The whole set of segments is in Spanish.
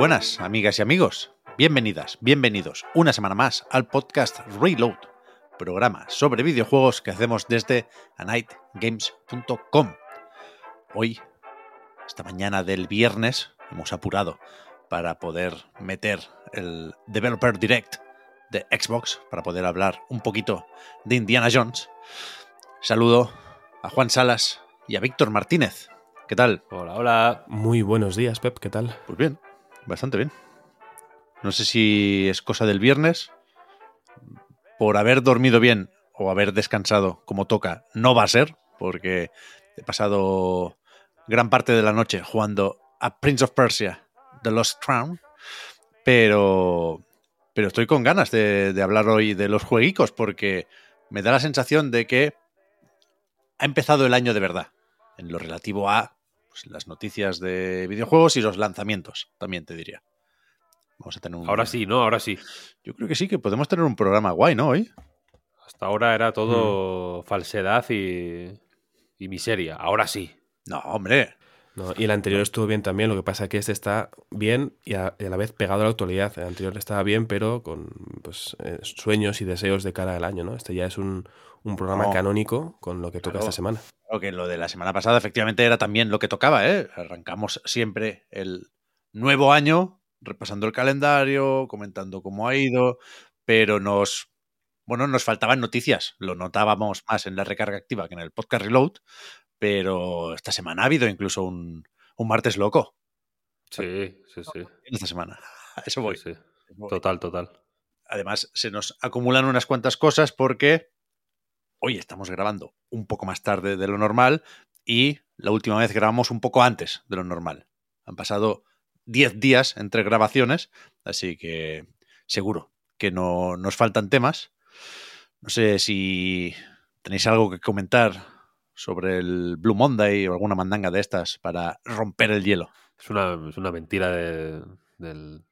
buenas, amigas y amigos. Bienvenidas, bienvenidos una semana más al podcast Reload, programa sobre videojuegos que hacemos desde anightgames.com. Hoy, esta mañana del viernes, hemos apurado para poder meter el Developer Direct de Xbox para poder hablar un poquito de Indiana Jones. Saludo a Juan Salas y a Víctor Martínez. ¿Qué tal? Hola, hola. Muy buenos días, Pep, ¿qué tal? Pues bien, bastante bien. No sé si es cosa del viernes. Por haber dormido bien o haber descansado como toca, no va a ser, porque he pasado gran parte de la noche jugando a Prince of Persia, The Lost Crown, pero, pero estoy con ganas de, hablar hoy de los jueguicos, porque me da la sensación de que ha empezado el año de verdad, en lo relativo a pues, las noticias de videojuegos y los lanzamientos, también te diría. Vamos a tener un... Ahora sí, ¿no? Ahora sí. Yo creo que sí, que podemos tener un programa guay, ¿no? Hoy. Hasta ahora era Mm. todo falsedad y, y miseria. Ahora sí. No, hombre. No, y el anterior estuvo bien también, lo que pasa es que este está bien y a, y a la vez pegado a la actualidad. El anterior estaba bien, pero con pues, eh, sueños y deseos de cara al año, ¿no? Este ya es un, un programa No. canónico con lo que toca Claro. esta semana. Que lo de la semana pasada efectivamente era también lo que tocaba, ¿eh? Arrancamos siempre el nuevo año repasando el calendario, comentando cómo ha ido, pero nos bueno, nos faltaban noticias, lo notábamos más en la recarga activa que en el podcast Reload, pero esta semana ha habido incluso un, un martes loco Sí, sí, sí. esta semana. Eso voy. Sí, sí. Total, total. Además, se nos acumulan unas cuantas cosas porque hoy estamos grabando un poco más tarde de lo normal y la última vez grabamos un poco antes de lo normal. Han pasado 10 días entre grabaciones, así que seguro que no nos faltan temas. No sé si tenéis algo que comentar sobre el Blue Monday o alguna mandanga de estas para romper el hielo. Es una, mentira de, del...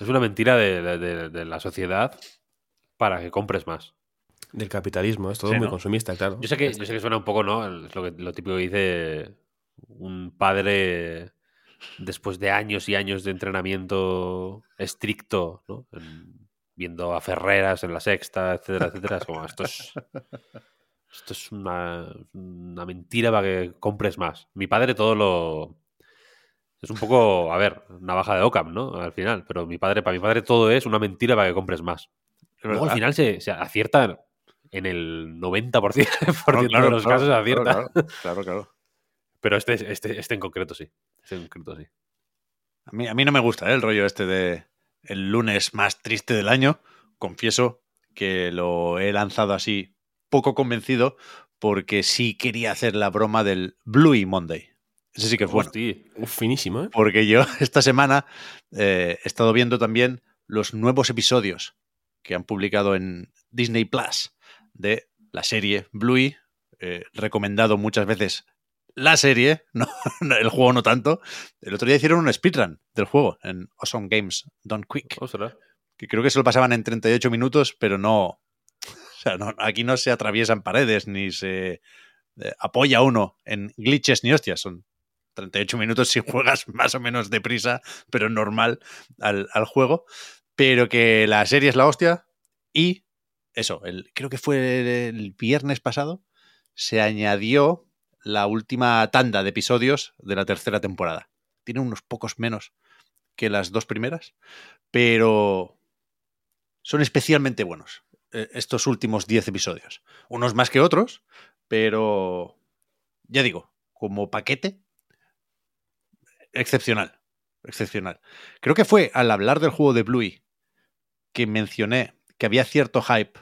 Es una mentira de la sociedad para que compres más. Del capitalismo, es todo Sí, muy ¿no? consumista, claro. Yo sé que, yo sé que suena un poco, ¿no? Es lo, que, lo típico que dice un padre después de años y años de entrenamiento estricto, ¿no? En- viendo a Ferreras en la sexta, etcétera, etcétera. Es como, esto es, esto es una, una mentira para que compres más. Mi padre todo lo... Es un poco, a ver, navaja de Ockham, ¿no? Al final. Pero mi padre, para mi padre todo es una mentira para que compres más. Luego al ¿Verdad? final se, se acierta en el 90% por Claro, ciento de los claro, casos acierta. Claro, claro. Pero este, este, este en concreto sí. Este en concreto sí. A mí, a mí no me gusta ¿eh? el rollo este de el lunes más triste del año. Confieso que lo he lanzado así poco convencido porque sí quería hacer la broma del Bluey Monday. Ese sí que bueno. Uf, finísimo, ¿eh? Porque yo esta semana eh, he estado viendo también los nuevos episodios que han publicado en Disney Plus de la serie Bluey. eh, recomendado muchas veces la serie, no, el juego no tanto. El otro día hicieron un speedrun del juego en Awesome Games Done Quick, Ostras. que creo que se lo pasaban en 38 minutos, pero no. O sea, no- aquí no se atraviesan paredes ni se eh, apoya uno en glitches ni hostias. Son 38 minutos si juegas más o menos deprisa, pero normal al, al juego. Pero que la serie es la hostia. Y eso, creo que fue el viernes pasado, se añadió la última tanda de episodios de la tercera temporada. Tiene unos pocos menos que las dos primeras, pero son especialmente buenos eh, estos últimos 10 episodios. Unos más que otros, pero ya digo, como paquete, excepcional. excepcional. Creo que fue al hablar del juego de Bluey que mencioné que había cierto hype,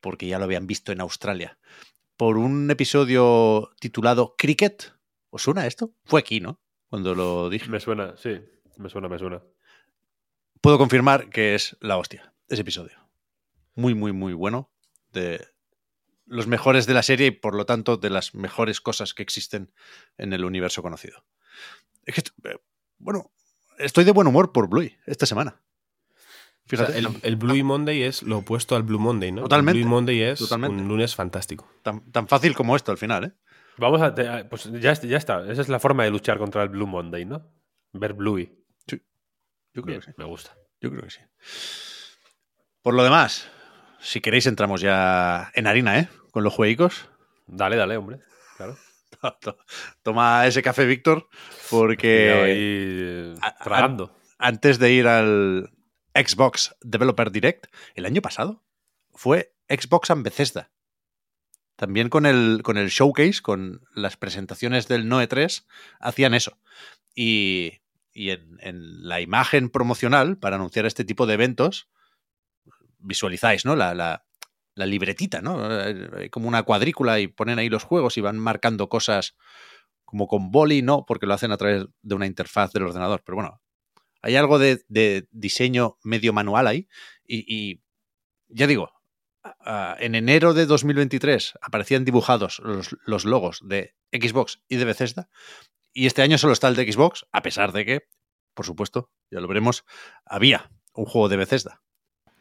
porque ya lo habían visto en Australia, por un episodio titulado Cricket. ¿Os suena esto? Fue aquí, ¿no? Cuando lo dije. Me suena, sí. Me suena, me suena. Puedo confirmar que es la hostia, ese episodio. Muy, muy, muy bueno. De los mejores de la serie y por lo tanto de las mejores cosas que existen en el universo conocido. Es que, eh, bueno, estoy de buen humor por Bluey esta semana. O sea, Fíjate, el, el Blue Monday es lo opuesto al Blue Monday, ¿no? Totalmente, El Blue Monday es totalmente. un lunes fantástico. tan, tan fácil como esto al final, ¿eh? Vamos a. Pues ya, est- ya está. Esa es la forma de luchar contra el Blue Monday, ¿no? Ver Bluey. Yo creo Bien, que sí. me gusta. Yo creo que sí. Por lo demás, si queréis entramos ya en harina, ¿eh? Con los jueguicos. Dale, dale, hombre. Claro. Toma ese café, Víctor, porque ahí, eh, tragando. antes de ir al Xbox Developer Direct, el año pasado fue Xbox and. También con el, con el showcase, con las presentaciones del Noe 3, hacían eso. Y, y en, en la imagen promocional para anunciar este tipo de eventos, visualizáis, ¿no? La, la- la libretita, ¿no? Eh, como una cuadrícula y ponen ahí los juegos y van marcando cosas como con boli, no, porque lo hacen a través de una interfaz del ordenador. Pero bueno, hay algo de, diseño medio manual ahí. Y, ya digo, en enero de 2023 aparecían dibujados los, los logos de Xbox y de Bethesda. Y este año solo está el de Xbox, a pesar de que, por supuesto, ya lo veremos, había un juego de Bethesda.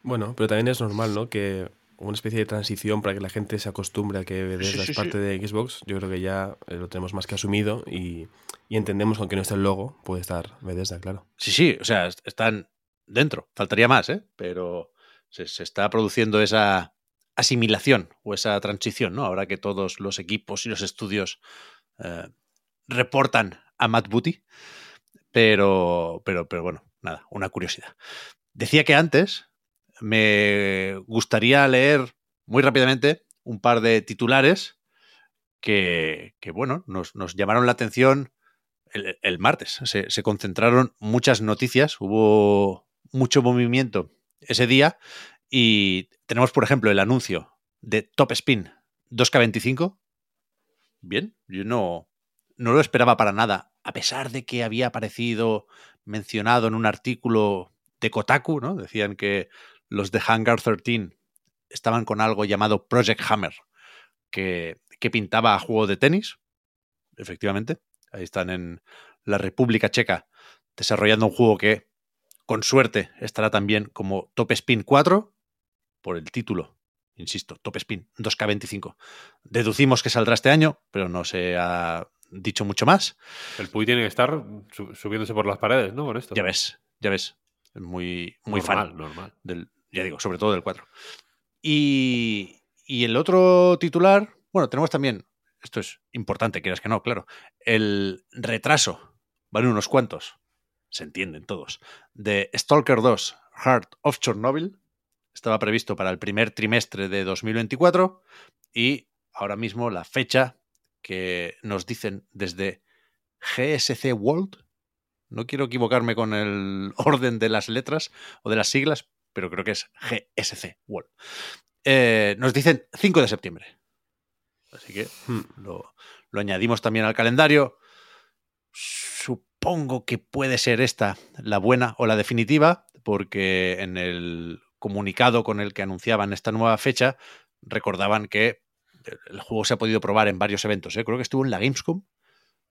Bueno, pero también es normal, ¿no? Que una especie de transición para que la gente se acostumbre a que Bethesda sí, es parte de Xbox, yo creo que ya eh, lo tenemos más que asumido y, y entendemos que aunque no esté el logo, puede estar Bethesda, claro. Sí, sí, o sea, est- están dentro. Faltaría más, ¿eh? Pero se, se está produciendo esa asimilación o esa transición, ¿no? Ahora que todos los equipos y los estudios eh, reportan a Matt Booty. Pero, pero, pero bueno, nada, una curiosidad. Decía que antes me gustaría leer muy rápidamente un par de titulares que, bueno, nos, nos llamaron la atención el, el martes. Se, se concentraron muchas noticias, hubo mucho movimiento ese día y tenemos, por ejemplo, el anuncio de Top Spin 2K25. Bien, yo no, no lo esperaba para nada, a pesar de que había aparecido mencionado en un artículo de Kotaku, ¿no? Decían que los de Hangar 13 estaban con algo llamado Project Hammer, que, que pintaba a juego de tenis, efectivamente. Ahí están en la República Checa desarrollando un juego que, con suerte, estará también como Top Spin 4, por el título, insisto, Top Spin 2K25. Deducimos que saldrá este año, pero no se ha dicho mucho más. El Puy tiene que estar su- subiéndose por las paredes, ¿no? Con esto. Ya ves, ya ves. Es muy, muy normal, fan. normal. del, ya digo, sobre todo del 4. Y, y el otro titular, bueno, tenemos también, esto es importante, quieras que no, claro, el retraso, vale unos cuantos, se entienden todos, de Stalker 2, Heart of Chernobyl, estaba previsto para el primer trimestre de 2024 y ahora mismo la fecha que nos dicen desde GSC World, no quiero equivocarme con el orden de las letras o de las siglas, pero creo que es GSC World. Eh, nos dicen 5 de septiembre. Así que Hmm. lo, lo añadimos también al calendario. Supongo que puede ser esta la buena o la definitiva, porque en el comunicado con el que anunciaban esta nueva fecha, recordaban que el juego se ha podido probar en varios eventos. ¿eh? Creo que estuvo en la Gamescom.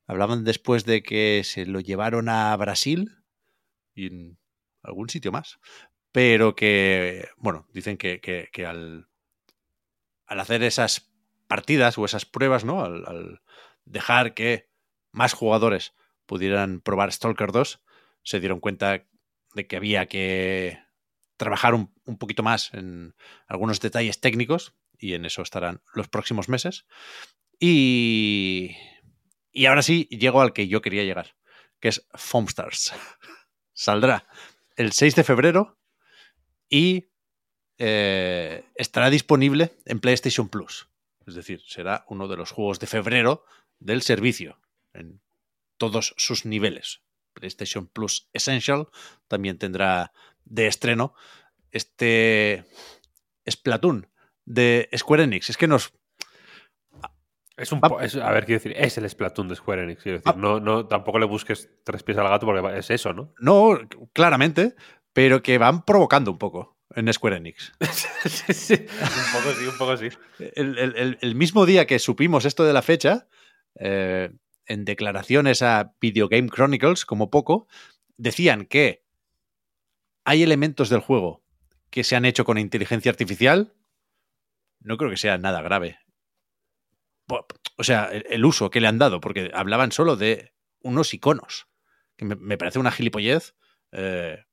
Hablaban después de que se lo llevaron a Brasil y en algún sitio más. Pero que, bueno, dicen que, que- al, al hacer esas partidas o esas pruebas, ¿no? Al, al dejar que más jugadores pudieran probar Stalker 2, se dieron cuenta de que había que trabajar un, un poquito más en algunos detalles técnicos y en eso estarán los próximos meses. Y, y ahora sí, llego al que yo quería llegar, que es Foamstars. Saldrá el 6 de febrero y eh, estará disponible en PlayStation Plus. Es decir, será uno de los juegos de febrero del servicio en todos sus niveles. PlayStation Plus Essential, también tendrá de estreno este Splatoon de Square Enix. Es que nos... Es un po- es- a ver, quiero decir, es el Splatoon de Square Enix. Quiero decir, Ah. no, no, tampoco le busques tres pies al gato porque es eso, ¿no? No, claramente, pero que van provocando un poco en Square Enix. Sí, sí, un poco sí, un poco sí. El, el- el- el mismo día que supimos esto de la fecha, eh, en declaraciones a Video Game Chronicles, como poco, decían que hay elementos del juego que se han hecho con inteligencia artificial. No creo que sea nada grave. O sea, el, uso que le han dado, porque hablaban solo de unos iconos, que me, me parece una gilipollez. eh,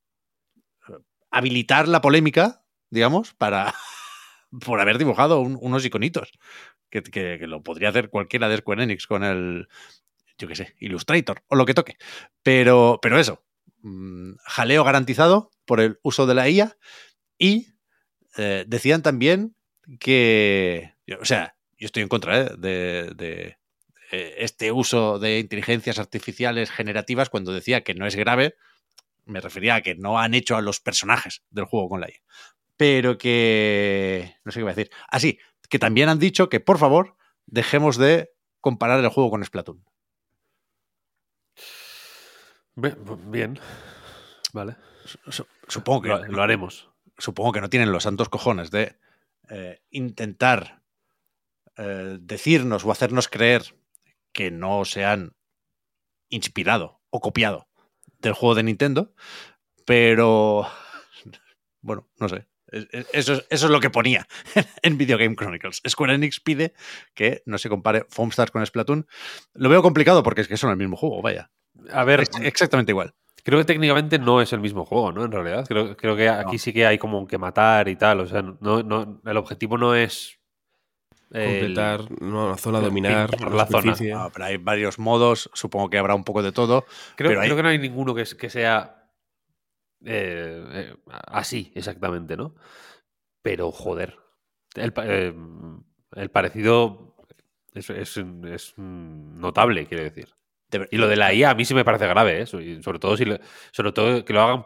habilitar la polémica, digamos, para por haber dibujado un- unos iconitos. Que lo podría hacer cualquiera de Square Enix con el, yo qué sé, Illustrator o lo que toque. Pero, pero eso, mm, jaleo garantizado por el uso de la IA y eh, decían también que, o sea, yo estoy en contra ¿eh? de, de, eh, este uso de inteligencias artificiales generativas cuando decía que no es grave, me refería a que no han hecho a los personajes del juego con la IA. Pero que. No sé qué iba a decir. Así, que también han dicho que por favor dejemos de comparar el juego con Splatoon. Bien, bien. Vale. Su- Supongo que, Lo, lo haremos. supongo que no tienen los santos cojones de eh, intentar eh, decirnos o hacernos creer que no se han inspirado o copiado del juego de Nintendo, pero bueno, no sé. Es- es- Eso es, eso es lo que ponía en Video Game Chronicles. Square Enix pide que no se compare Foam Stars con Splatoon. Lo veo complicado porque es que son el mismo juego, vaya. A ver, exactamente igual. creo que técnicamente no es el mismo juego, ¿no? En realidad. Creo, creo que aquí sí que hay como que matar y tal. O sea, no, no, el objetivo no es. El- Completar no, la zona, el dominar la, zona. No, pero hay varios modos, supongo que habrá un poco de todo. Creo, pero hay- creo que no hay ninguno que, que sea eh, eh, así, exactamente, ¿no? Pero, joder. El, eh, el parecido es, es- es notable, quiero decir. de- Y lo de la IA a mí sí me parece grave, ¿eh? Sobre todo si le- sobre todo que lo hagan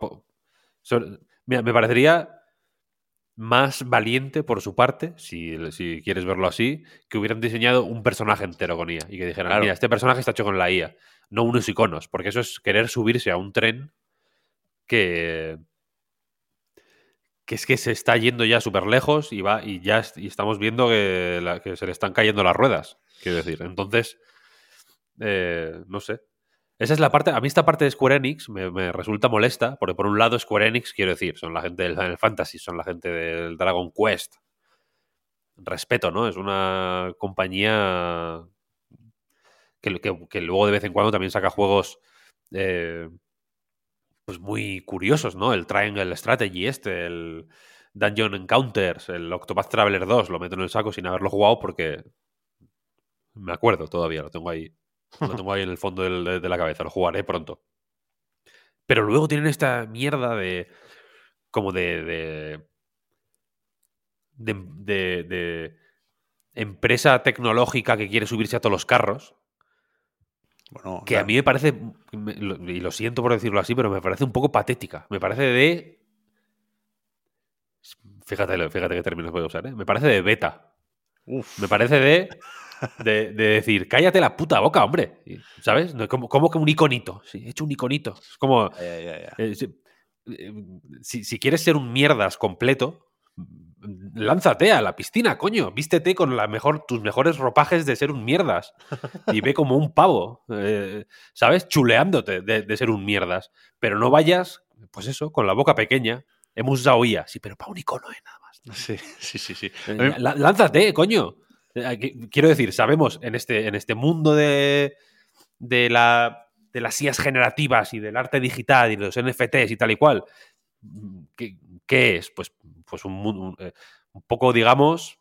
sobre- mira, me parecería más valiente por su parte, si, si quieres verlo así, que hubieran diseñado un personaje entero con IA y que dijeran, Claro. mira, este personaje está hecho con la IA, no unos iconos, porque eso es querer subirse a un tren que que es que se está yendo ya súper lejos y va y ya y estamos viendo que, la- que se le están cayendo las ruedas, quiero decir. Entonces, eh, no sé. Esa es la parte. A mí, esta parte de Square Enix me, me resulta molesta, porque por un lado, Square Enix, quiero decir, son la gente del Final Fantasy, son la gente del Dragon Quest. Respeto, ¿no? Es una compañía que, que- luego de vez en cuando también saca juegos eh, pues muy curiosos, ¿no? El Triangle Strategy este, el Dungeon Encounters, el Octopath Traveler 2, lo meto en el saco sin haberlo jugado porque me acuerdo todavía, lo tengo ahí. Lo tengo ahí en el fondo del- de, la cabeza, lo jugaré pronto. Pero luego tienen esta mierda de. como de. de. de, de- de empresa tecnológica que quiere subirse a todos los carros. Bueno, Que a mí me parece, y lo siento por decirlo así, pero me parece un poco patética. Me parece de. Fíjate, fíjate qué términos voy a usar, ¿eh? Me parece de beta. uf, Me parece de, de, de decir, cállate la puta boca, hombre. ¿Sabes? Como, como que un iconito. Sí, he hecho un iconito. Es como. ya, ya, ya. eh, si, eh, si- si quieres ser un mierdas completo, lánzate a la piscina, coño. Vístete con la mejor, tus mejores ropajes de ser un mierdas. Y ve como un pavo, eh, ¿sabes? Chuleándote de, de ser un mierdas. Pero no vayas, pues eso, con la boca pequeña. Hemos usado IA, sí, pero para un icono. Nada más. Sí, sí, sí. sí. Lánzate, coño. Aquí- Quiero decir, sabemos en este, en este mundo de, de, la, de las IAs generativas y del arte digital y los NFTs y tal y cual, ¿qué, qué es? Pues, pues un, un, eh, un poco, digamos,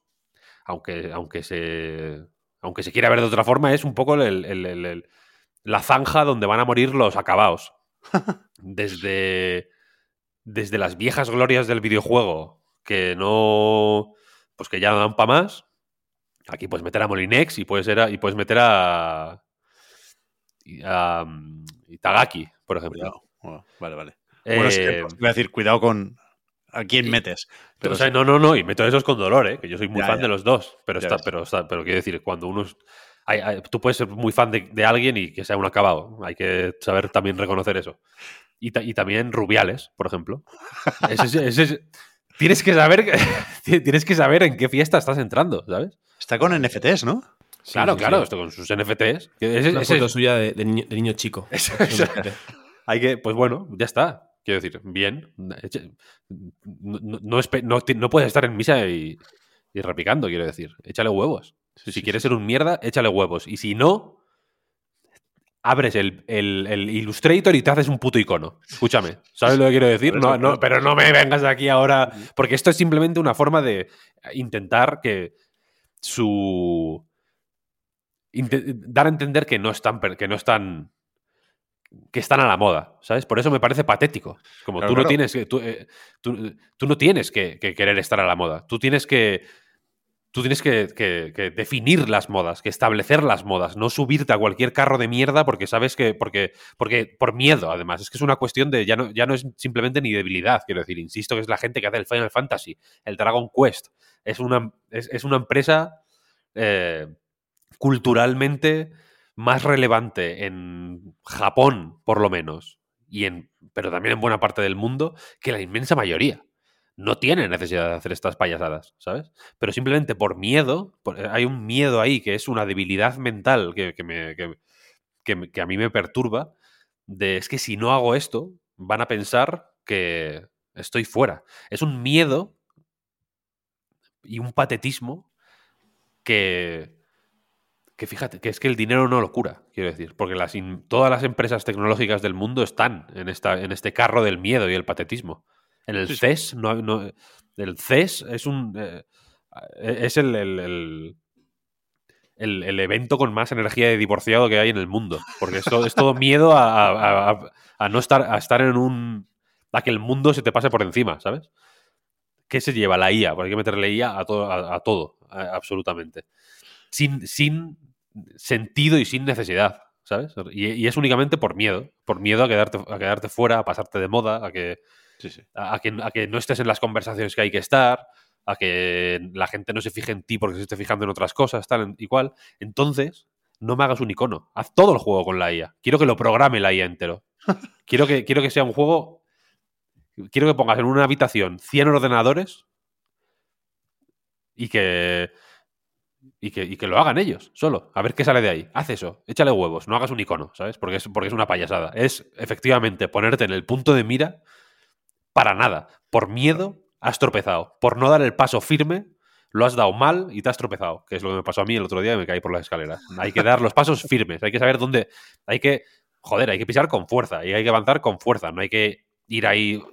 aunque, aunque, se, aunque se quiera ver de otra forma, es un poco el- el- la zanja donde van a morir los acabados. Desde, desde las viejas glorias del videojuego, que no. Pues que ya no dan para más. Aquí puedes meter a Molinex y puedes, ser a- y puedes meter a. y a, mm, Itagaki, por ejemplo. Cuidado. Oh, vale, vale. Bueno, sí, Eh, voy a decir, cuidado con a quién metes. Pero o sea, no, no, no, y meto esos con dolor, ¿eh? que yo soy muy Ya, fan ya. de los dos, pero está, pero está, pero quiero decir, cuando uno es- hay- hay- tú puedes ser muy fan de, de alguien y que sea un acabado, hay que saber también reconocer eso. Y, ta- y también Rubiales, por ejemplo. Ese es- ese es- tienes que saber tienes que saber en qué fiesta estás entrando, ¿sabes? Está con NFTs, ¿no? Sí, claro, sí, claro, sí. esto con sus NFTs. ese- Una ese- foto suya de, de niño, de niño chico. Eso- hay que, pues bueno, ya está. Quiero decir, bien. No, no, no espe- no ti- no puedes estar en misa y, y repicando, quiero decir. Échale huevos. Sí, si sí, quieres sí. ser un mierda, échale huevos. Y si no, abres el, el- el Illustrator y te haces un puto icono. Escúchame. ¿Sabes lo que quiero decir? No, no, pero no me vengas aquí ahora. Porque esto es simplemente una forma de intentar que su. dar a entender que no están. que no están. que están a la moda, ¿sabes? Por eso me parece patético. Como Claro, tú no claro. tienes que. Tú, eh, tú- tú no tienes que, que querer estar a la moda. Tú tienes que. Tú tienes que, definir las modas, que establecer las modas, no subirte a cualquier carro de mierda porque sabes que. porque, porque por miedo, además. Es que es una cuestión de. Ya no, ya no es simplemente ni debilidad, quiero decir. Insisto que es la gente que hace el Final Fantasy, el Dragon Quest. Es una, es, es una empresa eh, culturalmente más relevante en Japón, por lo menos, y en, pero también en buena parte del mundo, que la inmensa mayoría. No tiene necesidad de hacer estas payasadas, ¿sabes? Pero simplemente por miedo, por- hay un miedo ahí que es una debilidad mental que, que me, que, que a mí me perturba, de es que si no hago esto, van a pensar que estoy fuera. Es un miedo y un patetismo que, que fíjate, que es que el dinero no lo cura, quiero decir, porque las todas las empresas tecnológicas del mundo están en, esta, en este carro del miedo y el patetismo. En el Sí, sí. CES, no, no- el CES es un eh, es el, el- el- el- el evento con más energía de divorciado que hay en el mundo, porque es todo, es todo miedo a, a- a- a no estar, a estar en un a que el mundo se te pase por encima, ¿sabes? ¿Qué se lleva? La IA, porque hay que meterle IA a todo, a, todo absolutamente. Sin, sin sentido y sin necesidad, ¿sabes? Y, y es únicamente por miedo, por miedo a quedarte, a quedarte fuera, a pasarte de moda, a que, Sí, sí. a, a que, a que no estés en las conversaciones que hay que estar, a que la gente no se fije en ti porque se esté fijando en otras cosas, tal y cual. Entonces, no me hagas un icono. Haz todo el juego con la IA. Quiero que lo programe la IA entero. Quiero que, quiero que sea un juego. Quiero que pongas en una habitación 100 ordenadores y que, y que. y que lo hagan ellos, solo. A ver qué sale de ahí. Haz eso. Échale huevos. No hagas un icono, ¿sabes? Porque es, porque es una payasada. Es efectivamente ponerte en el punto de mira para nada. Por miedo has tropezado. Por no dar el paso firme, lo has dado mal y te has tropezado. Que es lo que me pasó a mí el otro día y me caí por las escaleras. Hay que dar los pasos firmes. Hay que saber dónde. Hay que. Joder, hay que pisar con fuerza y hay que avanzar con fuerza. No hay que ir ahí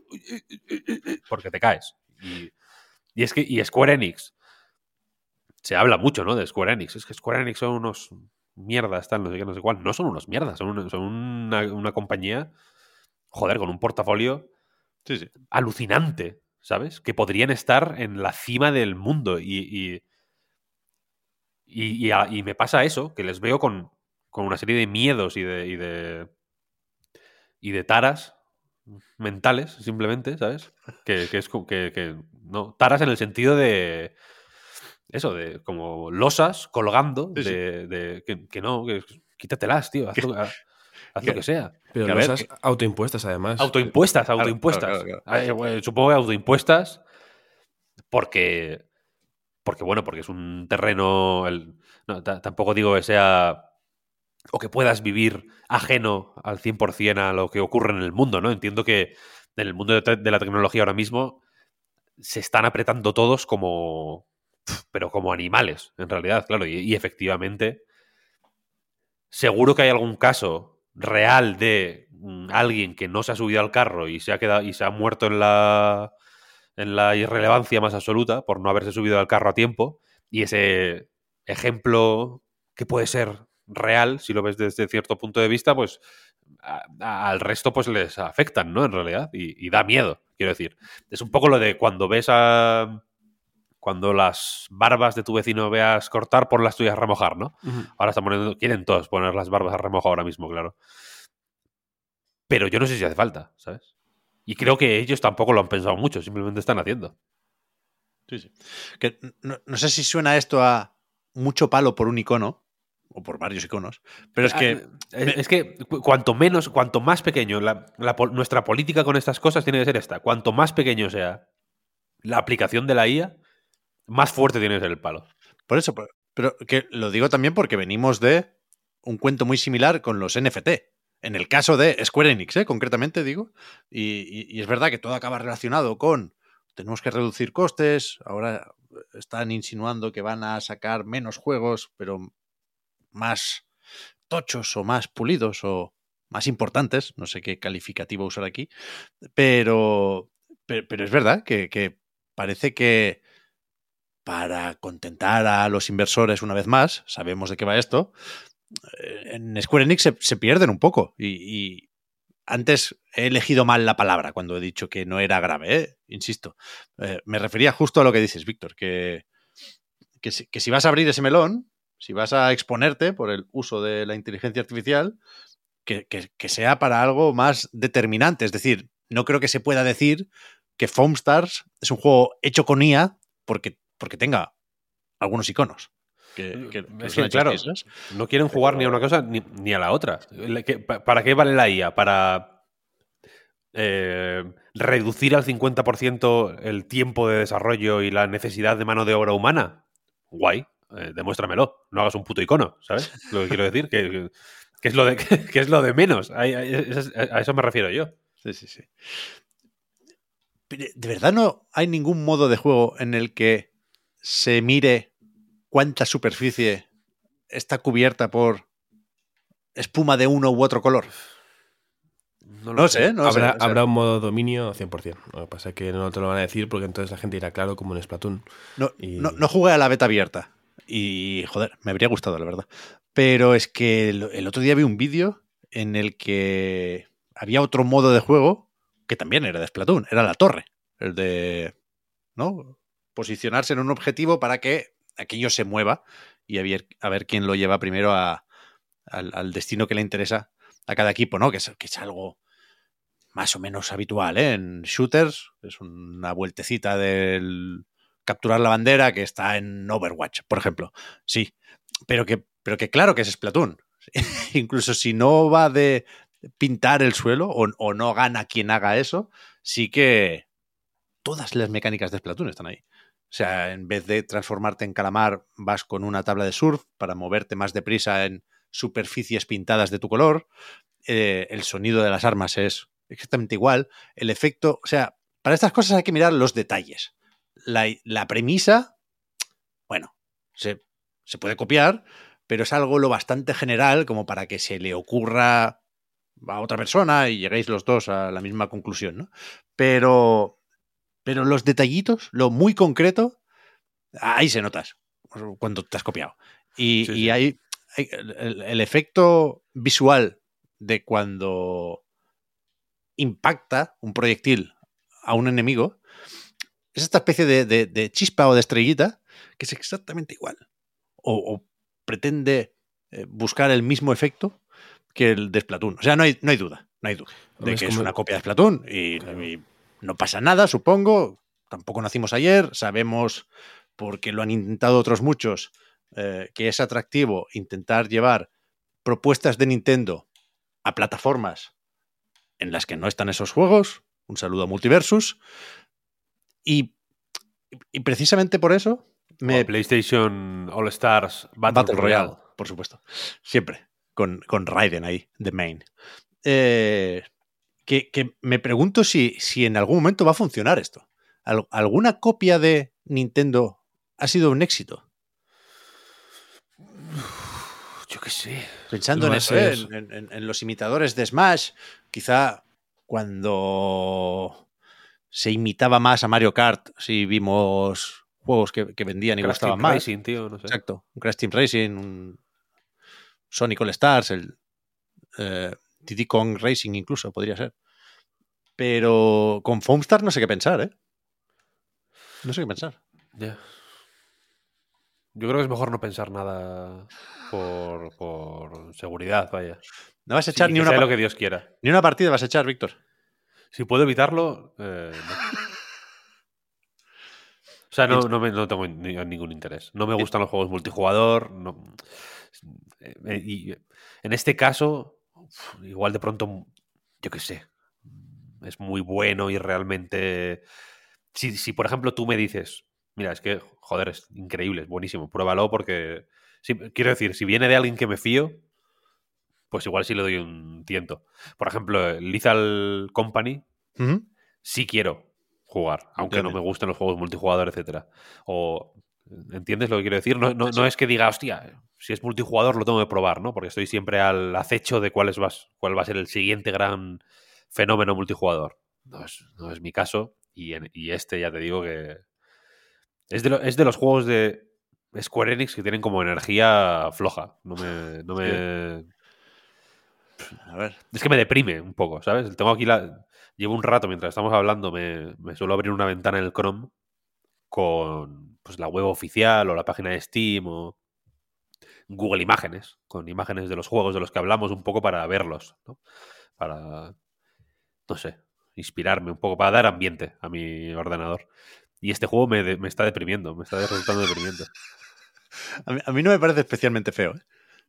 porque te caes. Y, y es que. Y Square Enix. Se habla mucho, ¿no? De Square Enix. Es que Square Enix son unos mierdas, tal, no sé qué, no sé cuál. No son unos mierdas, son una, son una, una compañía, joder, con un portafolio Sí, sí. alucinante, ¿sabes? Que podrían estar en la cima del mundo y, y, y- y a- y me pasa eso, que les veo con, con una serie de miedos y de, y de y de taras mentales, simplemente, ¿sabes? Que, que es que, que- no, taras en el sentido de eso, de como losas colgando, Sí, sí. de, de- que, que no, que quítatelas, tío, haz, haz lo que sea. Pero Que a ver, losas autoimpuestas, además. Autoimpuestas, autoimpuestas. claro, claro, claro. Eh, bueno, supongo que autoimpuestas porque, porque bueno, porque es un terreno, el- no, tampoco digo que sea o que puedas vivir ajeno al 100% a lo que ocurre en el mundo, ¿no? Entiendo que en el mundo de, la tecnología ahora mismo se están apretando todos como, pero como animales, en realidad, claro, y, y efectivamente seguro que hay algún caso real de mm, alguien que no se ha subido al carro y se ha quedado y se ha muerto en la en la irrelevancia más absoluta por no haberse subido al carro a tiempo. Y ese ejemplo que puede ser real si lo ves desde cierto punto de vista pues al resto pues les afectan no en realidad. Y, y da miedo quiero decir. Es un poco lo de cuando ves a cuando las barbas de tu vecino veas cortar por las tuyas remojar no. Ahora están poniendo, quieren todos poner las barbas a remojo ahora mismo, claro. pero yo no sé si hace falta, ¿sabes? Y creo que ellos tampoco lo han pensado mucho, simplemente están haciendo. Sí, sí. Que no, no sé si suena esto a mucho palo por un icono, o por varios iconos, pero es que... Ah, es, es que cu- cuanto menos, cuanto más pequeño, la- la pol- nuestra política con estas cosas tiene que ser esta. Cuanto más pequeño sea la aplicación de la IA, más fuerte tiene que ser el palo. Por eso, pero, que lo digo también porque venimos de un cuento muy similar con los NFT. En el caso de Square Enix, ¿eh? concretamente digo. Y, es verdad que todo acaba relacionado con tenemos que reducir costes. Ahora están insinuando que van a sacar menos juegos, pero más tochos o más pulidos o más importantes. No sé qué calificativo usar aquí. Pero, pero, es verdad que parece que para contentar a los inversores una vez más, sabemos de qué va esto, eh, en Square Enix se, pierden un poco. Y, antes he elegido mal la palabra cuando he dicho que no era grave, ¿eh? insisto. Eh, me refería justo a lo que dices, Víctor, que, que, si, vas a abrir ese melón, si vas a exponerte por el uso de la inteligencia artificial, que, que, que sea para algo más determinante. Es decir, no creo que se pueda decir que Foam Stars es un juego hecho con IA porque, porque tenga algunos iconos. Que, que- que Es que, claro, no quieren jugar ni a una cosa ni, ni a la otra. ¿Para qué vale la IA? ¿Para eh, reducir al 50% el tiempo de desarrollo y la necesidad de mano de obra humana? Guay, eh, demuéstramelo. No hagas un puto icono, ¿sabes? Lo que quiero decir, que, que es, lo de, que es lo de menos. A, a- a eso me refiero yo. Sí, sí, sí. Pero, ¿De verdad no hay ningún modo de juego en el que se mire cuánta superficie está cubierta por espuma de uno u otro color? No, No sé, no habrá, sé. habrá un modo dominio 100%. Lo que pasa es que no te lo van a decir porque entonces la gente irá claro como en Splatoon. No, Y- no, no jugué a la beta abierta. Y, joder, me habría gustado, la verdad. Pero es que el, el otro día vi un vídeo en el que había otro modo de juego que también era de Splatoon. Era la torre. El de, ¿no? Posicionarse en un objetivo para que aquello se mueva y a ver, a ver quién lo lleva primero a- al, destino que le interesa a cada equipo, ¿no? Que es, que es algo más o menos habitual ¿eh? en shooters. Es una vueltecita del capturar la bandera que está en Overwatch, por ejemplo. Sí, pero que, pero que claro que es Splatoon. Incluso si no va de pintar el suelo o, o no gana quien haga eso, sí que todas las mecánicas de Splatoon están ahí. O sea, en vez de transformarte en calamar, vas con una tabla de surf para moverte más deprisa en superficies pintadas de tu color. Eh, el sonido de las armas es exactamente igual. El efecto, o sea, para estas cosas hay que mirar los detalles. La, la premisa, bueno, se, se puede copiar, pero es algo lo bastante general como para que se le ocurra a otra persona y lleguéis los dos a la misma conclusión, ¿no? Pero, pero los detallitos, lo muy concreto, ahí se notas cuando te has copiado. Y, Sí, y sí. hay, hay el, el efecto visual de cuando impacta un proyectil a un enemigo es esta especie de, de- de chispa o de estrellita que es exactamente igual. O, o pretende eh, buscar el mismo efecto que el de Splatoon. O sea, no hay, no hay duda, no hay duda de es que es una copia de Splatoon y, y no pasa nada, supongo. Tampoco nacimos ayer, sabemos, porque lo han intentado otros muchos, eh, que es atractivo intentar llevar propuestas de Nintendo a plataformas en las que no están esos juegos. Un saludo a Multiversus. Y, y precisamente por eso me, PlayStation All Stars Battle, Battle Royale. Royale, por supuesto. Siempre. Con, con Raiden ahí, de main. Eh, que, que me pregunto si, si en algún momento va a funcionar esto. Al- ¿Alguna copia de Nintendo ha sido un éxito? Yo qué sé. Pensando No en eso, ¿eh? en, en- en los imitadores de Smash, quizá cuando se imitaba más a Mario Kart, si vimos juegos que, que vendían y Crash gustaban Team más. Racing, tío, no sé. Exacto. Un Crash Team Racing, un Sonic All Stars, el eh, Diddy Kong Racing incluso podría ser. Pero con Foamstar no sé qué pensar, ¿eh? No sé qué pensar. Ya. Yo creo que es mejor no pensar nada por, por seguridad, vaya. No vas a Sí, echar que ni, una, sea lo que Dios quiera. ni una partida, vas a echar, Víctor. Si puedo evitarlo, eh, no. O sea, no, no, me- no tengo ni- ningún interés. No me gustan los juegos multijugador. no- eh, y en este caso, igual de pronto, yo qué sé, es muy bueno y realmente... Si, si, por ejemplo, tú me dices, mira, es que, joder, es increíble, es buenísimo, pruébalo porque... quiero decir, si viene de alguien que me fío, pues igual sí le doy un tiento. Por ejemplo, Lethal Company, sí quiero jugar, aunque no me gusten los juegos multijugador, etcétera. O ¿entiendes lo que quiero decir? No, no- no es que diga, hostia, si es multijugador lo tengo que probar, ¿no? Porque estoy siempre al acecho de cuál, es, vas- cuál va a ser el siguiente gran fenómeno multijugador. No es, no es mi caso. Y, en- y este ya te digo que es de, lo- es de los juegos de Square Enix que tienen como energía floja. No me, no me, A ver. es que me deprime un poco, ¿sabes? Tengo aquí la. Llevo un rato mientras estamos hablando, me, me suelo abrir una ventana en el Chrome con pues, la web oficial o la página de Steam o Google Imágenes, con imágenes de los juegos de los que hablamos un poco para verlos, ¿no? Para, no sé, inspirarme un poco, para dar ambiente a mi ordenador. Y este juego me, de- me está deprimiendo, me está resultando deprimiente. A mí, a mí no me parece especialmente feo. ¿eh?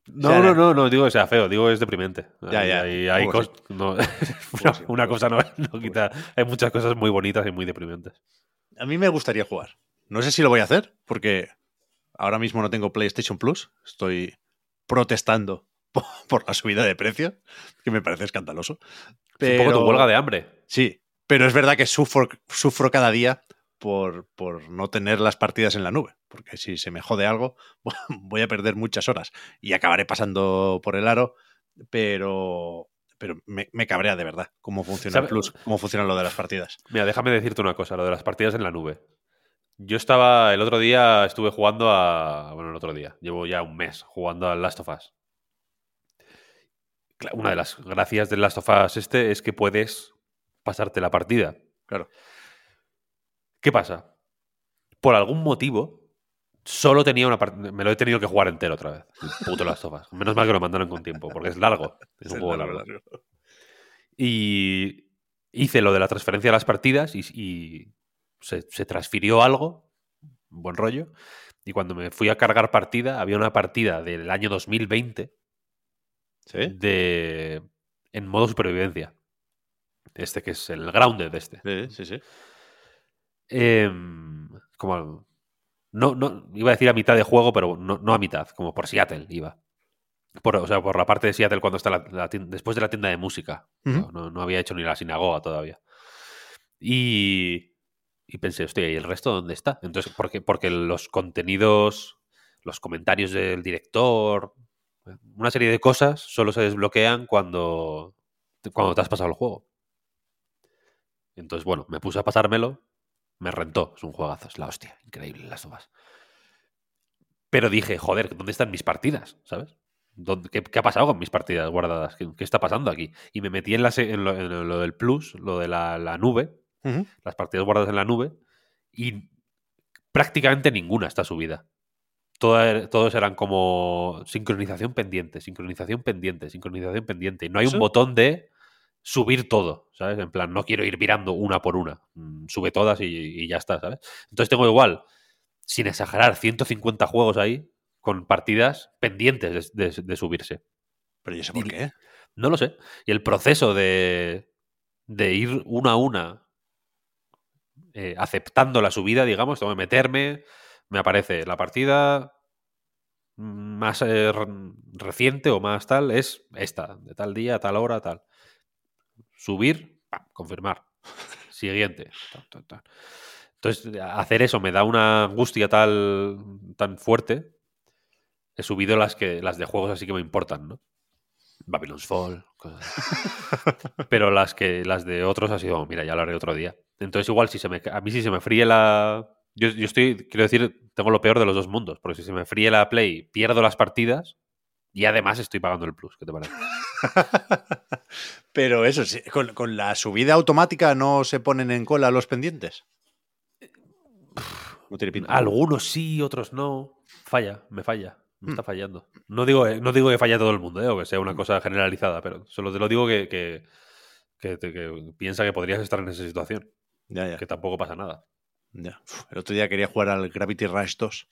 No, O sea, no, no, no digo que sea feo, digo que es deprimente. Ya, ya, Hay, no, una, sí, cosa no, no quita. Hay muchas cosas muy bonitas y muy deprimentes. A mí me gustaría jugar. No sé si lo voy a hacer, porque ahora mismo no tengo PlayStation Plus. Estoy protestando po- por la subida de precio, que me parece escandaloso. Es un poco tu huelga de hambre. Sí, pero es verdad que sufro, sufro cada día por, por no tener las partidas en la nube, porque si se me jode algo, voy a perder muchas horas y acabaré pasando por el aro, pero, pero me, me cabrea de verdad cómo funciona el ¿Sabe- Plus, cómo funciona lo de las partidas. Mira, déjame decirte una cosa, lo de las partidas en la nube. Yo estaba, el otro día estuve jugando a. Bueno, el otro día, llevo ya un mes jugando al Last of Us. Una de las gracias del Last of Us este es que puedes pasarte la partida. Claro. ¿Qué pasa? Por algún motivo, solo tenía una partida. Me lo he tenido que jugar entero otra vez. El puto Last of Us. Menos mal que lo mandaron con tiempo, porque es largo. Es un juego largo, largo. largo. Y hice lo de la transferencia de las partidas y, y se, se transfirió algo, buen rollo. Y cuando me fui a cargar partida, había una partida del año 2020 ¿Sí? de, en modo supervivencia. Este que es el grounded este. Sí, sí, sí. Em, como no, no, iba a decir a mitad de juego, pero no, no a mitad, como por Seattle iba. Por, o sea, por la parte de Seattle cuando está la, después de la tienda de música. No- no había hecho ni la sinagoga todavía. Y, y pensé, hostia, ¿y el resto dónde está? Entonces, porque, porque los contenidos, los comentarios del director, una serie de cosas solo se desbloquean cuando, cuando te has pasado el juego. Entonces, bueno, me puse a pasármelo, me rentó, es un juegazo, es la hostia, increíble las tofas. Pero dije, joder, ¿dónde están mis partidas? ¿Sabes? ¿Dónde- qué, qué ha pasado con mis partidas guardadas? ¿Qué, está pasando aquí? Y me metí en, la, en, lo, en lo del Plus, lo de la nube, Las partidas guardadas en la nube, y prácticamente ninguna está subida. Toda- todos eran como sincronización pendiente, sincronización pendiente, sincronización pendiente. Y no hay ¿Eso? un botón de subir todo, ¿sabes? En plan, no quiero ir virando una por una. Mm, Sube todas y, y ya está, ¿sabes? Entonces tengo igual, sin exagerar, 150 juegos ahí con partidas pendientes de, de- de subirse. Pero ¿y eso por Y- qué? No lo sé. Y el proceso de, de ir una a una eh, aceptando la subida, digamos, tengo que meterme, me aparece la partida más eh, re- reciente o más tal, es esta, de tal día, tal hora, tal. Subir, pam, confirmar. Siguiente. Entonces, hacer eso me da una angustia tal, tan fuerte. He subido las que las de juegos así que me importan, ¿no? Babylon's Fall, cosas. Pero las que las de otros ha sido, mira, ya lo haré otro día. Entonces, igual, si se me, a mí si se me fríe la. Yo, yo estoy, quiero decir, tengo lo peor de los dos mundos, porque si se me fríe la Play, pierdo las partidas y además estoy pagando el Plus. ¿Qué te parece? Pero eso, sí, con, con la subida automática no se ponen en cola los pendientes. No tiene pinta. Algunos sí, otros no. Falla, me falla. Me Hmm. está fallando. No digo, no digo que falla todo el mundo, ¿eh? o que sea una cosa generalizada, pero solo te lo digo que, que, que- que piensa que podrías estar en esa situación. Ya, ya. Que tampoco pasa nada. ya. Uf, El otro día quería jugar al Gravity Rush 2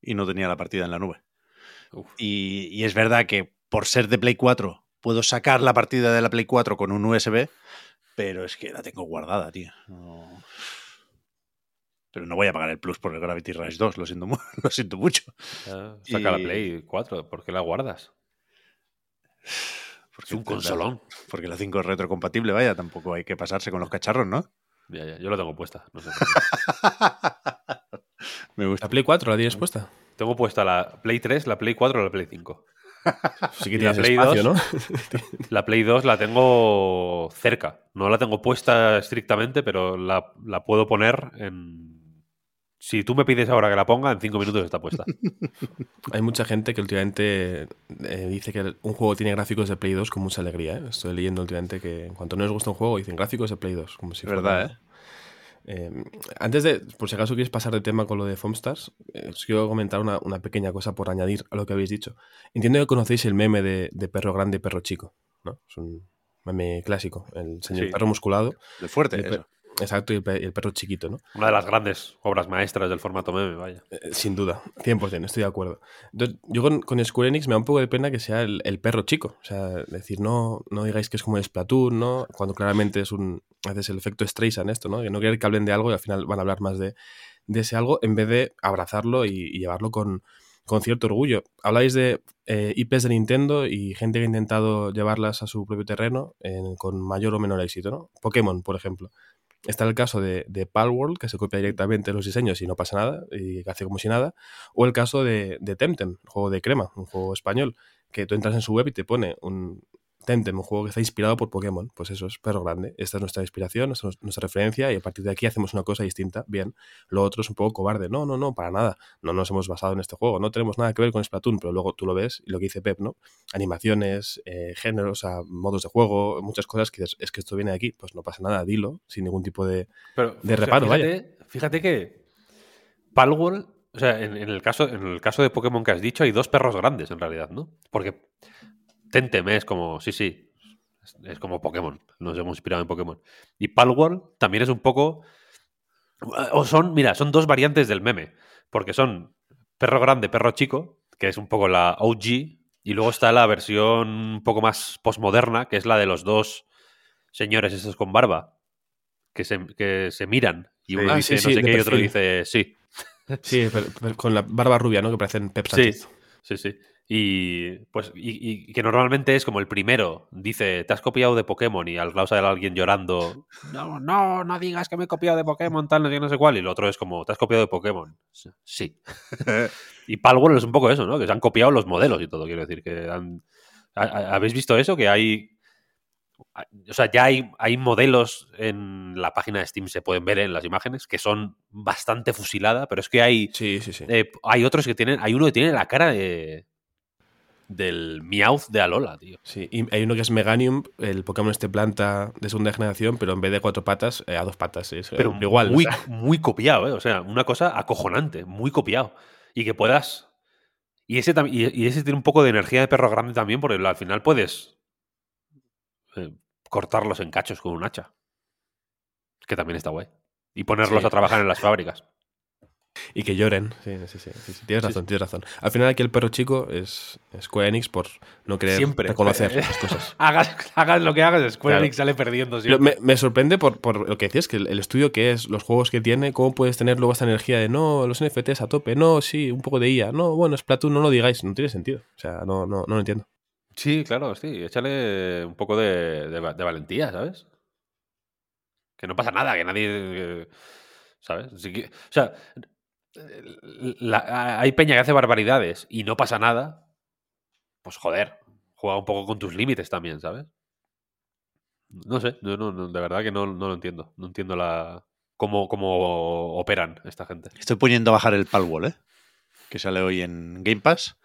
y no tenía la partida en la nube. Y, y es verdad que por ser de Play 4 puedo sacar la partida de la Play 4 con un USB, pero es que la tengo guardada, tío. No- Pero no voy a pagar el plus por el Gravity Rush 2, lo siento, mu- lo siento mucho. Ya, saca la Play 4, ¿por qué la guardas? Porque Es un consolón. Porque la 5 es retrocompatible, vaya, tampoco hay que pasarse con los cacharros, ¿no? Ya, ya, yo lo tengo puesta. no sé. Me gusta. ¿La Play 4 la tienes puesta? tengo puesta la Play 3, la Play 4 o la Play 5. Sí que Y la Play espacio, 2. ¿no? La Play 2 la tengo cerca. No la tengo puesta estrictamente, pero la, la puedo poner en... Si tú me pides ahora que la ponga, en 5 minutos está puesta. Hay mucha gente que últimamente eh, dice que un juego tiene gráficos de Play 2 con mucha alegría. ¿eh? Estoy leyendo últimamente que en cuanto no les gusta un juego dicen gráficos de Play 2. Como si verdad, fuera- Eh, antes de, por si acaso quieres pasar de tema con lo de Foamstars, eh, os quiero comentar una, una pequeña cosa por añadir a lo que habéis dicho. Entiendo que conocéis el meme de, de perro grande y perro chico, ¿no? Es un meme clásico. El señor Sí. perro musculado, De fuerte, el per- eso. Exacto, y el, pe- y el perro chiquito, ¿no? Una de las grandes obras maestras del formato meme, vaya. Eh, Sin duda, 100%, estoy de acuerdo. Entonces, yo con, con Square Enix me da un poco de pena que sea el, el perro chico. O sea, decir, no, no digáis que es como el Splatoon, ¿no? Cuando claramente es un. A veces el efecto Streisand esto, ¿no? Que no querer que hablen de algo y al final van a hablar más de, de ese algo en vez de abrazarlo y, y llevarlo con, con cierto orgullo. Habláis de eh, IPs de Nintendo y gente que ha intentado llevarlas a su propio terreno en- con mayor o menor éxito, ¿no? Pokémon, por ejemplo. Está el caso de, de Palworld, que se copia directamente los diseños y no pasa nada, y hace como si nada. O el caso de, de Temtem, un juego de crema, un juego español, que tú entras en su web y te pone un Temtem, un juego que está inspirado por Pokémon. Pues eso es perro grande. Esta es nuestra inspiración, esta es nuestra referencia, y a partir de aquí hacemos una cosa distinta. Bien, lo otro es un poco cobarde. No, no, no, para nada. No nos hemos basado en este juego. No tenemos nada que ver con Splatoon, pero luego tú lo ves y lo que dice Pep, ¿no? Animaciones, eh, géneros, o sea, modos de juego, muchas cosas que dices, es que esto viene de aquí. Pues no pasa nada, dilo, sin ningún tipo de, Pero, De reparo, fíjate, Fíjate que Palworld, o sea, en, en el caso, en el caso de Pokémon que has dicho, hay dos perros grandes en realidad, ¿no? Porque Temtem es como, sí, sí, es, es como Pokémon, nos hemos inspirado en Pokémon. Y Palworld también es un poco... O son, mira, son dos variantes del meme, porque son perro grande, perro chico, que es un poco la OG, y luego está la versión un poco más postmoderna, que es la de los dos señores esos con barba, que se, que se miran, y uno Ah, dice sí, no sí, sé qué y otro perfil. dice sí. Sí, pero- pero con la barba rubia, ¿no? Que parecen Pep Sí, sí, sí. Y pues y, y que normalmente es como el primero dice, te has copiado de Pokémon y al lado sale alguien llorando, no, no, no digas que me he copiado de Pokémon, tal, no sé, no sé cuál. Y el otro es como, te has copiado de Pokémon. Sí. y Palworld es un poco eso, ¿no? Que se han copiado los modelos y todo, quiero decir, que han... ¿ha- ha- ¿Habéis visto eso? Que hay... O sea, ya hay, hay modelos en la página de Steam, se pueden ver en las imágenes, que son bastante fusilada, pero es que hay... Sí, sí, sí. Eh, hay otros que tienen. Hay uno que tiene la cara de. Del Meowth de Alola, tío. Sí, y hay uno que es Meganium, el Pokémon este planta de segunda generación, pero en vez de cuatro patas, eh, a dos patas. Es, eh, Pero igual. Muy, o sea, muy copiado, ¿eh? O sea, una cosa acojonante, muy copiado. Y que puedas. Y ese, tam- y, y ese tiene un poco de energía de perro grande también, porque al final puedes. eh, cortarlos en cachos con un hacha. Que también está guay. Y ponerlos Sí. a trabajar en las fábricas. Y que lloren. Sí, sí, sí. sí, sí. Tienes Sí, razón, tienes razón. Al final aquí el perro chico es es Square Enix por no querer Siempre. reconocer las cosas. hagas, hagas lo que hagas, Square Claro. Enix sale perdiendo Pero siempre. me, me sorprende por, por lo que decías, que el, el estudio que es, los juegos que tiene, cómo puedes tener luego esta energía de no, los NFTs a tope, no, sí, un poco de IA, no, bueno, Splatoon, no lo digáis, no tiene sentido. O sea, no, no, no lo entiendo. Sí, claro, sí. Échale un poco de, de va- de valentía, ¿sabes? Que no pasa nada, que nadie. eh, ¿Sabes? Así que- o sea, hay peña que hace barbaridades y no pasa nada. Pues joder, juega un poco con tus límites también, ¿sabes? No sé, no, no, de verdad que no, no lo entiendo. No entiendo la cómo, cómo operan esta gente. Estoy poniendo a bajar el Palworld, ¿eh? que sale hoy en Game Pass.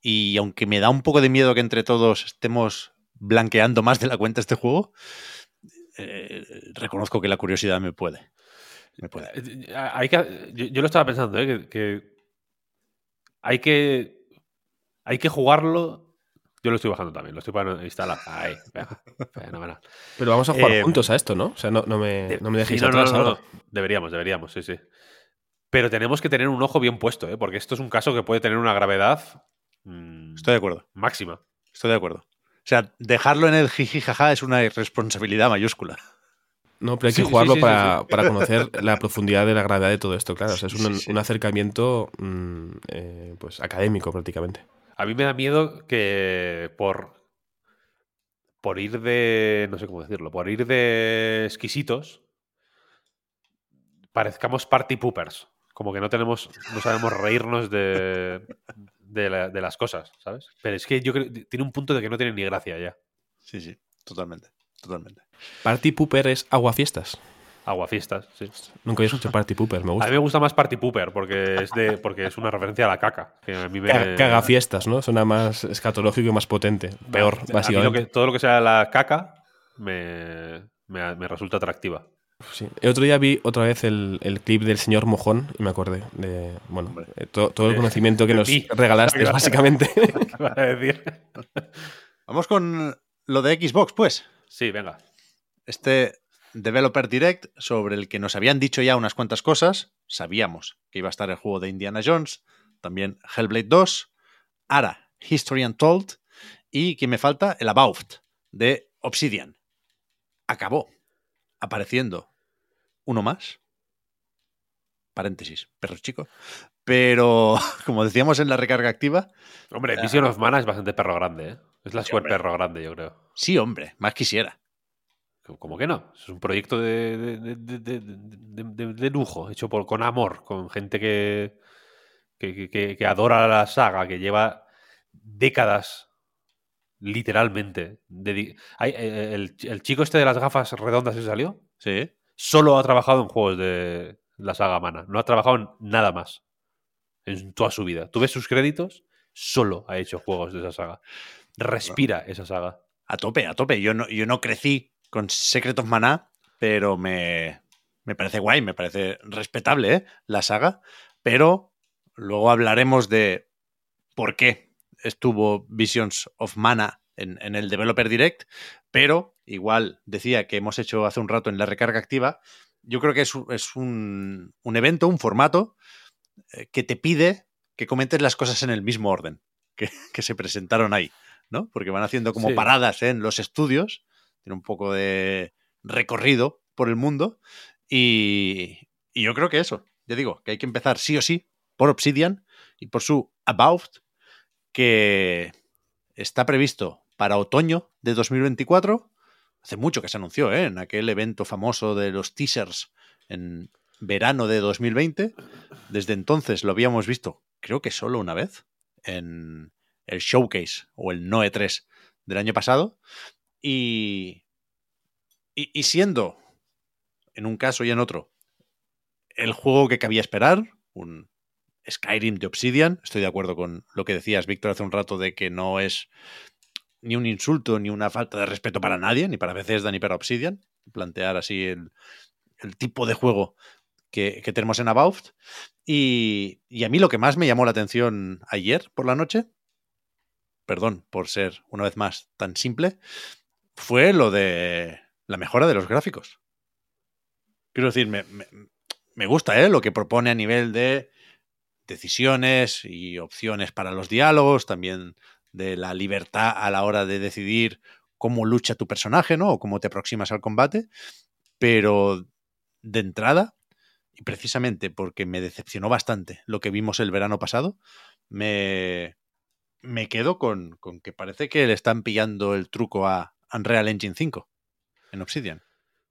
Y aunque me da un poco de miedo que entre todos estemos blanqueando más de la cuenta este juego, eh, reconozco que la curiosidad me puede. Me puede. Eh, Hay que, yo, yo lo estaba pensando, ¿eh? que, que hay que hay que jugarlo. Yo lo estoy bajando también, lo estoy para instalar. Ahí, fenomenal. Pero vamos a jugar Eh, juntos a esto, ¿no? O sea, no, no me, no me dejéis Sí, no, no, atrás no, no. ahora. Deberíamos, deberíamos, sí, sí. Pero tenemos que tener un ojo bien puesto, ¿eh? porque esto es un caso que puede tener una gravedad mm, Estoy de acuerdo. máxima. Estoy de acuerdo. O sea, dejarlo en el jiji jaja es una irresponsabilidad mayúscula. No, pero hay que sí, jugarlo sí, sí, para, sí. para conocer la profundidad de la gravedad de todo esto, claro. O sea, es un, Sí, sí. un acercamiento mm, eh, pues académico prácticamente. A mí me da miedo que por por ir de no sé cómo decirlo, por ir de exquisitos parezcamos party poopers, como que no tenemos no sabemos reírnos de de, la- de las cosas, ¿sabes? Pero es que yo creo tiene un punto de que no tiene ni gracia ya. Sí, sí, totalmente. Totalmente. Party Pooper es aguafiestas. Aguafiestas, sí. Nunca había escuchado Party Pooper, me A gusta. mí me gusta más Party Pooper porque es de porque es una referencia a la caca. Que a mí me, Ca- Cagafiestas, ¿no? Suena más escatológico y más potente. Peor, a mí lo básicamente. que- todo lo que sea la caca me, me- me resulta atractiva. Sí. El otro día vi otra vez el, el clip del señor Mojón y me acordé de bueno, Hombre. to- todo el conocimiento que nos ti. regalaste, básicamente. ¿Qué vas a decir? Vamos con lo de Xbox, pues. Sí, venga. Este Developer Direct sobre el que nos habían dicho ya unas cuantas cosas. Sabíamos que iba a estar el juego de Indiana Jones, también Hellblade 2, Ara, History Untold y que me falta el About de Obsidian. Acabó apareciendo uno más. Paréntesis, perro chico. Pero, como decíamos en la recarga activa, Hombre, Vision of Mana es bastante perro grande, ¿eh? Es la Sí, hombre. perro grande, yo creo. sí, hombre, más quisiera. ¿Cómo que no? Es un proyecto de, de- lujo, hecho por, con amor, con gente que, que, que- que adora la saga, que lleva décadas, literalmente. Hay- eh, el, el chico este de las gafas redondas que salió, Sí. solo ha trabajado en juegos de la saga Mana. No ha trabajado en nada más en toda su vida. Tú ves sus créditos, solo ha hecho juegos de esa saga. Respira esa saga. A tope, a tope. Yo no, yo no crecí con Secret of Mana, pero me, me parece guay, me parece respetable ¿eh? la saga. Pero luego hablaremos de por qué estuvo Visions of Mana en, en el Developer Direct. Pero igual decía que hemos hecho hace un rato en la recarga activa. Yo creo que es, un- es un, un evento, un formato que te pide que comentes las cosas en el mismo orden que, que se presentaron ahí. ¿no? Porque van haciendo como Sí. paradas en los estudios, tiene un poco de recorrido por el mundo y, y yo creo que eso, ya digo, que hay que empezar sí o sí por Obsidian y por su About, que está previsto para otoño de 2024. Hace mucho que se anunció, ¿eh? En aquel evento famoso de los teasers en verano de 2020. Desde entonces lo habíamos visto, creo que solo una vez, en el Showcase o el Noe 3 del año pasado. Y, y, siendo, en un caso y en otro, el juego que cabía esperar, un Skyrim de Obsidian, estoy de acuerdo con lo que decías, Víctor, hace un rato, de que no es ni un insulto ni una falta de respeto para nadie, ni para Bethesda ni para Obsidian, plantear así el tipo de juego que, tenemos en About. Y, y a mí lo que más me llamó la atención ayer por la noche, perdón por ser una vez más tan simple, fue lo de la mejora de los gráficos. Quiero decir, me, me, gusta ¿eh? lo que propone a nivel de decisiones y opciones para los diálogos, también de la libertad a la hora de decidir cómo lucha tu personaje, ¿no? O cómo te aproximas al combate. Pero de entrada, precisamente porque me decepcionó bastante lo que vimos el verano pasado, me, me quedo con, con que parece que le están pillando el truco a Unreal Engine 5 en Obsidian.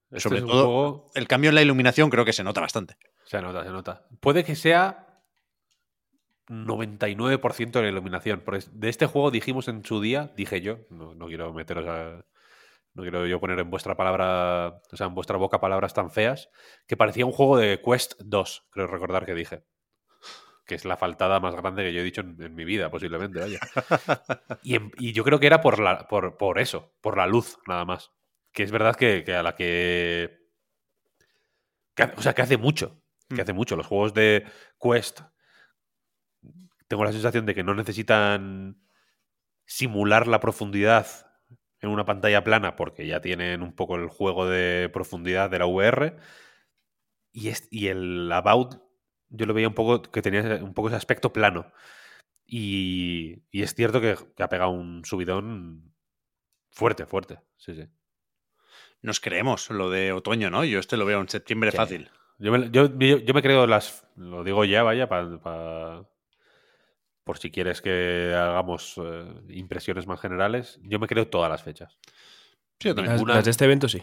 Este Sobre todo- juego- El cambio en la iluminación creo que se nota bastante. Se nota, se nota. Puede que sea 99% de la iluminación. Porque de este juego dijimos en su día, dije yo, no, no quiero meteros a. No quiero yo poner en vuestra palabra, o sea, en vuestra boca palabras tan feas, que parecía un juego de Quest 2, creo recordar que dije. Que es la faltada más grande que yo he dicho en, en mi vida, posiblemente, vaya. Y, en- y yo creo que era por, la, por, por eso, por la luz, nada más. Que es verdad que, que a la que o sea, que hace mucho. Que Mm. hace mucho. Los juegos de Quest. Tengo la sensación de que no necesitan simular la profundidad en una pantalla plana porque ya tienen un poco el juego de profundidad de la VR. Y, es- y el About, yo lo veía un poco que tenía un poco ese aspecto plano. Y, y es cierto que, que ha pegado un subidón fuerte, fuerte. Sí, sí. Nos creemos lo de otoño, ¿no? Yo este lo veo en septiembre Sí. fácil. Yo me, yo, yo- yo me creo las. Lo digo ya, vaya, pa- por si quieres que hagamos eh, impresiones más generales. Yo me creo todas las fechas. Sí, yo también. Las, Ninguna- las de este evento sí.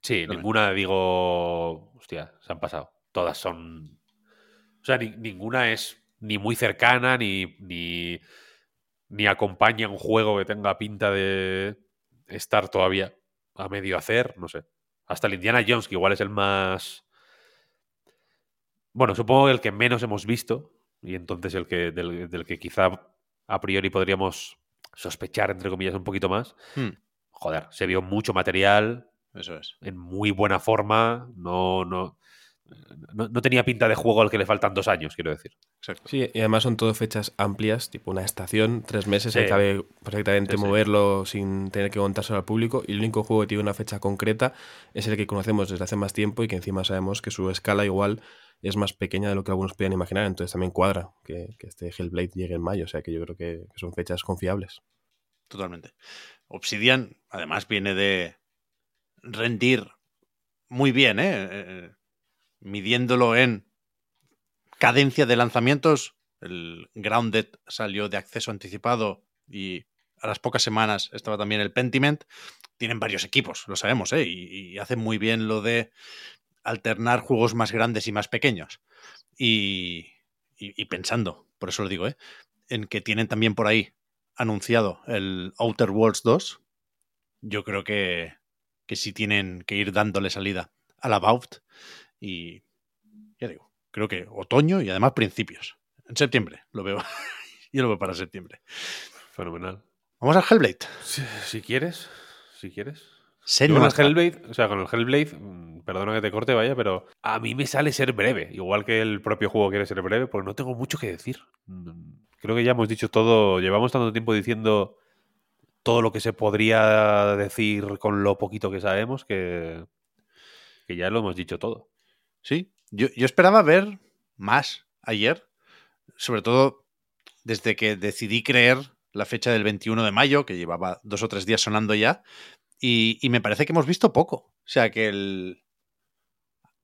Sí, También. ninguna digo. Hostia, se han pasado. Todas son. O sea, ni- ninguna es ni muy cercana, ni, ni. ni acompaña un juego que tenga pinta de estar todavía a medio hacer. No sé. Hasta el Indiana Jones, que igual es el más. Bueno, supongo el que menos hemos visto. Y entonces el que. del, del que quizá a priori podríamos sospechar, entre comillas, un poquito más. Hmm, Joder, se vio mucho material, eso es. en muy buena forma. No, no, no, no tenía pinta de juego al que le faltan dos años, quiero decir. Exacto. Sí, y además son todo fechas amplias, tipo una estación, tres meses, Sí. ahí cabe perfectamente Sí, sí. moverlo sin tener que contárselo al público. Y el único juego que tiene una fecha concreta es el que conocemos desde hace más tiempo y que encima sabemos que su escala igual es más pequeña de lo que algunos podían imaginar. Entonces también cuadra que, que este Hellblade llegue en mayo. O sea que yo creo que, son fechas confiables. Totalmente. Obsidian, además, viene de rendir muy bien, ¿eh? Eh, Midiéndolo en cadencia de lanzamientos. El Grounded salió de acceso anticipado y a las pocas semanas estaba también el Pentiment. Tienen varios equipos, lo sabemos, ¿eh? Y, y hacen muy bien lo de alternar juegos más grandes y más pequeños. Y, y- y pensando, por eso lo digo, ¿eh? En que tienen también por ahí anunciado el Outer Worlds 2, yo creo que, que sí tienen que ir dándole salida a la Baut. Y ya digo, creo que otoño y además principios. En septiembre lo veo. yo lo veo para septiembre. Fenomenal. Vamos al Hellblade. Si, si quieres, si quieres. Yo con el Hellblade, o sea, con el Hellblade, mm, perdona que te corte, vaya, pero a mí me sale ser breve, igual que el propio juego quiere ser breve, porque no tengo mucho que decir. Mm, Creo que ya hemos dicho todo, llevamos tanto tiempo diciendo todo lo que se podría decir con lo poquito que sabemos que, que ya lo hemos dicho todo. Sí, yo, yo esperaba ver más ayer, sobre todo desde que decidí creer la fecha del 21 de mayo, que llevaba dos o tres días sonando ya, y, me parece que hemos visto poco. O sea, que el...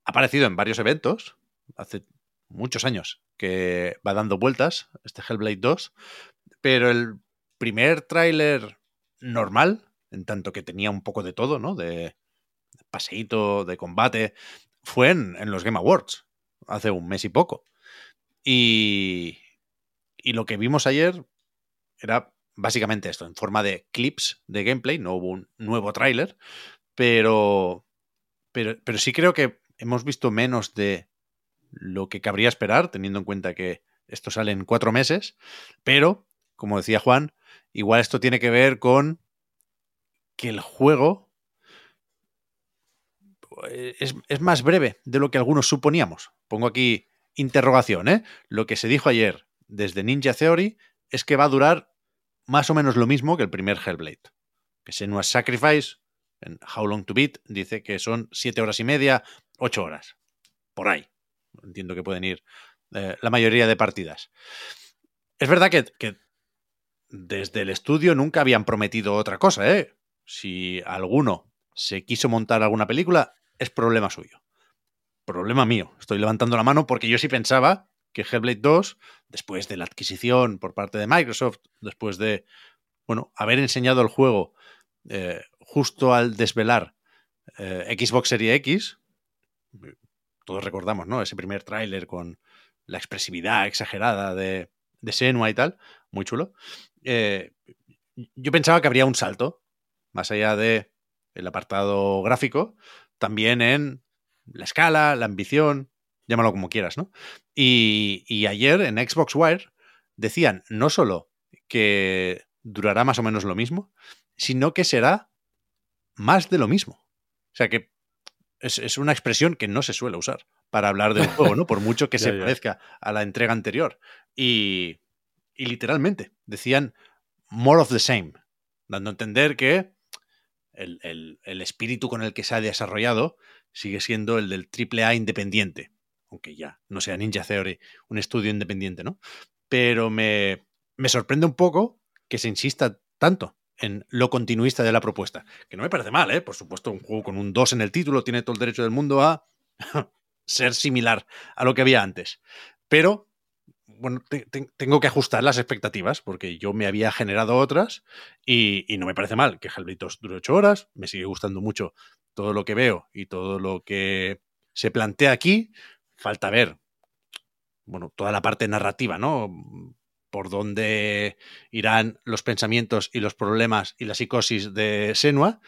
ha aparecido en varios eventos, hace muchos años que va dando vueltas, este Hellblade 2, pero el primer tráiler normal, en tanto que tenía un poco de todo, ¿no? De paseíto, de combate, fue en, en los Game Awards, hace un mes y poco. Y, y lo que vimos ayer era básicamente esto, en forma de clips de gameplay, no hubo un nuevo tráiler, pero, pero, pero sí creo que hemos visto menos de lo que cabría esperar, teniendo en cuenta que esto sale en cuatro meses, pero, como decía Juan, igual esto tiene que ver con que el juego es, es más breve de lo que algunos suponíamos. Pongo aquí interrogación, ¿eh? Lo que se dijo ayer desde Ninja Theory es que va a durar más o menos lo mismo que el primer Hellblade. Que Senua's Sacrifice, en How Long to Beat, dice que son siete horas y media, ocho horas. Por ahí. Entiendo que pueden ir eh, la mayoría de partidas. Es verdad que, que desde el estudio nunca habían prometido otra cosa, ¿eh? Si alguno se quiso montar alguna película, es problema suyo. Problema mío. Estoy levantando la mano porque yo sí pensaba que Hellblade 2, después de la adquisición por parte de Microsoft, después de, bueno, haber enseñado el juego eh, justo al desvelar eh, Xbox Series X, todos recordamos, ¿no? Ese primer tráiler con la expresividad exagerada de, de Senua y tal, muy chulo. Eh, yo pensaba que habría un salto, más allá de el apartado gráfico, también en la escala, la ambición, llámalo como quieras, ¿no? Y, y, ayer en Xbox Wire decían no solo que durará más o menos lo mismo, sino que será más de lo mismo. O sea que es, es una expresión que no se suele usar para hablar de un juego, ¿no? Por mucho que Ya, se ya. parezca a la entrega anterior. Y, y literalmente decían more of the same, dando a entender que el, el- el espíritu con el que se ha desarrollado sigue siendo el del AAA independiente, aunque ya no sea Ninja Theory un estudio independiente, ¿no? Pero me, me sorprende un poco que se insista tanto en lo continuista de la propuesta, que no me parece mal, ¿eh? Por supuesto, un juego con un 2 en el título tiene todo el derecho del mundo a ser similar a lo que había antes. Pero, bueno, te- te- tengo que ajustar las expectativas porque yo me había generado otras y, no me parece mal que Hellblade 2 dure 8 horas. Me sigue gustando mucho todo lo que veo y todo lo que se plantea aquí. Falta ver, bueno, toda la parte narrativa, ¿no? Por dónde irán los pensamientos y los problemas y la psicosis de Senua.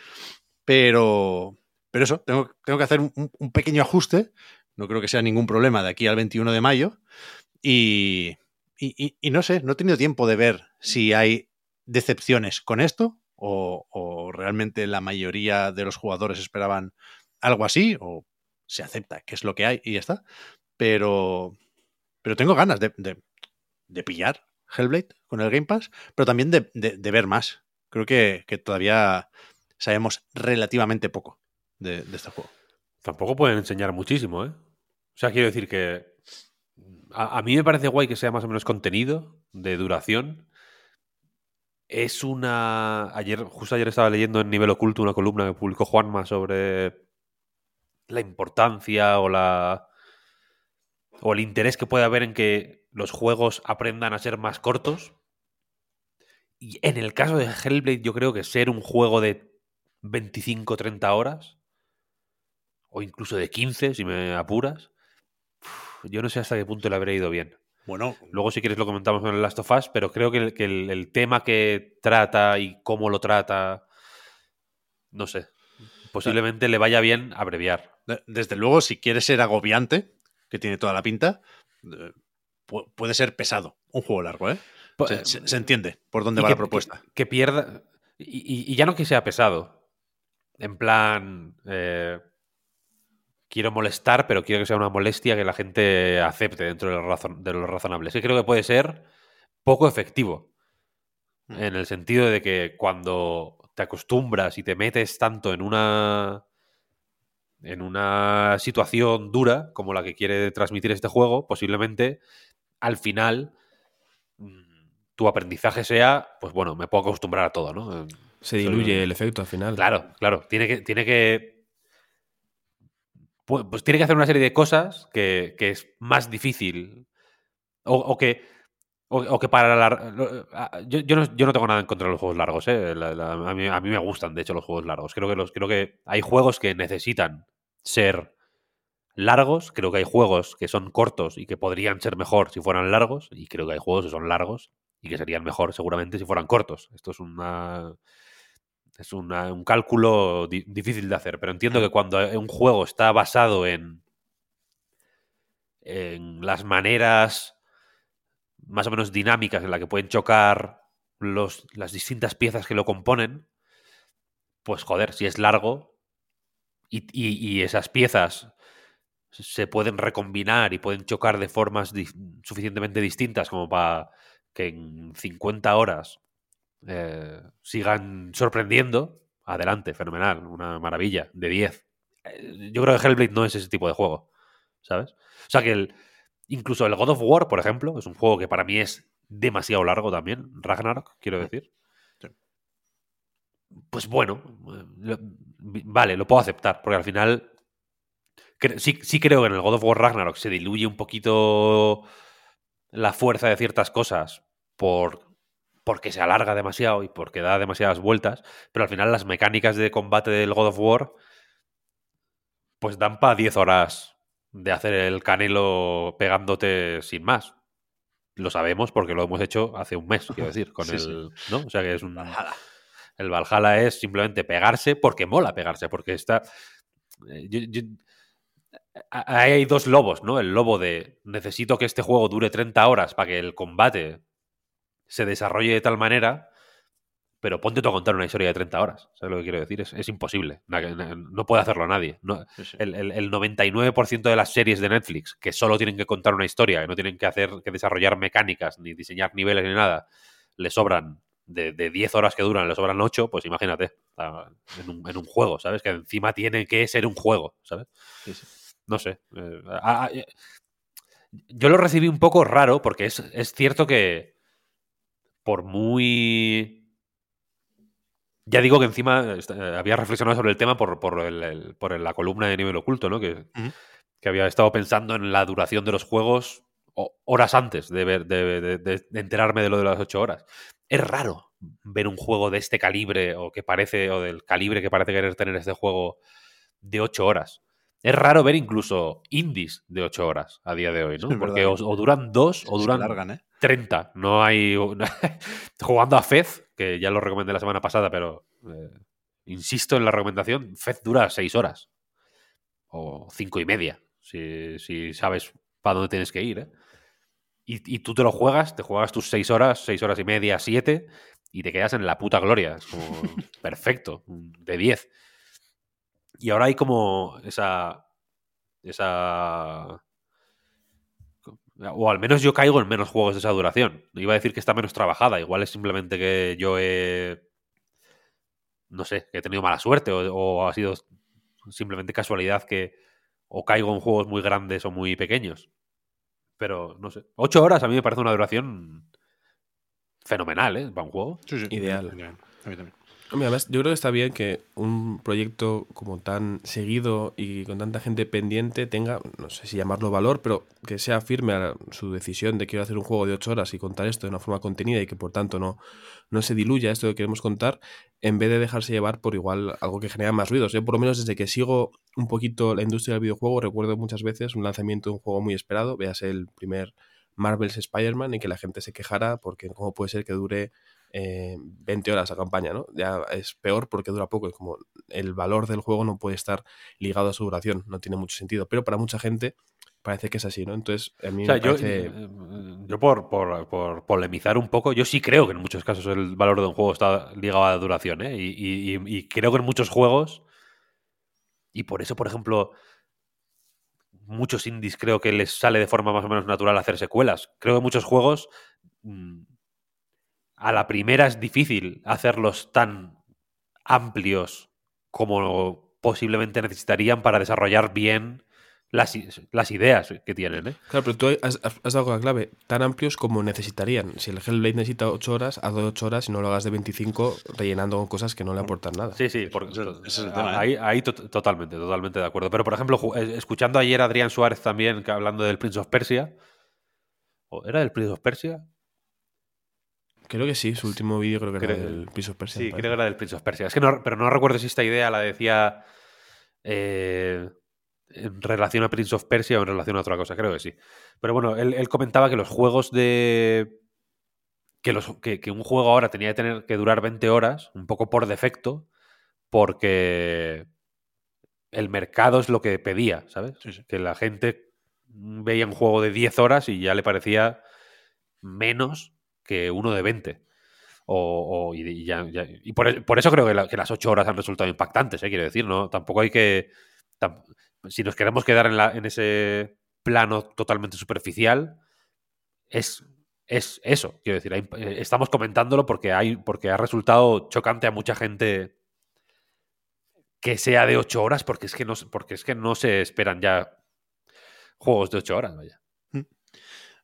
Pero, pero eso, tengo, tengo que hacer un, pequeño ajuste. No creo que sea ningún problema de aquí al 21 de mayo. Y, y- y- y no sé, no he tenido tiempo de ver si hay decepciones con esto o, o realmente la mayoría de los jugadores esperaban algo así o se acepta que es lo que hay y ya está. Pero, pero tengo ganas de, de- pillar Hellblade con el Game Pass, pero también de, de- ver más. Creo que, que todavía sabemos relativamente poco de, de este juego. Tampoco pueden enseñar muchísimo, ¿eh? O sea, quiero decir que a, a mí me parece guay que sea más o menos contenido de duración. Es una... Ayer, justo ayer estaba leyendo en Nivel Oculto una columna que publicó Juanma sobre la importancia o la... o el interés que puede haber en que los juegos aprendan a ser más cortos. Y en el caso de Hellblade, yo creo que ser un juego de 25-30 horas o incluso de 15, si me apuras. Yo no sé hasta qué punto le habré ido bien. Bueno, Luego, si quieres, lo comentamos con el Last of Us, pero creo que el, que el- el tema que trata y cómo lo trata, no sé. Posiblemente le vaya bien abreviar. de- desde luego, si quiere ser agobiante, que tiene toda la pinta, eh, pu- puede ser pesado. Un juego largo, ¿eh? Po- Se, se- se entiende por dónde va que- la propuesta. Que, que pierda. Y, ya no que sea pesado. En plan. eh, quiero molestar, pero quiero que sea una molestia que la gente acepte dentro de lo, razon- de lo razonable. Es que creo que puede ser poco efectivo. Mm. En el sentido de que cuando te acostumbras y te metes tanto en una. en una situación dura como la que quiere transmitir este juego, posiblemente al final mm, tu aprendizaje sea, pues bueno, me puedo acostumbrar a todo, ¿no? Se diluye el efecto al final. Claro, claro. Tiene que. Tiene que pues, pues tiene que hacer una serie de cosas que, que es más difícil. O, o que. O, que para la. Yo, yo no, yo no tengo nada en contra de los juegos largos, ¿eh? A, mí, a mí me gustan, de hecho, los juegos largos. Creo que, los, creo que hay juegos que necesitan ser largos. Creo que hay juegos que son cortos y que podrían ser mejor si fueran largos. Y creo que hay juegos que son largos y que serían mejor seguramente si fueran cortos. Esto es una. Es una- un cálculo di- difícil de hacer, pero entiendo que cuando un juego está basado en, en las maneras más o menos dinámicas en la que pueden chocar los, las distintas piezas que lo componen, pues joder, si es largo y, y- esas piezas se pueden recombinar y pueden chocar de formas suficientemente distintas como para que en 50 horas eh, sigan sorprendiendo, adelante, fenomenal, una maravilla, de 10. Eh, yo creo que Hellblade no es ese tipo de juego, ¿sabes? O sea que el, incluso el God of War, por ejemplo, es un juego que para mí es demasiado largo también, Ragnarok, quiero decir. Sí. Pues bueno, eh, lo- vale, lo puedo aceptar, porque al final cre- sí, sí creo que en el God of War Ragnarok se diluye un poquito la fuerza de ciertas cosas por porque se alarga demasiado y porque da demasiadas vueltas, pero al final las mecánicas de combate del God of War pues dan para 10 horas de hacer el canelo pegándote sin más. Lo sabemos porque lo hemos hecho hace un mes, quiero decir, con Sí, el, ¿no? O sea que es un Valhalla. el Valhalla es simplemente pegarse porque mola pegarse, porque está. eh, yo- yo- hay dos lobos, ¿no? El lobo de necesito que este juego dure 30 horas para que el combate se desarrolle de tal manera, pero ponte tú a contar una historia de 30 horas. ¿Sabes lo que quiero decir? Es, es imposible. No puede hacerlo nadie. No- Sí, sí. el, el- el 99% de las series de Netflix que solo tienen que contar una historia, que no tienen que hacer que desarrollar mecánicas, ni diseñar niveles ni nada, le sobran de, de 10 horas que duran, le sobran 8, pues imagínate, en un, en un juego, ¿sabes? Que encima tiene que ser un juego, ¿sabes? Sí. No sé. eh, eh, yo lo recibí un poco raro porque es, es cierto que por muy... Ya digo que encima est- eh, había reflexionado sobre el tema por, por, el- el- por la columna de nivel oculto, ¿no? Que, que había estado pensando en la duración de los juegos horas antes de, ver, de, de- de- de enterarme de lo de las ocho horas. Es raro ver un juego de este calibre o que parece, o del calibre que parece querer tener este juego de ocho horas. Es raro ver incluso indies de ocho horas a día de hoy, ¿no? Es Porque verdad. o, o duran dos o Se duran largan, ¿eh? 30. No hay. Jugando a Fez, que ya lo recomendé la semana pasada, pero eh, insisto en la recomendación: Fez dura 6 horas. O cinco y media, si, si sabes para dónde tienes que ir. ¿eh? Y, y tú te lo juegas, te juegas tus 6 horas, 6 horas y media, 7, y te quedas en la puta gloria. Es como perfecto, de 10. Y ahora hay como esa. Esa o al menos yo caigo en menos juegos de esa duración. Iba a decir que está menos trabajada. Igual es simplemente que yo he. No sé, que he tenido mala suerte. O, o ha sido simplemente casualidad que. O caigo en juegos muy grandes o muy pequeños. Pero no sé. Ocho horas a mí me parece una duración. Fenomenal, ¿eh? Para un juego. Sí, sí. Ideal. También, a mí también. Yo creo que está bien que un proyecto como tan seguido y con tanta gente pendiente tenga, no sé si llamarlo valor, pero que sea firme a su decisión de quiero hacer un juego de 8 horas y contar esto de una forma contenida y que por tanto no, no se diluya esto que queremos contar, en vez de dejarse llevar por igual algo que genera más ruidos. Yo por lo menos desde que sigo un poquito la industria del videojuego recuerdo muchas veces un lanzamiento de un juego muy esperado, veas el primer Marvel's Spider-Man y que la gente se quejara porque cómo puede ser que dure eh, 20 horas la campaña, ¿no? Ya es peor porque dura poco. Es como el valor del juego no puede estar ligado a su duración, no tiene mucho sentido. Pero para mucha gente parece que es así, ¿no? Entonces, a mí O sea, me yo, parece... eh, yo por, por- por polemizar un poco, yo sí creo que en muchos casos el valor de un juego está ligado a la duración, ¿eh? Y, y- y- y creo que en muchos juegos, y por eso, por ejemplo, muchos indies creo que les sale de forma más o menos natural hacer secuelas. Creo que muchos juegos, mm, a la primera es difícil hacerlos tan amplios como posiblemente necesitarían para desarrollar bien las, ideas que tienen, ¿eh? Claro, pero tú has, has- dado con la clave, tan amplios como necesitarían. Si el Hellblade necesita 8 horas, de 8 horas y no lo hagas de 25 rellenando con cosas que no le aportan nada. Sí, sí, porque, Ese- ese es el tema, ¿eh? ahí, ahí to- totalmente, totalmente de acuerdo. Pero, por ejemplo, escuchando ayer a Adrián Suárez también que hablando del Prince of Persia, ¿o ¿era del Prince of Persia? Creo que sí, su último vídeo creo que era Creo- del Piso Persia. Sí, creo que era del Prince of Persia. Es que no, pero no recuerdo si esta idea la decía eh, en relación a Prince of Persia o en relación a otra cosa, creo que sí. Pero bueno, él, él comentaba que los juegos de... Que, los, que, que un juego ahora tenía que tener que durar 20 horas, un poco por defecto, porque el mercado es lo que pedía, ¿sabes? Sí, sí. Que la gente veía un juego de 10 horas y ya le parecía menos que uno de 20. O, y, ya- y por, eso creo que, la- que las 8 horas han resultado impactantes, ¿eh? quiero decir, ¿no? Tampoco hay que. si nos queremos quedar en, la- en ese plano totalmente superficial, es, es eso, quiero decir. eh, estamos comentándolo porque, hay, porque ha resultado chocante a mucha gente que sea de 8 horas, porque es que no, porque es que no se esperan ya juegos de 8 horas, vaya.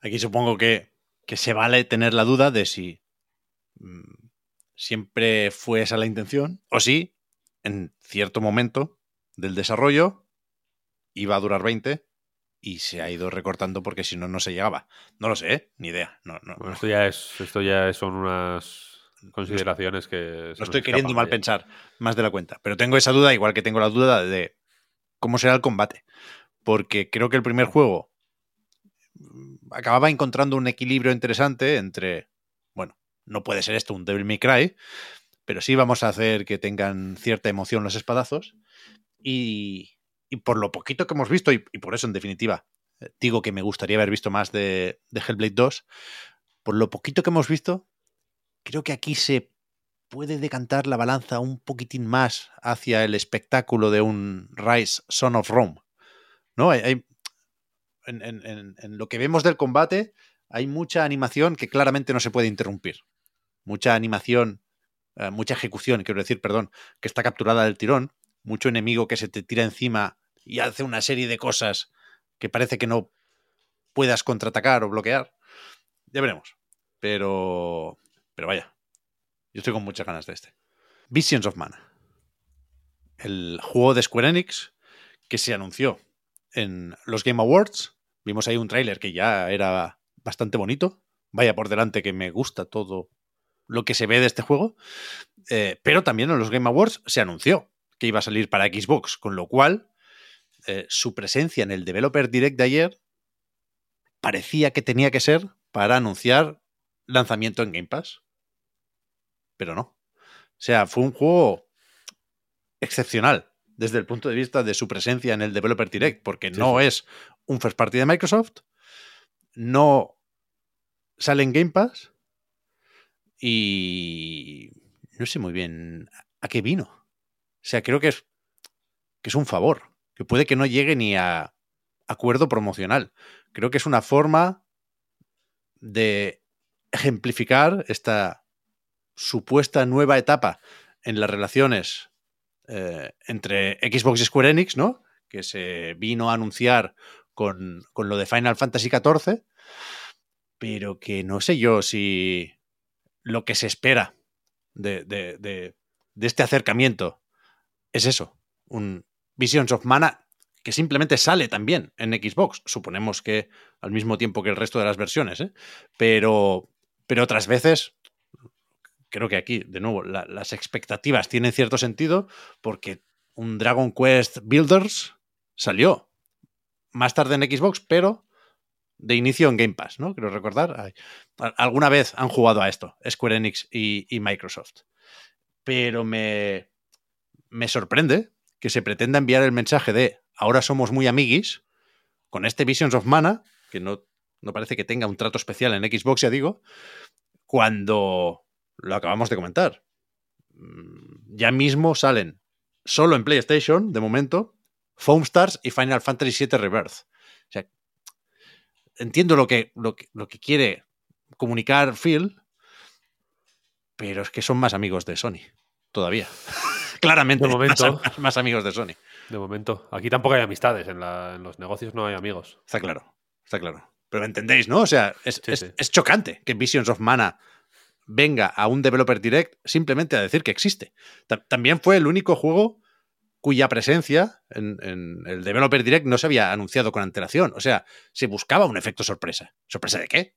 Aquí supongo que, que se vale tener la duda de si mm, siempre fue esa la intención o si en cierto momento del desarrollo iba a durar 20 y se ha ido recortando porque si no, no se llegaba. No lo sé, ¿eh? ni idea. No, no, Bueno, esto ya es, esto ya son unas consideraciones que. no estoy queriendo mal pensar más de la cuenta, pero tengo esa duda, igual que tengo la duda de cómo será el combate. Porque creo que el primer juego acababa encontrando un equilibrio interesante entre, bueno, no puede ser esto un Devil May Cry, pero sí vamos a hacer que tengan cierta emoción los espadazos. Y, y por lo poquito que hemos visto, y, por eso en definitiva eh, digo que me gustaría haber visto más de, de Hellblade 2, por lo poquito que hemos visto, creo que aquí se puede decantar la balanza un poquitín más hacia el espectáculo de un Rise Son of Rome. ¿No? Hay- en, lo que vemos del combate hay mucha animación que claramente no se puede interrumpir. Mucha animación, eh, mucha ejecución, quiero decir, perdón, que está capturada del tirón. Mucho enemigo que se te tira encima y hace una serie de cosas que parece que no puedas contraatacar o bloquear. Ya veremos. Pero, pero vaya, yo estoy con muchas ganas de este. Visions of Mana. El juego de Square Enix que se anunció en los Game Awards. Vimos ahí un tráiler que ya era bastante bonito. Vaya por delante que me gusta todo lo que se ve de este juego. Eh, pero también en los Game Awards se anunció que iba a salir para Xbox, con lo cual eh, su presencia en el Developer Direct de ayer parecía que tenía que ser para anunciar lanzamiento en Game Pass. Pero no. O sea, fue un juego excepcional desde el punto de vista de su presencia en el Developer Direct, porque Sí, no sí. es un first party de Microsoft, no sale en Game Pass y no sé muy bien a qué vino. O sea, creo que es, que es un favor, que puede que no llegue ni a acuerdo promocional. Creo que es una forma de ejemplificar esta supuesta nueva etapa en las relaciones eh, entre Xbox y Square Enix, ¿no? Que se vino a anunciar con, con lo de Final Fantasy XIV, pero que no sé yo si lo que se espera de, de- este acercamiento es eso, un Visions of Mana que simplemente sale también en Xbox. Suponemos que al mismo tiempo que el resto de las versiones, ¿eh? pero, pero otras veces creo que aquí, de nuevo, la- las expectativas tienen cierto sentido porque un Dragon Quest Builders salió más tarde en Xbox, pero de inicio en Game Pass, ¿no? Quiero recordar. Alguna vez han jugado a esto, Square Enix y, y Microsoft. Pero me, me sorprende que se pretenda enviar el mensaje de ahora somos muy amiguis con este Visions of Mana, que no, no parece que tenga un trato especial en Xbox, ya digo, cuando lo acabamos de comentar. Mm, Ya mismo salen solo en PlayStation, de momento, Foam Stars y Final Fantasy VII Rebirth. O sea, entiendo lo que, lo que, lo que quiere comunicar Phil, pero es que son más amigos de Sony, todavía. Claramente, De momento. Más, más amigos de Sony. De momento. Aquí tampoco hay amistades. En, la- en los negocios no hay amigos. Está claro, está claro. Pero entendéis, ¿no? O sea, es, Sí, es- sí. es chocante que Visions of Mana venga a un Developer Direct simplemente a decir que existe. Ta- también fue el único juego cuya presencia en, en el Developer Direct no se había anunciado con antelación. O sea, se buscaba un efecto sorpresa. ¿Sorpresa de qué?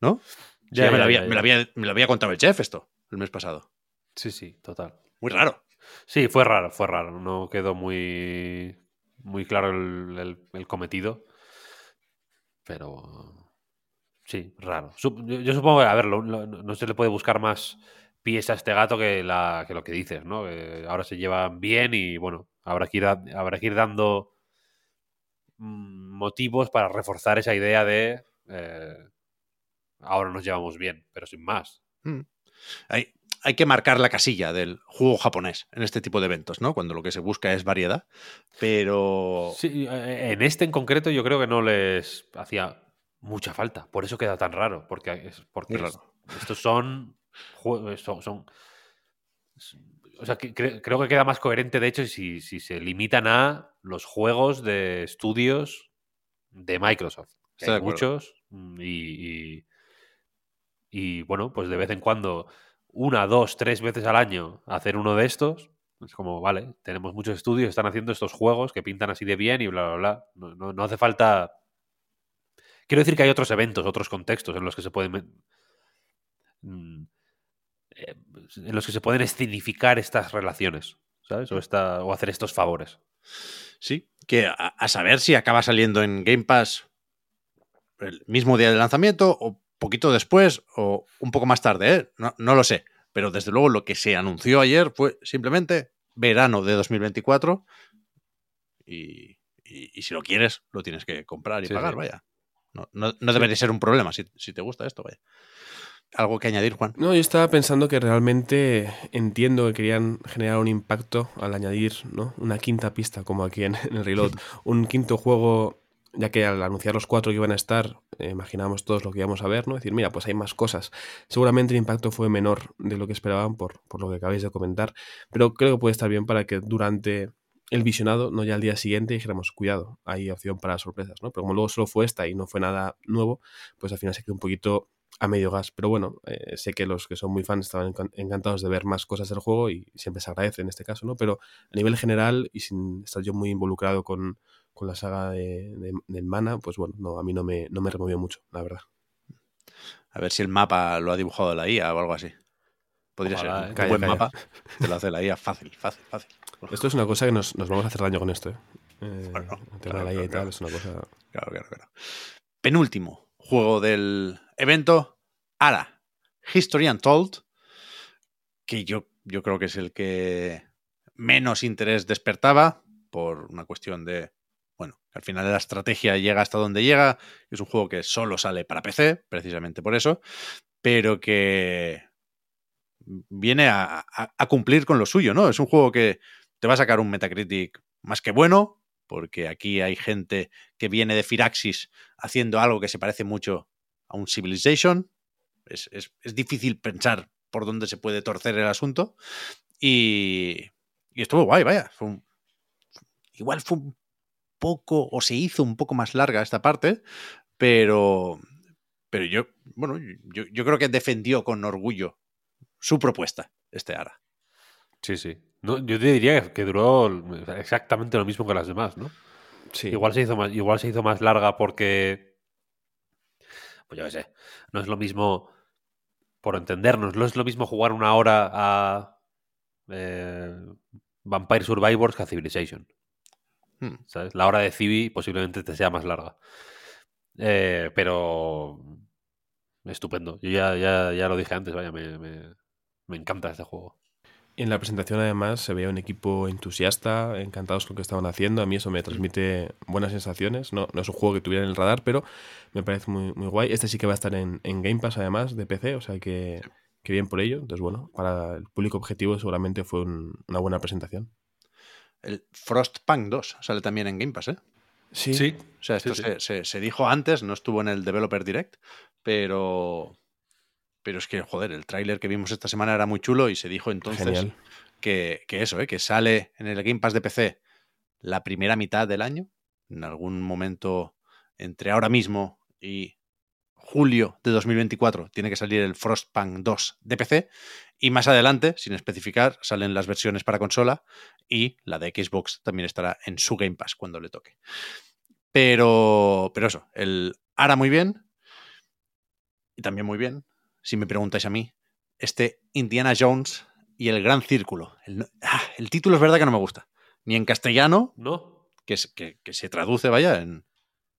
¿No? Ya, Ya, me, ya, lo había, me lo había- me lo había contado el chef esto el mes pasado. Sí, sí, total. Muy raro. Sí, fue raro, fue raro. No quedó muy, muy claro el, el- el cometido. Pero sí, raro. Yo, yo supongo que, a ver, lo- lo- no se le puede buscar más pies a este gato que, la, que lo que dices, ¿no? Que ahora se llevan bien y bueno, habrá que ir, habrá que ir dando mm, motivos para reforzar esa idea de eh, ahora nos llevamos bien, pero sin más. Hay, hay que marcar la casilla del juego japonés en este tipo de eventos, ¿no? Cuando lo que se busca es variedad. Pero. Sí, eh, en este en concreto yo creo que no les hacía mucha falta. Por eso queda tan raro. Porque, es, porque Muy es- raro. estos son, son, son- O sea, que cre- creo que queda más coherente, de hecho, si, si se limitan a los juegos de estudios de Microsoft. que Estoy de hay muchos. mm, Y, y, y, bueno, pues de vez en cuando, una, dos, tres veces al año, hacer uno de estos. Es como, vale, tenemos muchos estudios, están haciendo estos juegos que pintan así de bien y bla, bla, bla. No, no- no hace falta. Quiero decir que hay otros eventos, otros contextos en los que se pueden. En los que se pueden escenificar estas relaciones, ¿sabes? O, esta, o hacer estos favores. Sí, que a, a saber si acaba saliendo en Game Pass el mismo día del lanzamiento o poquito después o un poco más tarde, ¿eh? No, no lo sé. Pero desde luego lo que se anunció ayer fue simplemente verano de 2024 y, y- y si lo quieres lo tienes que comprar y Sí, pagar, sí. vaya. No, no- no debería ser un problema si, si te gusta esto, vaya. ¿Algo que añadir, Juan? No, yo estaba pensando que realmente entiendo que querían generar un impacto al añadir ¿no? una quinta pista, como aquí en, en el Reload, un quinto juego, ya que al anunciar los cuatro que iban a estar, eh, imaginamos todos lo que íbamos a ver, ¿no? Es decir, mira, pues hay más cosas. Seguramente el impacto fue menor de lo que esperaban por, por lo que acabáis de comentar, pero creo que puede estar bien para que durante el visionado, no ya al día siguiente, dijéramos, cuidado, hay opción para sorpresas, ¿no? Pero como luego solo fue esta y no fue nada nuevo, pues al final se quedó un poquito a medio gas. Pero bueno, eh, sé que los que son muy fans estaban encan- encantados de ver más cosas del juego y siempre se agradece en este caso, ¿no? Pero a nivel general y sin estar yo muy involucrado con, con la saga de, de- del Mana, pues bueno, no, a mí no me, no me removió mucho, la verdad. A ver si el mapa lo ha dibujado la IA o algo así. Podría Ojalá, ser ¿eh? un Calla, buen calla. mapa. Te lo hace la IA fácil, fácil, fácil. Esto es una cosa que nos, nos vamos a hacer daño con esto, ¿eh? Eh, Bueno, claro, la IA y claro, tal es una cosa... Claro, claro, claro. Penúltimo juego del evento, Ara, History Untold, que yo, yo creo que es el que menos interés despertaba por una cuestión de, bueno, al final la estrategia llega hasta donde llega, es un juego que solo sale para PC, precisamente por eso, pero que viene a, a- a cumplir con lo suyo, ¿no? Es un juego que te va a sacar un Metacritic más que bueno, porque aquí hay gente que viene de Firaxis haciendo algo que se parece mucho a un Civilization. Es, es- es difícil pensar por dónde se puede torcer el asunto. Y, y estuvo guay, vaya. Fue un- igual fue un poco, o se hizo un poco más larga esta parte, pero, pero yo, bueno, yo, yo creo que defendió con orgullo su propuesta, este Ara. Sí, sí. No, yo te diría que- que duró exactamente lo mismo que las demás, ¿no? Sí. Igual se hizo más, igual se hizo más larga porque. Pues yo qué sé. No es lo mismo. Por entendernos, no es lo mismo jugar una hora a eh, Vampire Survivors que a Civilization. Hmm. ¿Sabes? La hora de Civi posiblemente te sea más larga. Eh, pero. Estupendo. Yo ya, ya, ya lo dije antes, vaya, me, me- me encanta este juego. En la presentación además se veía un equipo entusiasta, encantados con lo que estaban haciendo. A mí eso me transmite buenas sensaciones. No, no es un juego que tuviera en el radar, pero me parece muy, muy guay. Este sí que va a estar en, en Game Pass además de PC, o sea que, que bien por ello. Entonces bueno, para el público objetivo seguramente fue un- una buena presentación. El Frostpunk 2 sale también en Game Pass, ¿eh? Sí, O sea, esto Sí, sí. Se, se- se dijo antes, no estuvo en el Developer Direct, pero. Pero es que, joder, el tráiler que vimos esta semana era muy chulo y se dijo entonces que, que eso, ¿eh? que sale en el Game Pass de PC la primera mitad del año, en algún momento entre ahora mismo y julio de 2024 tiene que salir el Frostpunk 2 de PC y más adelante, sin especificar, salen las versiones para consola y la de Xbox también estará en su Game Pass cuando le toque. Pero, pero eso, el Ara muy bien y también muy bien, si me preguntáis a mí, este Indiana Jones y el Gran Círculo. El, ah, el título es verdad que no me gusta. Ni en castellano, ¿No? que, es, que, que se traduce, vaya, en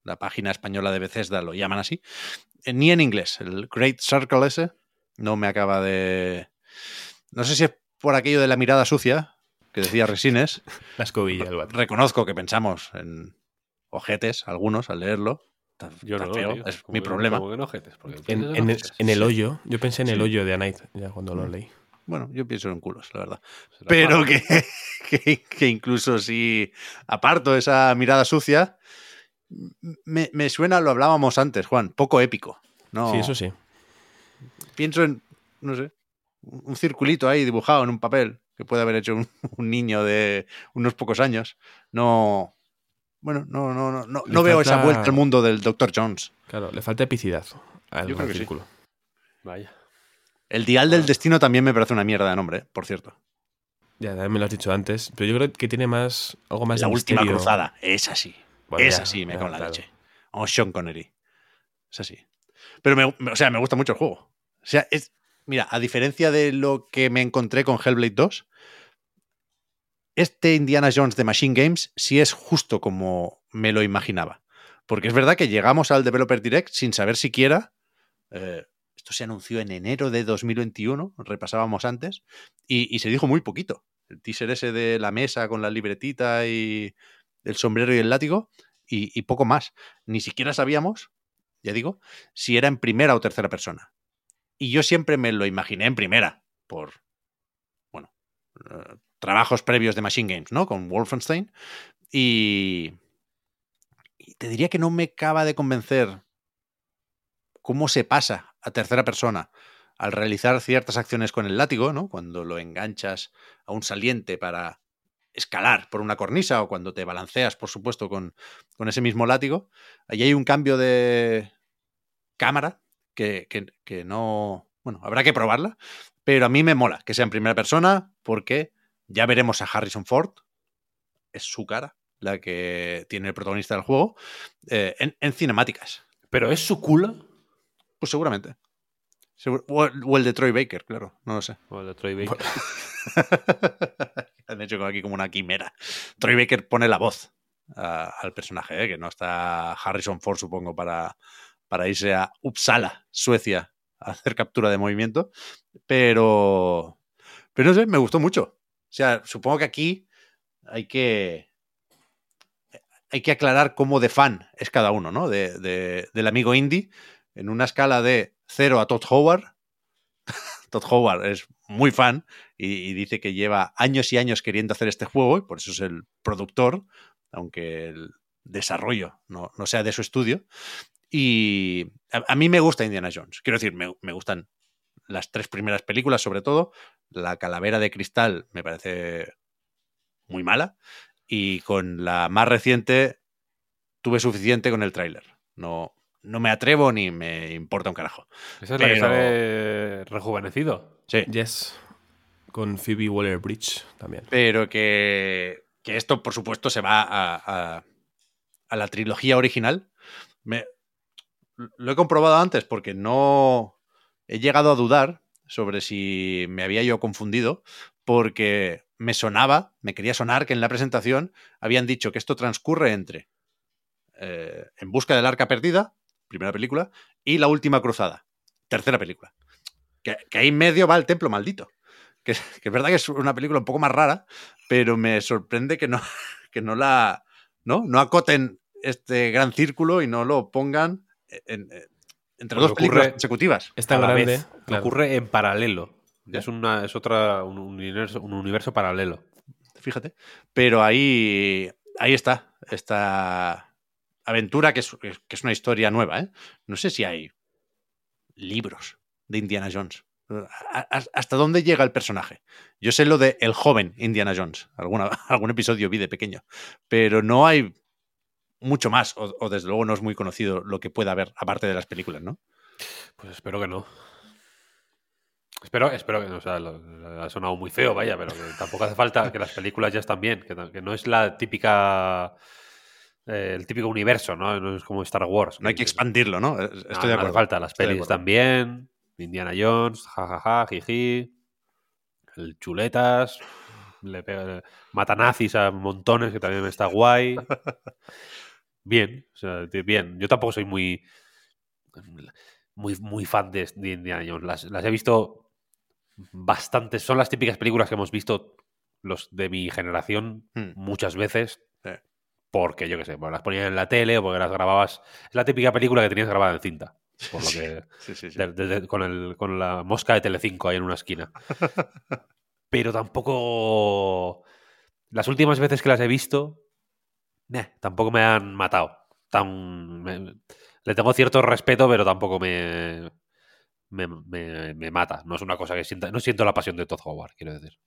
la página española de Bethesda lo llaman así, eh, ni en inglés. El Great Circle ese no me acaba de... No sé si es por aquello de la mirada sucia que decía Resines. La escobilla vato. Reconozco que pensamos en ojetes, algunos, al leerlo. Está- Yo no, feo, tío. es mi problema. como que no ojetes, porque En, el, ojetes. en el hoyo, yo pensé en el Sí. hoyo de A Night, ya cuando lo leí. Bueno, yo pienso en culos, la verdad. Pero que, que, que incluso si aparto esa mirada sucia, me, me suena, lo hablábamos antes, Juan, poco épico. No, Sí, eso sí. Pienso en, no sé, un un circulito ahí dibujado en un papel que puede haber hecho un, un niño de unos pocos años. No, bueno, no, no, no, no, veo esa vuelta al mundo del Dr. Jones. Claro, le falta epicidad al Yo creo Gran que sí. círculo. Vaya. El Dial del Destino también me parece una mierda de nombre, por cierto. Ya, también me lo has dicho antes, pero yo creo que tiene más algo más La de última misterio. cruzada, es así. Bueno, es ya, así, me ya, cago en la claro. leche. O Sean Connery. Es así. Pero, me, me- o sea, me gusta mucho el juego. O sea, es, mira, a diferencia de lo que me encontré con Hellblade 2, este Indiana Jones de Machine Games sí es justo como me lo imaginaba. Porque es verdad que llegamos al Developer Direct sin saber siquiera. eh, esto se anunció en enero de 2021, repasábamos antes, y, se dijo muy poquito. El teaser ese de la mesa con la libretita y el sombrero y el látigo, y, y poco más. Ni siquiera sabíamos, ya digo, si era en primera o tercera persona. y yo siempre me lo imaginé en primera, por, bueno, eh, trabajos previos de Machine Games, ¿no? Con Wolfenstein. Y, te diría que no me acaba de convencer cómo se pasa a tercera persona al realizar ciertas acciones con el látigo, ¿no? Cuando lo enganchas a un saliente para escalar por una cornisa o cuando te balanceas, por supuesto, con, con ese mismo látigo. Allí hay un cambio de cámara que, que no... Bueno, habrá que probarla, pero a mí me mola que sea en primera persona porque ya veremos a Harrison Ford, es su cara la que tiene el protagonista del juego, eh, en, en, cinemáticas. ¿Pero es su culo? Pues seguramente. Segur o, el, o, el, de Troy Baker, claro, no lo sé. O el de Troy Baker. Han hecho aquí como una quimera. Troy Baker pone la voz al personaje, ¿eh? que no está Harrison Ford, supongo, para, para irse a Uppsala, Suecia, a hacer captura de movimiento. Pero, pero no sé, me gustó mucho. O sea, supongo que aquí hay que, hay que aclarar cómo de fan es cada uno, ¿no? De, de, del amigo indie, en una escala de 0 a Todd Howard. Todd Howard es muy fan y, y, dice que lleva años y años queriendo hacer este juego y por eso es el productor, aunque el desarrollo no, no sea de su estudio. Y a, a, mí me gusta Indiana Jones. Quiero decir, me, me gustan las tres primeras películas, sobre todo. La Calavera de Cristal me parece muy mala. Y con la más reciente tuve suficiente con el tráiler. No, no me atrevo ni me importa un carajo. ¿Esa es Pero... la que sale rejuvenecido? Sí. Yes. Con Phoebe Waller Bridge también. Pero que, que esto, por supuesto, se va a, a, a la trilogía original. Me, lo he comprobado antes porque no he llegado a dudar sobre si me había yo confundido, porque me sonaba, me quería sonar que en la presentación habían dicho que esto transcurre entre eh, En busca del arca perdida, primera película, y La última cruzada, tercera película. Que, ahí en medio va el templo maldito. Que, es verdad que es una película un poco más rara, pero me sorprende que no, que no la. ¿no? no acoten este gran círculo y no lo pongan en, entre dos películas consecutivas. Es tan grande. vez. claro. Ocurre en paralelo. Ya. Es, una, es otra, un universo, un universo paralelo. fíjate. Pero ahí, ahí está, esta aventura que es, que es una historia nueva. ¿eh? No sé si hay libros de Indiana Jones. ¿A- a- ¿Hasta dónde llega el personaje? Yo sé lo de el joven Indiana Jones. Alguna, algún episodio vi de pequeño. Pero no hay mucho más, o, o desde luego no es muy conocido lo que pueda haber, aparte de las películas, ¿no? Pues espero que no. Espero, espero que no. O sea, lo- lo- ha sonado muy feo, vaya, pero que tampoco hace falta que las películas ya están bien. Que, que no es la típica. eh, el típico universo, ¿no? No es como Star Wars. No hay que expandirlo, ¿no? Estoy No, de no acuerdo. hace falta. Las Estoy pelis están bien. Indiana Jones, jajaja, jiji. El chuletas. Le pega, mata nazis a montones, que también está guay. Bien, o sea, bien. Yo tampoco soy muy. Muy, muy fan de, de Indiana Jones. Las, las he visto bastantes. Son las típicas películas que hemos visto los de mi generación Hmm. muchas veces. Sí. Porque, yo qué sé, pues las ponían en la tele o porque las grababas. Es la típica película que tenías grabada en cinta. Por lo que. Sí, sí, de- con, el, con la mosca de Telecinco ahí en una esquina. Pero tampoco. Las últimas veces que las he visto, tampoco me han matado. Tan, le tengo cierto respeto, pero tampoco me, me, me- me mata. No es una cosa que sienta. No siento la pasión de Todd Howard, quiero decir.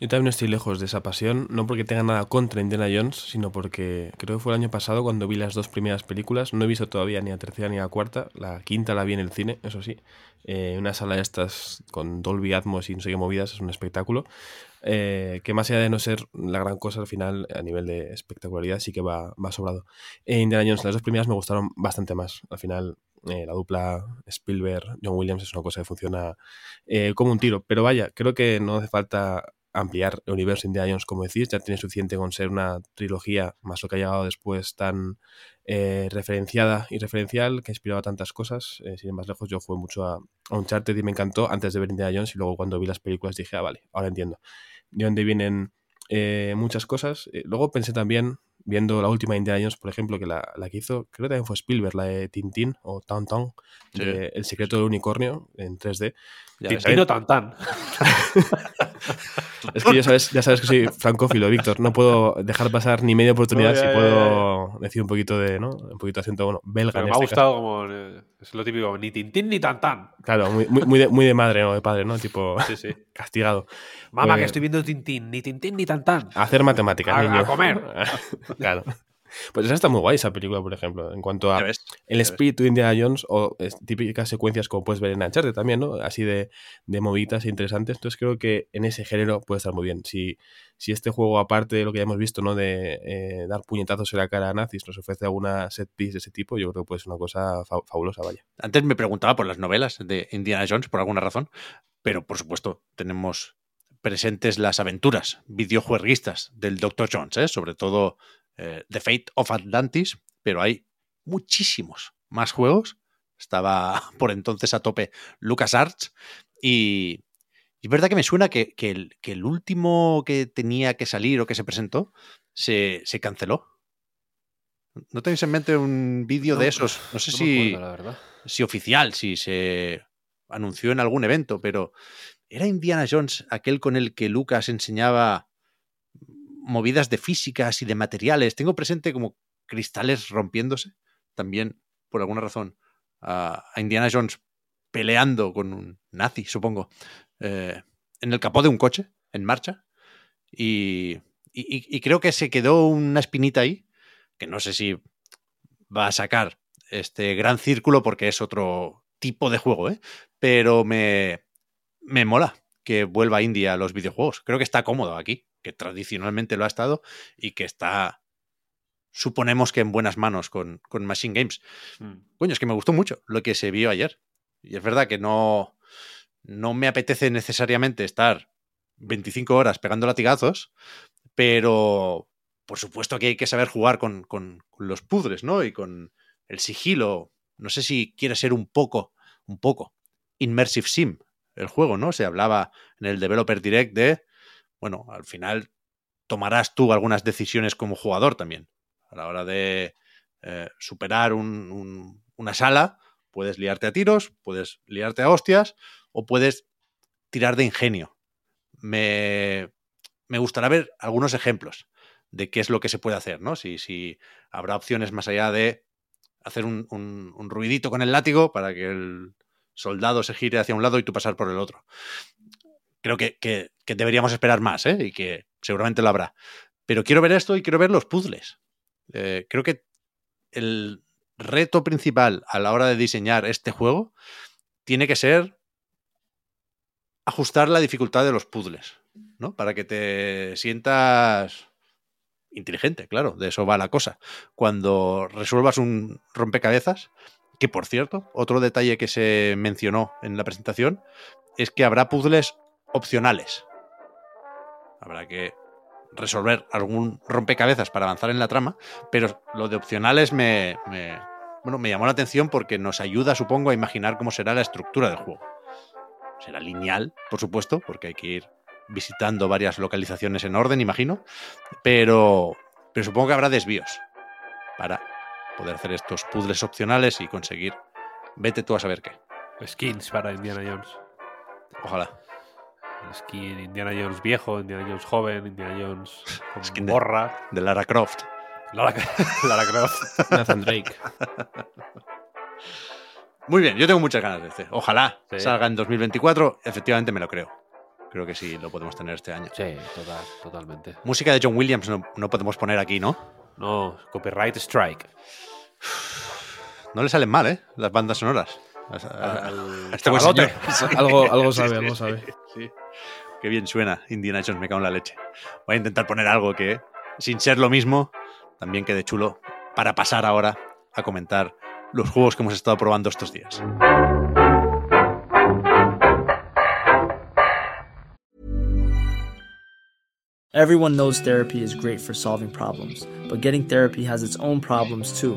Yo también estoy lejos de esa pasión, no porque tenga nada contra Indiana Jones, sino porque creo que fue el año pasado cuando vi las dos primeras películas. No he visto todavía ni la tercera ni la cuarta. La quinta la vi en el cine, eso sí. Eh, una sala de estas con Dolby Atmos y no sé qué movidas, es un espectáculo. Eh, que más allá de no ser la gran cosa, al final, a nivel de espectacularidad, sí que va, va sobrado. Eh, Indiana Jones, las dos primeras me gustaron bastante más. Al final, eh, la dupla Spielberg-John Williams es una cosa que funciona eh, como un tiro. Pero vaya, creo que no hace falta ampliar el universo Indiana Jones, como decís, ya tiene suficiente con ser una trilogía, más lo que ha llegado después tan eh, referenciada y referencial, que ha inspirado a tantas cosas. Eh, sin ir más lejos, yo jugué mucho a, a Uncharted y me encantó antes de ver Indiana Jones y luego cuando vi las películas dije, ah, vale, ahora entiendo. De dónde vienen eh, muchas cosas. Eh, luego pensé también, viendo la última Indiana Jones, por ejemplo, que la, la que hizo, creo que también fue Spielberg, la de Tintín o Town Town, Sí. de El secreto del unicornio en 3D. Tintino tan tan. Es que ya sabes, ya sabes que soy francófilo, Víctor. No puedo dejar pasar ni media oportunidad No, ya, si ya, puedo decir un poquito de, ¿no? Un poquito de acento bueno, belga. Pero me ha este gustado como. eh, Es lo típico, ni Tintín ni tan tan. Claro, muy, muy, muy de, muy de madre, ¿no? De padre, ¿no? Tipo, Sí, sí. castigado. Mamá, Pues- que estoy viendo Tintín, ni Tintín ni tan tan. A hacer matemáticas, niño. a comer. claro. Pues esa está muy guay, esa película, por ejemplo, en cuanto a ves. el espíritu de Indiana Jones o típicas secuencias como puedes ver en Uncharted también, ¿no? Así de, de moviditas e interesantes. Entonces creo que en ese género puede estar muy bien. Si, si este juego, aparte de lo que ya hemos visto, ¿no? De eh, dar puñetazos en la cara a nazis, nos ofrece alguna set piece de ese tipo, yo creo que puede ser una cosa fa- fabulosa, vaya. Antes me preguntaba por las novelas de Indiana Jones, por alguna razón, pero por supuesto tenemos presentes las aventuras videojueguistas del Dr. Jones, ¿eh? sobre todo eh, The Fate of Atlantis, pero hay muchísimos más juegos. Estaba por entonces a tope LucasArts y, y es verdad que me suena que, que el, que el último que tenía que salir o que se presentó se, se canceló. ¿No tenéis en mente un vídeo No, de esos? No sé No si acuerdo, si oficial, si se anunció en algún evento, pero ¿era Indiana Jones aquel con el que Lucas enseñaba movidas de físicas y de materiales? Tengo presente como cristales rompiéndose, también por alguna razón, a, Indiana Jones peleando con un nazi, supongo, eh, en el capó de un coche, en marcha, y, creo que se quedó una espinita ahí, que no sé si va a sacar este gran círculo porque es otro tipo de juego, ¿eh? Pero me, me mola que vuelva India a los videojuegos. Creo que está cómodo aquí, que tradicionalmente lo ha estado y que está, suponemos que en buenas manos con, con Machine Games. Mm. Coño, es que me gustó mucho lo que se vio ayer. Y es verdad que no, no me apetece necesariamente estar 25 horas pegando latigazos, pero por supuesto que hay que saber jugar con, con- con los puzzles, ¿no? Y con el sigilo. No sé si quiere ser un poco, un poco immersive sim el juego, ¿no? Se hablaba en el Developer Direct de, bueno, al final tomarás tú algunas decisiones como jugador también. A la hora de eh, superar un- un- una sala, puedes liarte a tiros, puedes liarte a hostias o puedes tirar de ingenio. Me, me gustará ver algunos ejemplos de qué es lo que se puede hacer, ¿no? Si, si habrá opciones más allá de hacer un- un ruidito con el látigo para que el soldado se gire hacia un lado y tú pasar por el otro. Creo que, que- deberíamos esperar más, ¿eh? Y que seguramente lo habrá. Pero quiero ver esto y quiero ver los puzzles. Eh, creo que el reto principal a la hora de diseñar este juego tiene que ser ajustar la dificultad de los puzzles, ¿no? Para que te sientas inteligente, claro, de eso va la cosa. Cuando resuelvas un rompecabezas, que por cierto, otro detalle que se mencionó en la presentación es que habrá puzzles opcionales. Habrá que resolver algún rompecabezas para avanzar en la trama, pero lo de opcionales me, me- bueno, me llamó la atención porque nos ayuda, supongo, a imaginar cómo será la estructura del juego. Será lineal, por supuesto, porque hay que ir visitando varias localizaciones en orden, imagino, pero, pero supongo que habrá desvíos para poder hacer estos puzzles opcionales y conseguir, vete tú a saber qué. Skins para Indiana Jones. Ojalá. Skin Indiana Jones viejo, Indiana Jones joven, Indiana Jones con Skin de- Lara Croft. Lara, Lara Croft. Nathan Drake. Muy bien, yo tengo muchas ganas de este. Ojalá Sí. salga en 2024. Efectivamente me lo creo. Creo que sí lo podemos tener este año. Sí, total, totalmente. Música de John Williams no, no podemos poner aquí, ¿no? No, copyright strike. No le salen mal, ¿eh? Las bandas sonoras. A- a- este algo, algo sabe, sí, algo sí, sabe. sí. Qué bien suena Indiana Jones, me cago en la leche. Voy a intentar poner algo que, sin ser lo mismo, también quede chulo para pasar ahora a comentar los juegos que hemos estado probando estos días. Everyone knows therapy is great for solving problems, but getting therapy has its own problems too,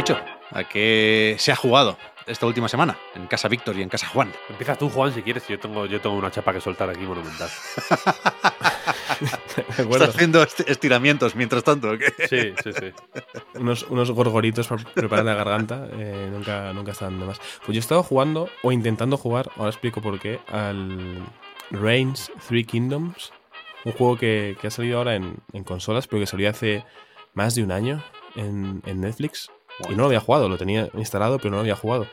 Dicho, ¿a qué se ha jugado esta última semana? En casa Víctor y en casa Juan. Empieza tú, Juan, si quieres. Yo tengo, yo tengo una chapa que soltar aquí monumental. ¿Estás haciendo esti- estiramientos mientras tanto? ¿o qué? Sí, sí, sí. unos, unos gorgoritos para preparar la garganta eh, nunca, nunca están de más. Pues yo he estado jugando o intentando jugar, ahora explico por qué, al Reigns Three Kingdoms, un juego que, que ha salido ahora en, en consolas, pero que salió hace más de un año en, en Netflix. Y no lo había jugado, lo tenía instalado, pero no lo había jugado.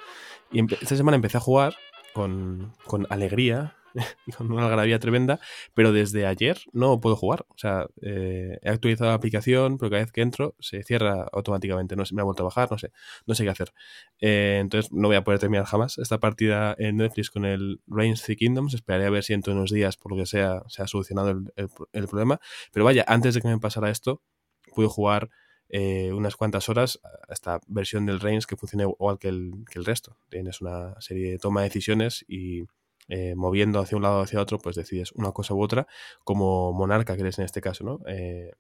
Y esta semana empecé a jugar con, con alegría con una algarabía tremenda, pero desde ayer no puedo jugar. O sea, eh, he actualizado la aplicación, pero cada vez que entro se cierra automáticamente. No sé, me ha vuelto a bajar, no sé, no sé qué hacer. Eh, entonces no voy a poder terminar jamás esta partida en Netflix con el Reigns Three Kingdoms. Esperaré a ver si en unos días, por lo que sea, se ha solucionado el, el- el problema. Pero vaya, antes de que me pasara esto, pude jugar eh, unas cuantas horas a esta versión del Reigns que funciona igual que el, que el resto. Tienes una serie de toma de decisiones y eh, moviendo hacia un lado o hacia otro, pues decides una cosa u otra, como monarca que eres en este caso, ¿no? Eh,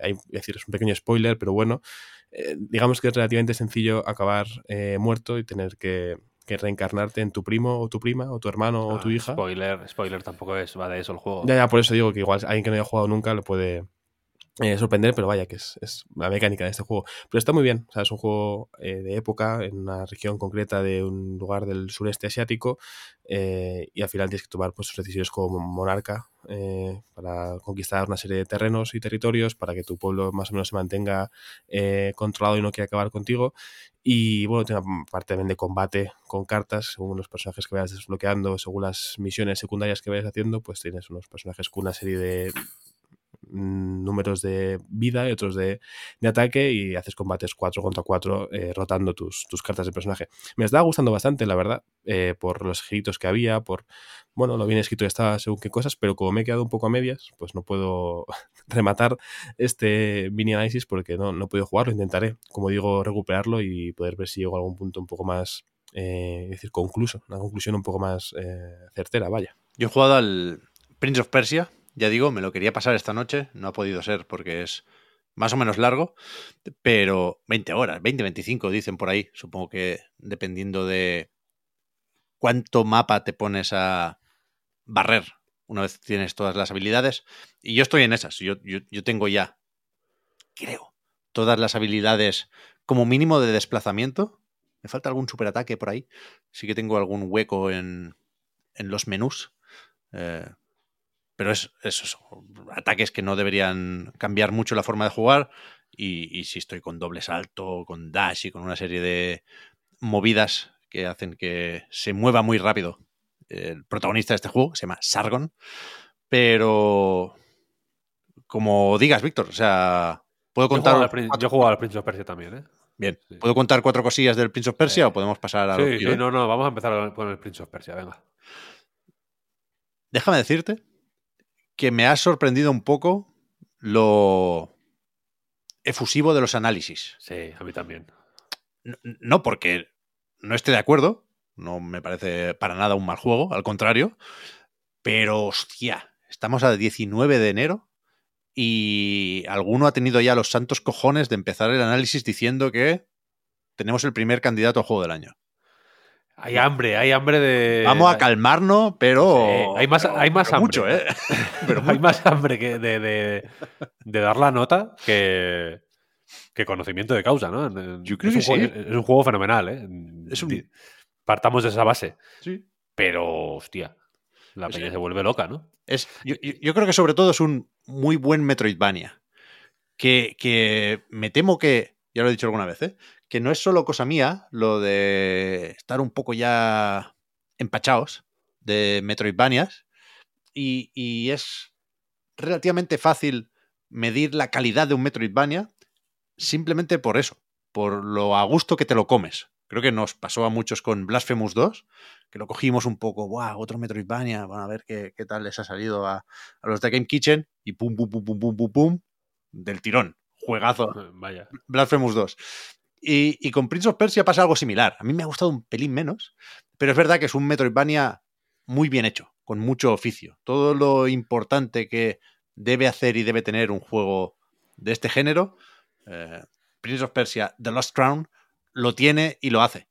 hay, es decir, es un pequeño spoiler, pero bueno, digamos que es relativamente sencillo acabar muerto y tener que, que reencarnarte en tu primo o tu prima o tu hermano o tu Ah, hija. Spoiler, spoiler tampoco es, va de eso el juego. Ya, ya, por eso digo que igual alguien que no haya jugado nunca lo puede eh, sorprender, pero vaya, que es, la mecánica de este juego. Pero está muy bien, o sea, es un juego eh, de época, en una región concreta de un lugar del sureste asiático, eh, y al final tienes que tomar pues, tus decisiones como monarca eh, para conquistar una serie de terrenos y territorios, para que tu pueblo más o menos se mantenga controlado y no quiera acabar contigo. Y bueno, tiene una parte también de combate con cartas, según los personajes que vayas desbloqueando, según las misiones secundarias que vayas haciendo, pues tienes unos personajes con una serie de números de vida y otros de, de ataque y haces combates 4 contra 4 eh, rotando tus, tus cartas de personaje. Me estaba gustando bastante, la verdad, eh, por los giritos que había, por, bueno, lo bien escrito que estaba según qué cosas, pero como me he quedado un poco a medias, pues no puedo rematar este mini análisis porque no, no he podido jugarlo, intentaré, como digo, recuperarlo y poder ver si llego a algún punto un poco más, eh, es decir, concluso, una conclusión un poco más certera, vaya. Yo he jugado al Prince of Persia, ya digo, me lo quería pasar esta noche, no ha podido ser porque es más o menos largo, pero 20 horas, 20, 25 dicen por ahí, supongo que dependiendo de cuánto mapa te pones a barrer una vez tienes todas las habilidades. Y yo estoy en esas, yo, yo, yo tengo ya, creo, todas las habilidades como mínimo de desplazamiento. Me falta algún superataque por ahí. Sí que tengo algún hueco en, en los menús. Eh, pero es, esos ataques que no deberían cambiar mucho la forma de jugar. Y, y si estoy con doble salto, con dash y con una serie de movidas que hacen que se mueva muy rápido el protagonista de este juego, que se llama Sargon. Pero como digas, Víctor, o sea, puedo contar. Yo he jugado al Prince of Persia también, ¿eh? Bien, Sí. ¿puedo contar cuatro cosillas del Prince of Persia o podemos pasar a lo Sí, que sí, eh? no, no, vamos a empezar con el Prince of Persia, venga. Déjame decirte que me ha sorprendido un poco lo efusivo de los análisis. Sí, a mí también. No porque no esté de acuerdo, no me parece para nada un mal juego, al contrario, pero hostia, estamos a 19 de enero y alguno ha tenido ya los santos cojones de empezar el análisis diciendo que tenemos el primer candidato a juego del año. Hay hambre, hay hambre de. Vamos a calmarnos, pero Sí, hay más- pero- hay más pero hambre. mucho, ¿eh? pero hay más hambre que de, de- de dar la nota que, que conocimiento de causa, ¿no? Yo creo es que un sí. juego- Es un juego fenomenal, ¿eh? Es un- Partamos de esa base. Sí. pero, hostia, la Es peña que- se vuelve loca, ¿no? Es, yo, yo- yo creo que sobre todo es un muy buen Metroidvania. Que, que me temo que, ya lo he dicho alguna vez, ¿eh? Que no es solo cosa mía lo de estar un poco ya empachados de Metroidvanias y, y es relativamente fácil medir la calidad de un Metroidvania simplemente por eso, por lo a gusto que te lo comes. Creo que nos pasó a muchos con Blasphemous 2, que lo cogimos un poco, ¡buah! Otro Metroidvania, van a ver qué, qué tal les ha salido a, a los de Game Kitchen y pum, pum, pum, pum, pum, pum, pum, del tirón. Juegazo. Vaya. Blasphemous 2. Y, con Prince of Persia pasa algo similar. A mí me ha gustado un pelín menos, pero es verdad que es un Metroidvania muy bien hecho, con mucho oficio. Todo lo importante que debe hacer y debe tener un juego de este género, eh, Prince of Persia, The Lost Crown, lo tiene y lo hace.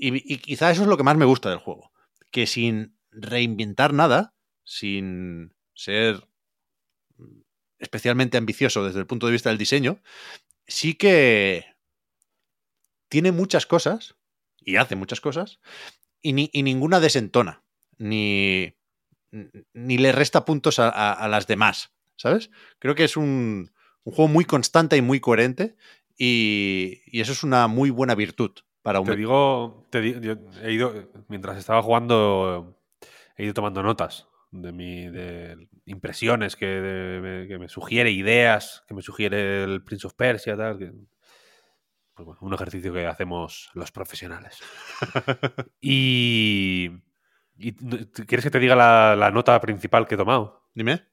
Y quizá eso es lo que más me gusta del juego, que sin reinventar nada, sin ser especialmente ambicioso desde el punto de vista del diseño, sí que tiene muchas cosas y hace muchas cosas y, ni- y ninguna desentona, ni, ni le resta puntos a, a- a las demás, ¿sabes? Creo que es un, un juego muy constante y muy coherente y, y eso es una muy buena virtud para un... Te digo, te di- yo he ido, mientras estaba jugando, he ido tomando notas de mi, de impresiones que, de- me, que me sugiere, ideas que me sugiere el Prince of Persia, tal. que- pues bueno, un ejercicio que hacemos los profesionales. y, y ¿tú ¿Quieres que te diga la, la nota principal que he tomado? Dime.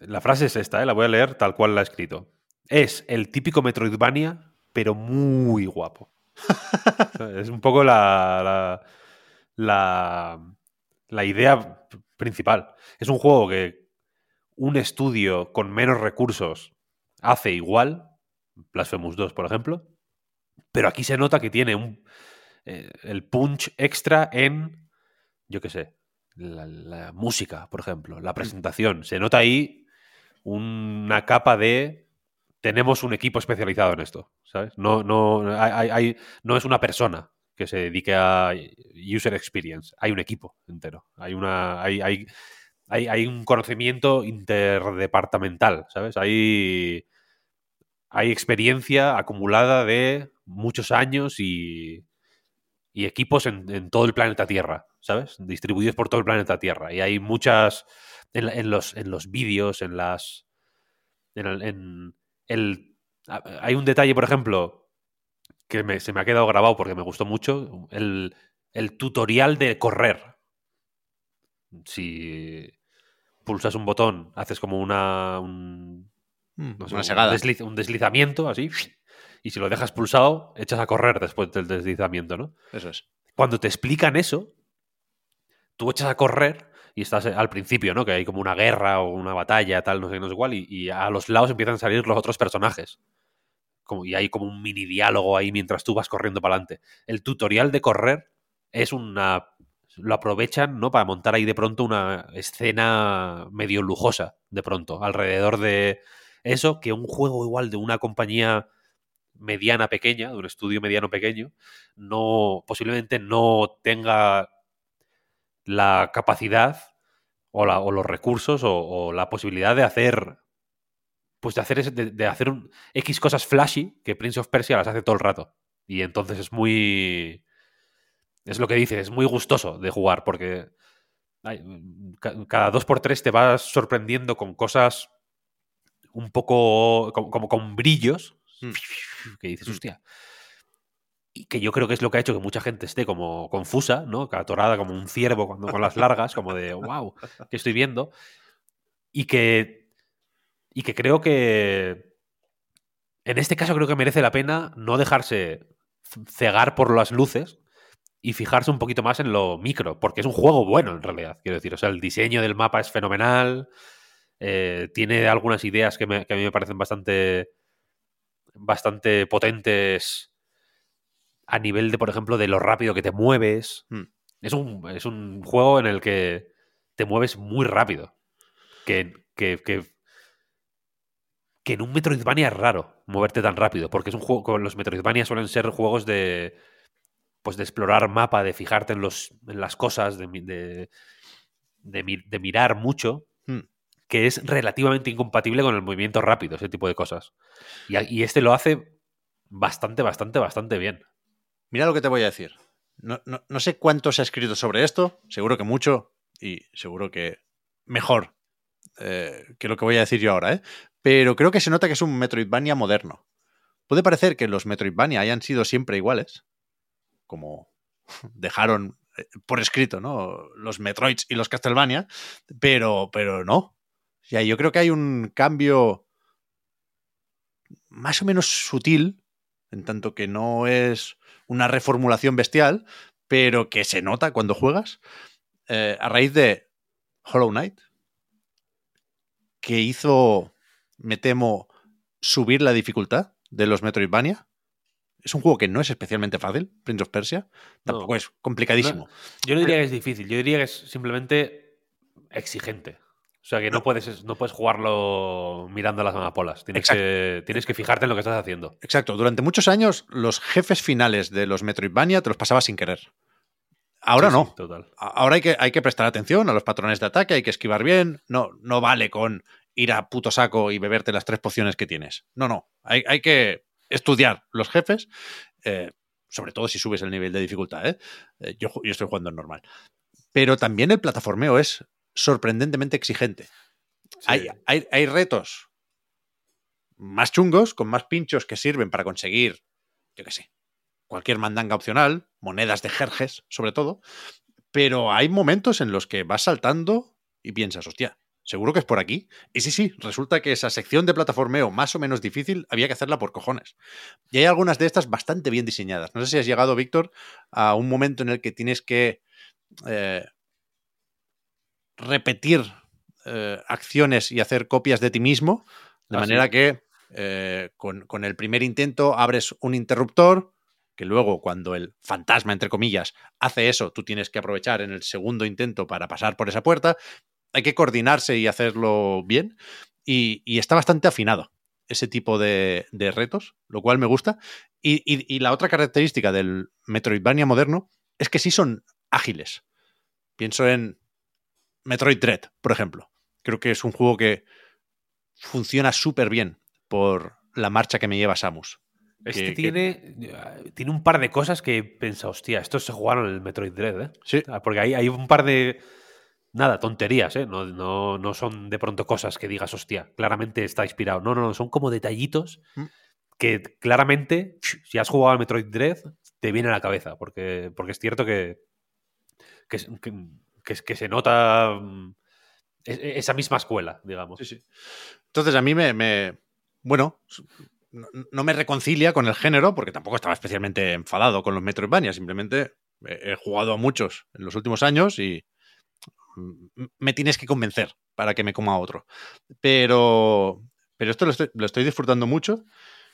La frase es esta, ¿eh? la voy a leer tal cual la he escrito. Es el típico Metroidvania, pero muy guapo. Es un poco la, la, la, la idea principal. Es un juego que un estudio con menos recursos hace igual, Blasphemous 2, por ejemplo, pero aquí se nota que tiene un, eh, el punch extra en, yo qué sé, la, la música, por ejemplo, la presentación. Se nota ahí una capa de tenemos un equipo especializado en esto, ¿sabes? No, no, hay, hay- hay- no es una persona que se dedique a user experience, hay un equipo entero, hay, una, hay, hay, hay, hay un conocimiento interdepartamental, ¿sabes? Hay, hay experiencia acumulada de muchos años y, y equipos en, todo el planeta Tierra, ¿sabes? Distribuidos por todo el planeta Tierra. Y hay muchas. En, los, en los vídeos, en las. En el, en el- hay un detalle, por ejemplo, que me- se me ha quedado grabado porque me gustó mucho. El, el tutorial de correr. Si pulsas un botón, haces como una. un- Mm, no sé, una un segada. desliz- un deslizamiento así. Y si lo dejas pulsado, echas a correr después del deslizamiento, ¿no? Eso es. Cuando te explican eso, tú echas a correr y estás al principio, ¿no? Que hay como una guerra o una batalla, tal, no sé, no sé cuál, y, y a los lados empiezan a salir los otros personajes. Como, y hay como un mini diálogo ahí mientras tú vas corriendo para adelante. El tutorial de correr es una. Lo aprovechan, ¿no? Para montar ahí de pronto una escena medio lujosa, de pronto, alrededor de eso, que un juego igual de una compañía mediana pequeña, de un estudio mediano pequeño, no posiblemente no tenga la capacidad o, los recursos o, la posibilidad de hacer pues de hacer de, hacer un X cosas flashy que Prince of Persia las hace todo el rato. Y entonces es muy es lo que dice es muy gustoso de jugar porque cada dos por tres te vas sorprendiendo con cosas un poco como, como con brillos Mm. que dices hostia y que yo creo que es lo que ha hecho que mucha gente esté como confusa, ¿no? Atorada como un ciervo cuando, con las largas, como de, wow, ¿qué estoy viendo? Y que, y que creo que en este caso creo que merece la pena no dejarse cegar por las luces y fijarse un poquito más en lo micro, porque es un juego bueno en realidad, quiero decir, o sea, el diseño del mapa es fenomenal, eh, tiene algunas ideas que, me- que a mí me parecen bastante, bastante potentes a nivel de, por ejemplo, de lo rápido que te mueves. Hmm. Es, un, es un juego en el que te mueves muy rápido. Que, que, que, que en un Metroidvania es raro moverte tan rápido, porque es un juego, los Metroidvania suelen ser juegos de pues de explorar mapa, de fijarte en, los, en las cosas, de, de, de mi- de mirar mucho. Que es relativamente incompatible con el movimiento rápido, ese tipo de cosas. Y, este lo hace bastante, bastante, bastante bien. Mira lo que te voy a decir. No, no- no sé cuánto se ha escrito sobre esto, seguro que mucho y seguro que mejor eh, que lo que voy a decir yo ahora, ¿eh? pero creo que se nota que es un Metroidvania moderno. Puede parecer que los Metroidvania hayan sido siempre iguales, como dejaron eh, por escrito ¿no? los Metroids y los Castlevania, pero, pero no. Sea, yo creo que hay un cambio más o menos sutil, en tanto que no es una reformulación bestial, pero que se nota cuando juegas, eh, a raíz de Hollow Knight, que hizo, me temo, subir la dificultad de los Metroidvania. Es un juego que no es especialmente fácil, Prince of Persia. Tampoco No. es complicadísimo. Yo no diría que es difícil, yo diría que es simplemente exigente. O sea, que no, No. puedes, no puedes jugarlo mirando las amapolas. Tienes Exacto. que, tienes que fijarte en lo que estás haciendo. Exacto, durante muchos años los jefes finales de los Metroidvania te los pasabas sin querer. Ahora Sí, no. sí, total. Ahora hay que, hay que prestar atención a los patrones de ataque, hay que esquivar bien. No, no vale con ir a puto saco y beberte las tres pociones que tienes. No, no. Hay, hay que estudiar los jefes, eh, sobre todo si subes el nivel de dificultad. ¿eh? Eh, yo, yo estoy jugando en normal. Pero también el plataformeo es sorprendentemente exigente. Hay, hay, hay retos más chungos, con más pinchos que sirven para conseguir, yo qué sé, cualquier mandanga opcional, monedas de jerjes, sobre todo. Pero hay momentos en los que vas saltando y piensas, hostia, seguro que es por aquí. Y sí, sí, resulta que esa sección de plataformeo más o menos difícil había que hacerla por cojones. Y hay algunas de estas bastante bien diseñadas. No sé si has llegado, Víctor, a un momento en el que tienes que eh, repetir eh, acciones y hacer copias de ti mismo, de manera que eh, con, con el primer intento abres un interruptor, que luego cuando el fantasma, entre comillas, hace eso, tú tienes que aprovechar en el segundo intento para pasar por esa puerta. Hay que coordinarse y hacerlo bien. Y, y está bastante afinado ese tipo de, de retos, lo cual me gusta. Y, y- y la otra característica del Metroidvania moderno es que sí son ágiles. Pienso en Metroid Dread, por ejemplo. Creo que es un juego que funciona súper bien por la marcha que me lleva Samus. Este que- que- tiene, tiene un par de cosas que pensa, hostia, estos se jugaron en el Metroid Dread, ¿eh? Sí, Porque hay, hay un par de. Nada, tonterías, ¿eh? No, no, no son de pronto cosas que digas, hostia, claramente está inspirado. No, no, no, son como detallitos Mm. que claramente, si has jugado al Metroid Dread, te viene a la cabeza. Porque, porque es cierto que, que, que- se nota mm, e- esa misma escuela, digamos. Sí, sí. Entonces a mí me, bueno, no, me reconcilia con el género porque tampoco estaba especialmente enfadado con los Metroidvania, simplemente he, jugado a muchos en los últimos años y mm, me tienes que convencer para que me coma otro. Pero, pero esto lo estoy disfrutando mucho.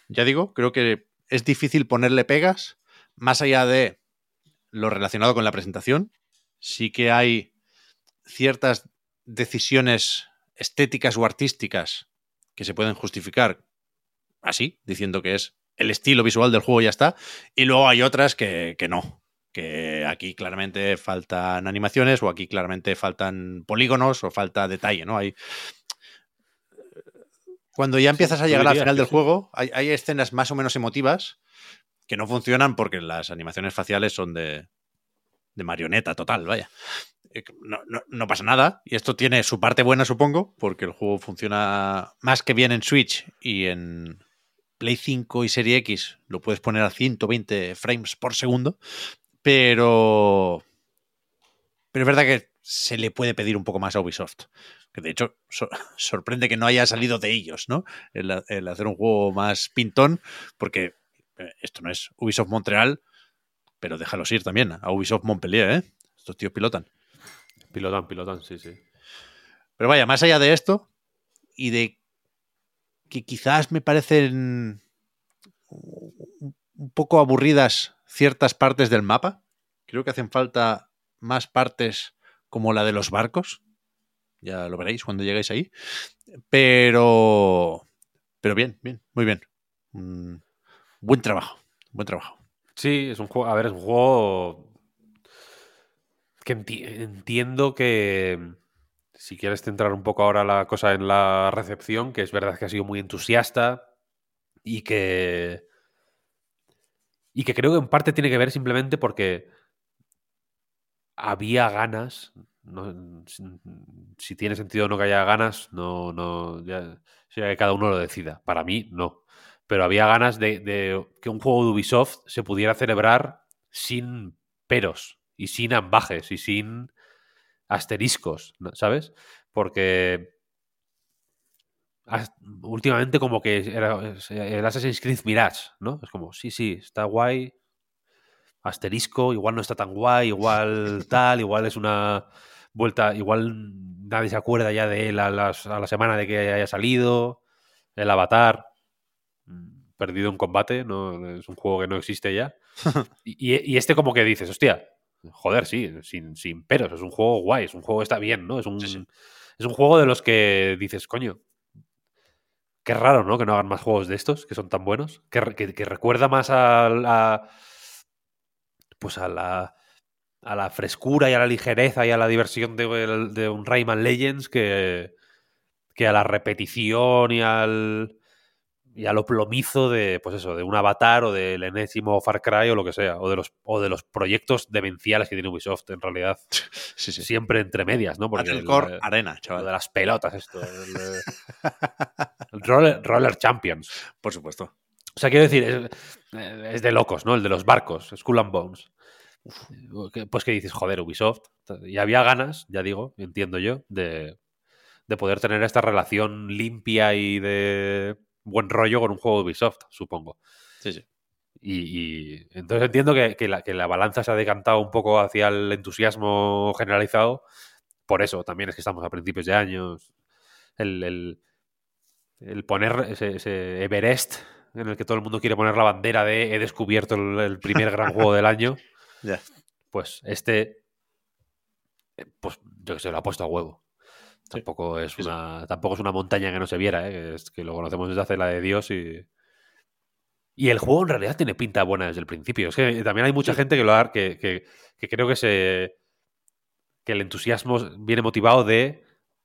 Ya digo, creo que es difícil ponerle pegas más allá de lo relacionado con la presentación. Sí que hay ciertas decisiones estéticas o artísticas que se pueden justificar así, diciendo que es el estilo visual del juego y ya está. Y luego hay otras que, que no. Que aquí claramente faltan animaciones, o aquí claramente faltan polígonos, o falta detalle, ¿no? Hay. Cuando ya empiezas a llegar al final del sí. juego, hay, hay escenas más o menos emotivas que no funcionan porque las animaciones faciales son de, de marioneta total, vaya. Eh, No, no- no pasa nada. Y esto tiene su parte buena, supongo, porque el juego funciona más que bien en Switch y en Play 5 y Serie X lo puedes poner a 120 frames por segundo. Pero. Pero es verdad que se le puede pedir un poco más a Ubisoft. Que de hecho so- sorprende que no haya salido de ellos, ¿no? El hacer un juego más pintón, porque eh, esto no es Ubisoft Montreal, pero déjalos ir también a Ubisoft Montpellier, ¿eh? Estos tíos pilotan. Pilotan, pilotan, sí, sí. Pero vaya, más allá de esto y de que quizás me parecen un poco aburridas ciertas partes del mapa, creo que hacen falta más partes como la de los barcos. Ya lo veréis cuando lleguéis ahí. Pero. Pero bien, bien, muy bien. Mm, buen trabajo, buen trabajo. Sí, es un juego. A ver, es un juego. Que enti- entiendo que. Si quieres centrar un poco ahora la cosa en la recepción, que es verdad que ha sido muy entusiasta y que. Y que creo que en parte tiene que ver simplemente porque había ganas. si, tiene sentido o no que haya ganas, no, no, ya, que cada uno lo decida. Para mí, no. Pero había ganas de, de que un juego de Ubisoft se pudiera celebrar sin peros y sin ambajes y sin asteriscos. ¿sabes? Porque últimamente como que era el Assassin's Creed Mirage, ¿no? Es como, sí, sí, está guay, asterisco, igual no está tan guay, igual tal, igual es una vuelta, igual nadie se acuerda ya de él a, las- a la semana de que haya salido, el avatar perdido en combate, no es un juego que no existe ya. y, y- y este como que dices, hostia, joder, sí, sin, sin peros, es un juego guay, es un juego que está bien, ¿no? Es un, Sí, sí. es un juego de los que dices, coño, qué raro, ¿no? Que no hagan más juegos de estos, que son tan buenos, que- que recuerda más a la... Pues a la a la frescura y a la ligereza y a la diversión de, de un Rayman Legends que, que a la repetición y al y a lo plomizo de pues eso de un Avatar o del enésimo Far Cry o lo que sea o de los o de los proyectos demenciales que tiene Ubisoft en realidad Sí, sí. siempre entre medias no porque el- Core Arena, lo chaval. de las pelotas esto el, el roller, Roller Champions Por supuesto. o sea, quiero decir, es, eh, es de locos, ¿no? El de los barcos, Skull and Bones. Pues que dices, joder, Ubisoft. Y había ganas, ya digo, entiendo yo, de, de poder tener esta relación limpia y de buen rollo con un juego de Ubisoft, supongo. Sí, sí. Y, y entonces entiendo que, que la, que la balanza se ha decantado un poco hacia el entusiasmo generalizado. Por eso también es que estamos a principios de años. El, el- el poner ese, ese Everest en el que todo el mundo quiere poner la bandera de he descubierto el, el primer gran juego del año. Pues este, eh, pues yo que sé, lo ha puesto a huevo. Tampoco es sí. una, tampoco es una montaña que no se viera, ¿eh? es, que lo conocemos desde hace la de Dios y. Y el juego en realidad tiene pinta buena desde el principio. Es que también hay mucha gente que lo ha, que, que, que creo que se. que el entusiasmo viene motivado de.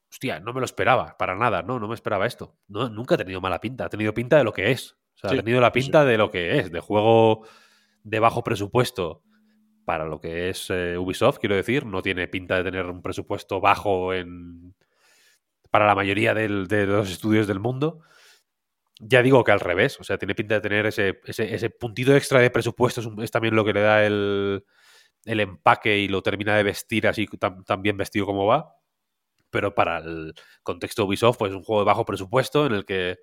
Hostia, no me lo esperaba, para nada, no, no me esperaba esto. No, nunca ha tenido mala pinta, ha tenido pinta de lo que es. O sea, Sí, ha tenido la sí. pinta de lo que es, de juego de bajo presupuesto para lo que es eh, Ubisoft, quiero decir. No tiene pinta de tener un presupuesto bajo en para la mayoría de los estudios del mundo. Ya digo que al revés, o sea, tiene pinta de tener ese, ese, puntito extra de presupuesto, es también lo que le da el, el empaque y lo termina de vestir así tan, tan bien vestido como va. Pero para el contexto Ubisoft, pues es un juego de bajo presupuesto en el que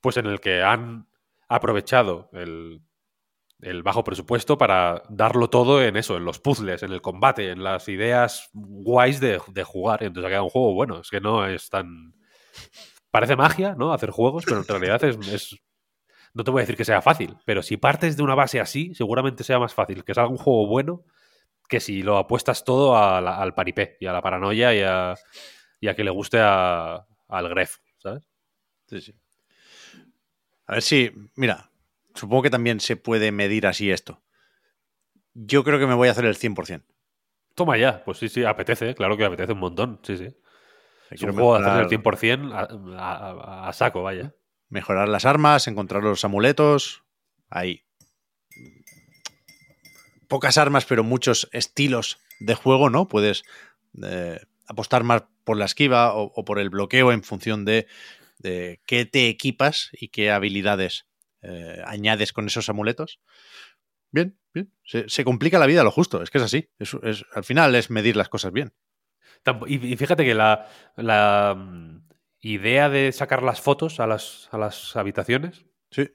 pues en el que han aprovechado el, el bajo presupuesto para darlo todo en eso, en los puzzles, en el combate, en las ideas guays de, jugar. Entonces ha quedado un juego bueno. Es que no es tan. Parece magia, ¿no? Hacer juegos, pero en realidad es, No te voy a decir que sea fácil, pero si partes de una base así, seguramente sea más fácil que salga un juego bueno que si lo apuestas todo al paripé y a la paranoia y a, y a que le guste al gref, ¿sabes? Sí, sí. A ver si, mira, supongo que también se puede medir así esto. Yo creo que me voy a hacer el 100%. Toma ya, pues sí, sí, apetece, claro que apetece un montón, sí, sí. Es un juego de hacer mejorar, el 100% a, a- a- a saco, vaya. mejorar las armas, encontrar los amuletos. Ahí. Pocas armas, pero muchos estilos de juego, ¿no? Puedes eh, apostar más por la esquiva o, o por el bloqueo en función de, de qué te equipas y qué habilidades eh, añades con esos amuletos. Bien, bien. Se, se complica la vida a lo justo, es que es así. Es- es- al final es medir las cosas bien. Y, fíjate que la, la, mm, idea de sacar las fotos a las, a las habitaciones, Sí,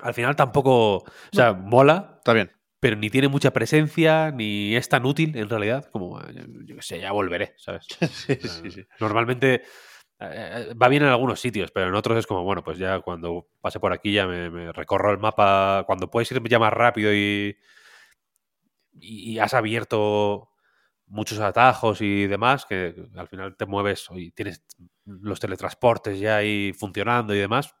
al final tampoco. O sea, mola, está bien. pero ni tiene mucha presencia, ni es tan útil en realidad, como, eh, yo qué sé, ya volveré, ¿sabes? Sí, sí, sí. Normalmente va bien en algunos sitios, pero en otros es como, bueno, pues ya cuando pase por aquí ya me, me recorro el mapa, cuando puedes ir ya más rápido y, y, y has abierto muchos atajos y demás, que al final te mueves y tienes los teletransportes ya ahí funcionando y demás,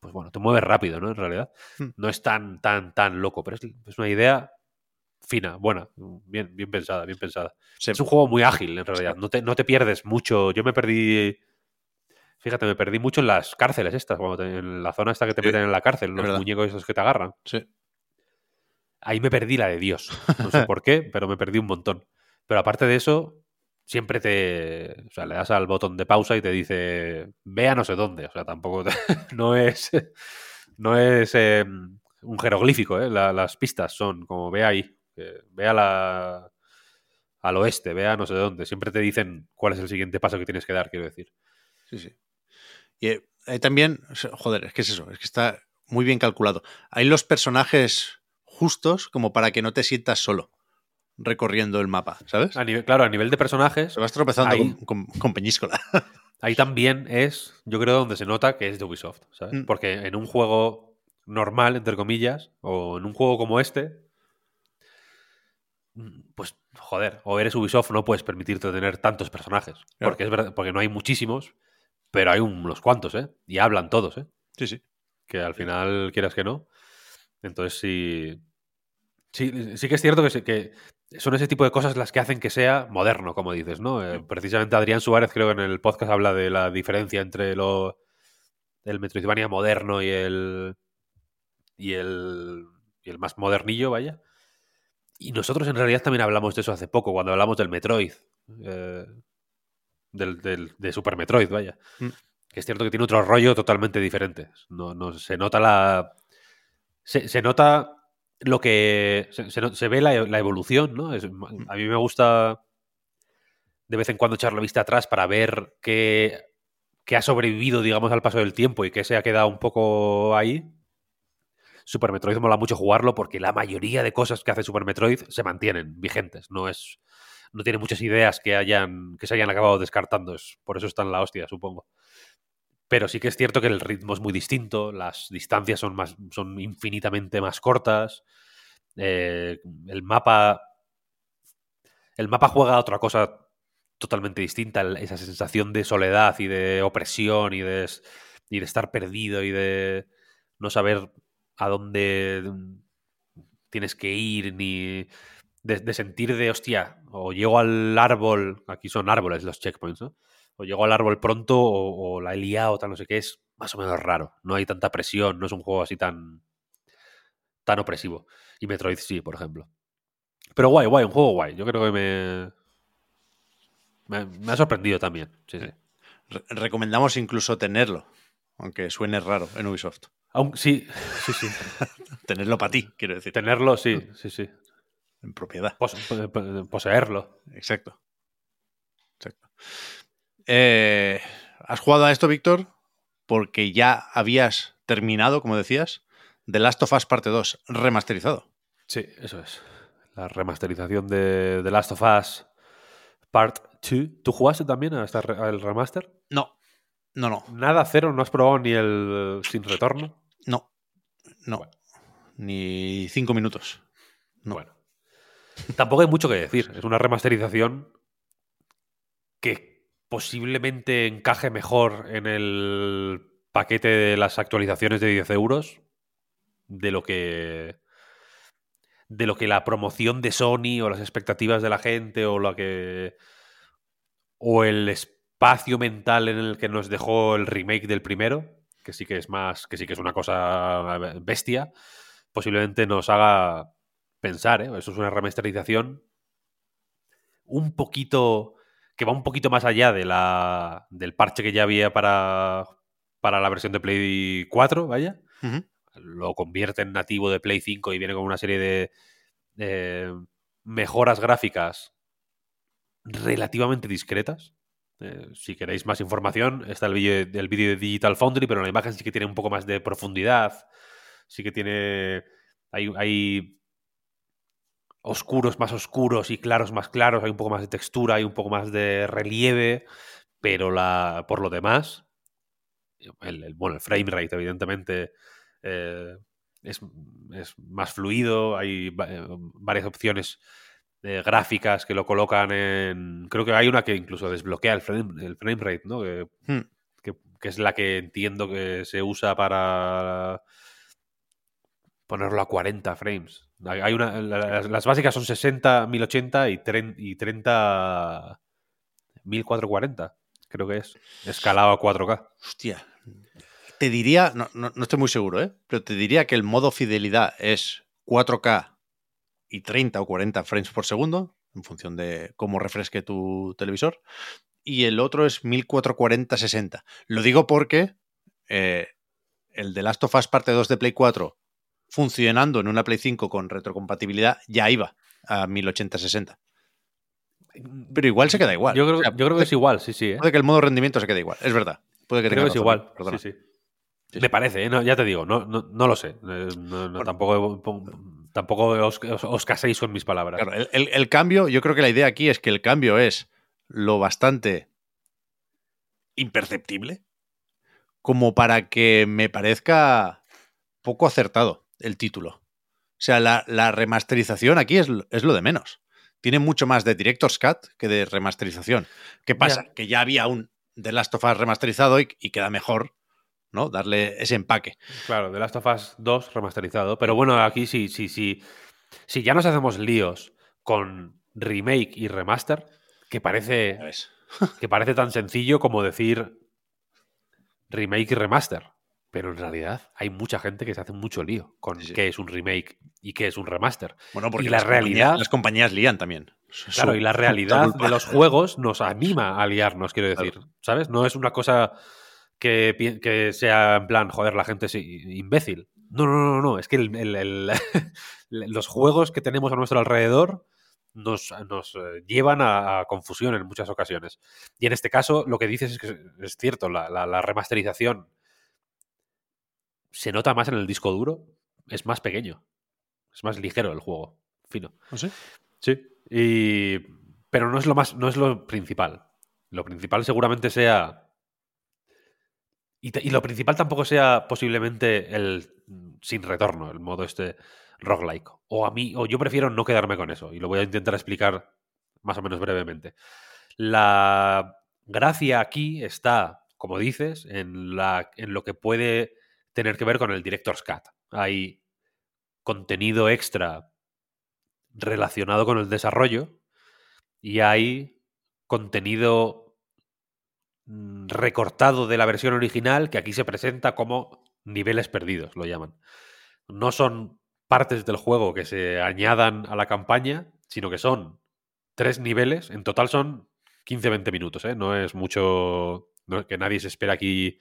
pues bueno, te mueves rápido, ¿no? En realidad. Hmm. No es tan, tan, tan loco, pero es, es una idea fina, buena, bien, bien pensada, bien pensada. Es un juego muy ágil, en realidad. No te, no te pierdes mucho. Yo me perdí. Fíjate, me perdí mucho en las cárceles estas, cuando te- en la zona esta que te Sí, meten en la cárcel, los muñecos esos que te agarran. sí. Ahí me perdí la de Dios. No sé por qué, pero me perdí un montón. Pero aparte de eso, siempre te. O sea, le das al botón de pausa y te dice. Ve a no sé dónde. O sea, tampoco. te- no es. No es eh, un jeroglífico, ¿eh? La- las pistas son como ve ahí. Que ve a la. Al oeste, ve a no sé dónde. Siempre te dicen cuál es el siguiente paso que tienes que dar, quiero decir. Sí, sí. Y eh, también, joder, es que es eso, es que está muy bien calculado. Hay los personajes justos como para que no te sientas solo recorriendo el mapa, ¿sabes? A nivel, claro, a nivel de personajes, Se vas tropezando ahí- con, con, con peñíscola. Ahí también es, yo creo, donde se nota que es de Ubisoft, ¿sabes? Mm. Porque en un juego normal, entre comillas, o en un juego como este, pues, joder, o eres Ubisoft, no puedes permitirte tener tantos personajes. Claro. Porque es verdad, porque no hay muchísimos, pero hay unos cuantos, ¿eh? Y hablan todos, ¿eh? Sí, sí. Que al final, quieras que no. Entonces sí. Sí, sí que es cierto que son ese tipo de cosas las que hacen que sea moderno, como dices, ¿no? Eh, precisamente Adrián Suárez creo que en el podcast habla de la diferencia entre lo el Metroidvania moderno y el y el y el más modernillo, vaya. Y nosotros en realidad también hablamos de eso hace poco, cuando hablamos del Metroid. eh, del, del- de Super Metroid, vaya. Mm. Que es cierto que tiene otro rollo totalmente diferente. No, no, se nota la. Se, se nota lo que. Se, se se ve la, la evolución, ¿no? Es- a mí me gusta de vez en cuando echar la vista atrás para ver qué, qué ha sobrevivido, digamos, al paso del tiempo y qué se ha quedado un poco ahí. Super Metroid mola mucho jugarlo porque la mayoría de cosas que hace Super Metroid se mantienen vigentes. No es. No tiene muchas ideas que hayan. que se hayan acabado descartando. Es, por eso está en la hostia, supongo. Pero sí que es cierto que el ritmo es muy distinto, las distancias son más. son infinitamente más cortas. eh, el mapa. El mapa juega a otra cosa totalmente distinta. Esa sensación de soledad y de opresión y de, y de estar perdido y de no saber a dónde tienes que ir, ni de, sentir de, hostia, o llego al árbol, aquí son árboles los checkpoints, ¿no? O llego al árbol pronto o, la he liado, tal, no sé qué, es más o menos raro. No hay tanta presión, no es un juego así tan, tan opresivo. Y Metroid sí, por ejemplo. Pero guay, guay, un juego guay. Yo creo que me, me, ha sorprendido también. Recomendamos incluso tenerlo, aunque suene raro en Ubisoft. Aun- sí, sí, sí. Tenerlo para ti, quiero decir, Tenerlo, sí, sí, sí. en propiedad. Po- po- poseerlo. Exacto. Exacto. Eh, ¿Has jugado a esto, Víctor? Porque ya habías terminado, como decías, The Last of Us Parte 2 remasterizado. Sí, eso es. La remasterización de The Last of Us Part 2. ¿Tú jugaste también al remaster? No, no, no, Nada, cero, no has probado ni el sin retorno. No, no. Bueno. Ni cinco minutos. No. Bueno. Tampoco hay mucho que decir. Es una remasterización que posiblemente encaje mejor en el paquete de las actualizaciones de 10 euros de lo que de lo que la promoción de Sony o las expectativas de la gente o lo que o el espacio mental en el que nos dejó el remake del primero que sí que es más que sí que es una cosa bestia posiblemente nos haga pensar, ¿eh? Eso es una remasterización un poquito. que va un poquito más allá de la, del parche que ya había para, para la versión de Play 4, vaya. Lo convierte en nativo de Play 5 y viene con una serie de eh, mejoras gráficas relativamente discretas. Eh, si queréis más información, está el vídeo el vídeo de Digital Foundry, pero la imagen sí que tiene un poco más de profundidad. Sí que tiene. Hay, hay oscuros más oscuros y claros más claros, hay un poco más de textura, hay un poco más de relieve, pero la, por lo demás, el, bueno, el frame rate, evidentemente, eh, es, es más fluido, hay eh, varias opciones eh, gráficas que lo colocan en... Creo que hay una que incluso desbloquea el frame, el frame rate, ¿no? Que, Hmm. que, que es la que entiendo que se usa para ponerlo a 40 frames. Hay una, las, las básicas son 60, 1080 y, tren- y 30, 1440, creo que es. Escalado a 4K. Hostia. Te diría, no, no- no estoy muy seguro, ¿eh? pero te diría que el modo fidelidad es 4K y 30 o 40 frames por segundo, en función de cómo refresque tu televisor. Y el otro es 1440-60. Lo digo porque eh, el de Last of Us parte 2 de Play 4 funcionando en una Play 5 con retrocompatibilidad ya iba a 1080-60. Pero igual se queda igual. Yo creo, O sea, yo creo que puede- es igual, sí, sí. ¿eh? Puede que el modo rendimiento se quede igual, es verdad. Puede que Creo tengas que es igual. perdona. Sí, sí. Sí, Me parece, ¿eh? No, ya te digo, no, no, no lo sé. No- no, tampoco tampoco os, os- os caséis con mis palabras. Claro, el, el- el cambio, yo creo que la idea aquí es que el cambio es lo bastante imperceptible como para que me parezca poco acertado el título. O sea, la, la remasterización aquí es, lo- es lo de menos. Tiene mucho más de Director's Cut que de remasterización. ¿Qué pasa? Ya. Que ya había un The Last of Us remasterizado y, y queda mejor, ¿no? Darle ese empaque. Claro, The Last of Us 2 remasterizado. Pero bueno, aquí sí, sí, sí. Si ya nos hacemos líos con remake y remaster, que parece, que parece tan sencillo como decir remake y remaster. Pero en realidad hay mucha gente que se hace mucho lío con Sí, sí. qué es un remake y qué es un remaster. Bueno, porque Y la las compañías- realidad- las compañías lían también. Claro, y la realidad de los juegos nos anima a liarnos, quiero decir. ¿Sabes? No es una cosa que, sea en plan, joder, la gente es imbécil. No, no, no, no. Es que el- el- el- los juegos que tenemos a nuestro alrededor nos, nos eh, llevan a, a confusión en muchas ocasiones. Y en este caso, lo que dices es que es cierto, la, la- la remasterización se nota más en el disco duro, es más pequeño, es más ligero el juego, fino. ¿Ah, sí? Sí. Y... Pero no es lo más, no es lo principal. Lo principal seguramente sea. Y, lo principal tampoco sea posiblemente el mm, sin retorno, el modo este roguelike. O a mí, o yo prefiero no quedarme con eso. Y lo voy a intentar explicar más o menos brevemente. La gracia aquí está, como dices, en, la, en lo que puede tener que ver con el Director's Cut. Hay contenido extra relacionado con el desarrollo y hay contenido recortado de la versión original que aquí se presenta como niveles perdidos, lo llaman. No son partes del juego que se añadan a la campaña, sino que son tres niveles. En total son 15-20 minutos, ¿eh? No es mucho... que nadie se espera aquí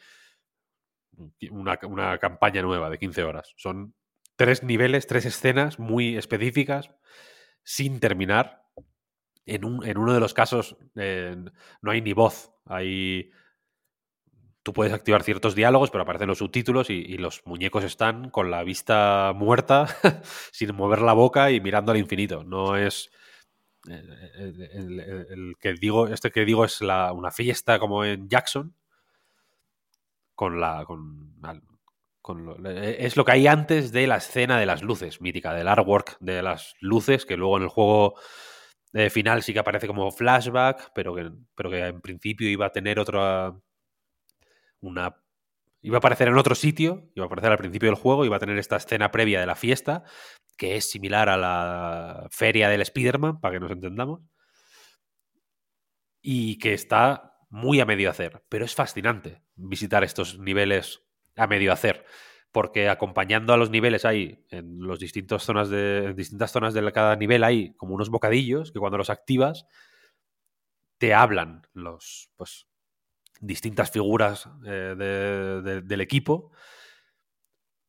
una, una campaña nueva de 15 horas. Son tres niveles, tres escenas muy específicas, sin terminar. En, un, en uno de los casos eh, no hay ni voz, hay... Tú puedes activar ciertos diálogos, pero aparecen los subtítulos y, los muñecos están con la vista muerta, sin mover la boca y mirando al infinito. No es... eh, El, el- que digo, este que digo es la, una fiesta como en Jackson, con la. Con, con lo- eh, es lo que hay antes de la escena de las luces, mítica, del artwork de las luces, que luego en el juego eh, final sí que aparece como flashback, pero que, pero que en principio iba a tener otra. Una. Iba a aparecer en otro sitio, iba a aparecer al principio del juego, iba a tener esta escena previa de la fiesta, que es similar a la feria del Spider-Man, para que nos entendamos y que está muy a medio hacer. Pero es fascinante visitar estos niveles a medio hacer, porque acompañando a los niveles hay en los distintos zonas de en distintas zonas de cada nivel hay como unos bocadillos que cuando los activas te hablan los pues distintas figuras eh, de- de- del equipo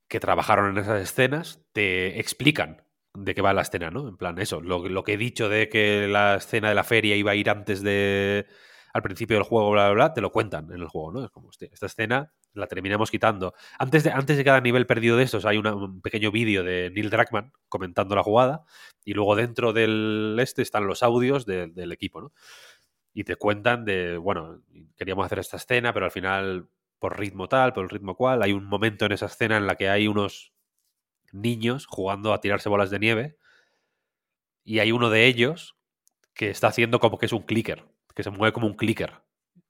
que trabajaron en esas escenas te explican de qué va la escena, ¿no? En plan, eso, lo, lo que he dicho de que la escena de la feria iba a ir antes de. al principio del juego, bla, bla, bla, te lo cuentan en el juego, ¿no? Es como, hostia, esta escena la terminamos quitando. Antes de, antes de cada nivel perdido de estos hay un pequeño vídeo de Neil Druckmann comentando la jugada, y luego dentro del este están los audios de- del equipo, ¿no? Y te cuentan de, bueno, queríamos hacer esta escena, pero al final, por ritmo tal, por el ritmo cual, hay un momento en esa escena en la que hay unos niños jugando a tirarse bolas de nieve y hay uno de ellos que está haciendo como que es un clicker, que se mueve como un clicker,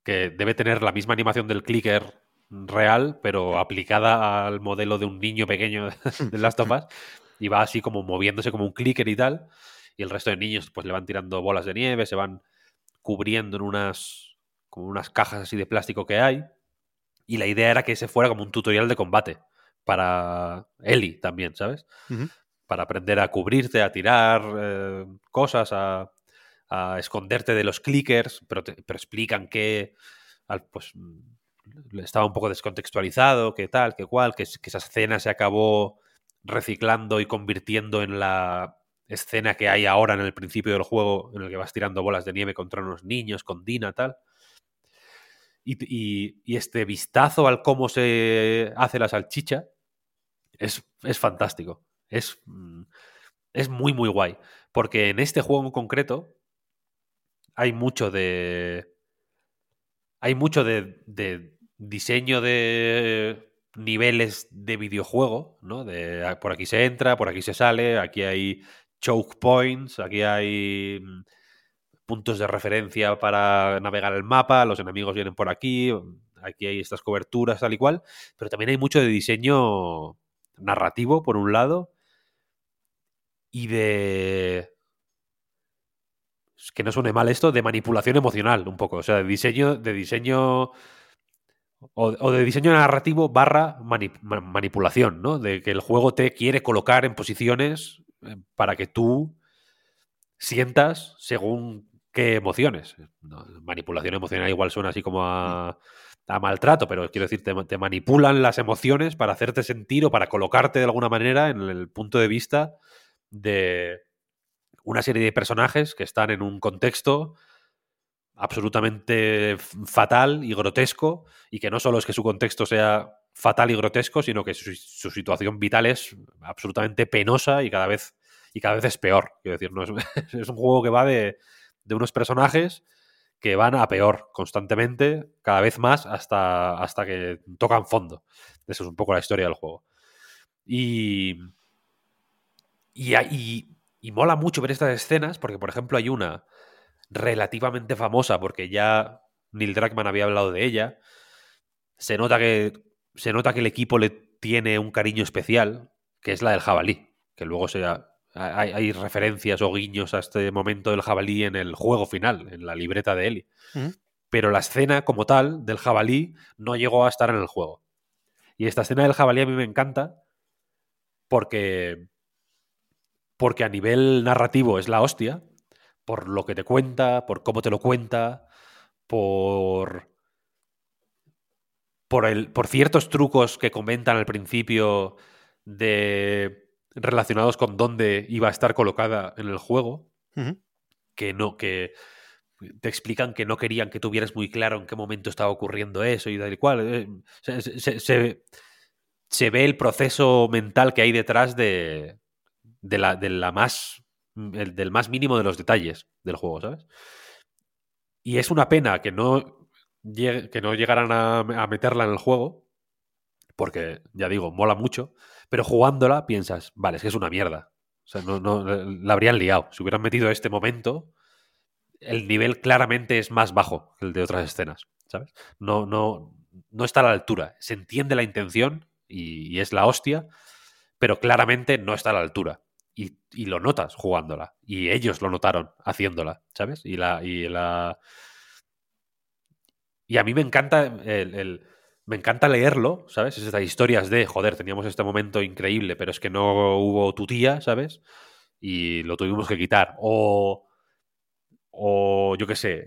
que debe tener la misma animación del clicker real, pero aplicada al modelo de un niño pequeño de Last of Us. Y va así como moviéndose como un clicker y tal. Y el resto de niños pues le van tirando bolas de nieve, se van cubriendo en unas, como unas cajas así de plástico que hay. Y la idea era que ese fuera como un tutorial de combate para Ellie también, ¿sabes? Para aprender a cubrirte, a tirar eh, cosas, a, a esconderte de los clickers, pero, te- pero explican que al- pues estaba un poco descontextualizado, que tal, que cual, que, que esa escena se acabó reciclando y convirtiendo en la escena que hay ahora en el principio del juego, en el que vas tirando bolas de nieve contra unos niños, con Dina, tal. Y, y- este vistazo al cómo se hace la salchicha es, es fantástico. Es, mm, es muy, muy guay. Porque en este juego en concreto hay mucho de. Hay mucho de diseño de niveles de videojuego, ¿no? De ah, por aquí se entra, por aquí se sale, aquí hay choke points, aquí hay mm, puntos de referencia para navegar el mapa, los enemigos vienen por aquí, aquí hay estas coberturas tal y cual, pero también hay mucho de diseño narrativo, por un lado, y de... Que no suene mal esto, de manipulación emocional, un poco. O sea, de diseño, de diseño. O, o de diseño narrativo barra mani- ma- manipulación, ¿no? De que el juego te quiere colocar en posiciones eh, para que tú sientas según qué emociones. Manipulación emocional igual suena así como a, a maltrato, pero quiero decir, te manipulan las emociones para hacerte sentir o para colocarte de alguna manera en el punto de vista de una serie de personajes que están en un contexto absolutamente fatal y grotesco y que no solo es que su contexto sea fatal y grotesco, sino que su, situación vital es absolutamente penosa y cada vez y cada vez es peor. Quiero decir, no es, un juego que va de, de unos personajes que van a peor constantemente, cada vez más, hasta, hasta que tocan fondo. Eso es un poco la historia del juego. Y, y, y, y mola mucho ver estas escenas, porque, por ejemplo, hay una relativamente famosa, porque ya Neil Druckmann había hablado de ella. Se nota que, se nota que el equipo le tiene un cariño especial, que es la del jabalí, que luego se, hay, hay, referencias o guiños a este momento del jabalí en el juego final, en la libreta de Eli. ¿Mm? Pero la escena como tal del jabalí no llegó a estar en el juego. Y esta escena del jabalí a mí me encanta porque, porque a nivel narrativo es la hostia, por lo que te cuenta, por cómo te lo cuenta, por, por, el, por ciertos trucos que comentan al principio de relacionados con dónde iba a estar colocada en el juego, uh -huh. que no, que te explican que no querían que tuvieras muy claro en qué momento estaba ocurriendo eso y tal y cual. Eh, Se, se, se, se ve el proceso mental que hay detrás de, de, la, de la más el, del más mínimo de los detalles del juego, ¿sabes? Y es una pena que no, llegue, que no llegaran a, meterla en el juego, porque, ya digo, mola mucho, pero jugándola piensas, vale, es que es una mierda. O sea, no, no, la habrían liado. Si hubieran metido este momento, el nivel claramente es más bajo que el de otras escenas, ¿sabes? No, no, no está a la altura. Se entiende la intención y es la hostia, pero claramente no está a la altura. Y, y, lo notas jugándola. Y ellos lo notaron haciéndola, ¿sabes? Y la. Y, la... y a mí me encanta el, el me encanta leerlo, ¿sabes? Estas historias de, joder, teníamos este momento increíble, pero es que no hubo tu tía, ¿sabes? Y lo tuvimos que quitar. O, o yo qué sé,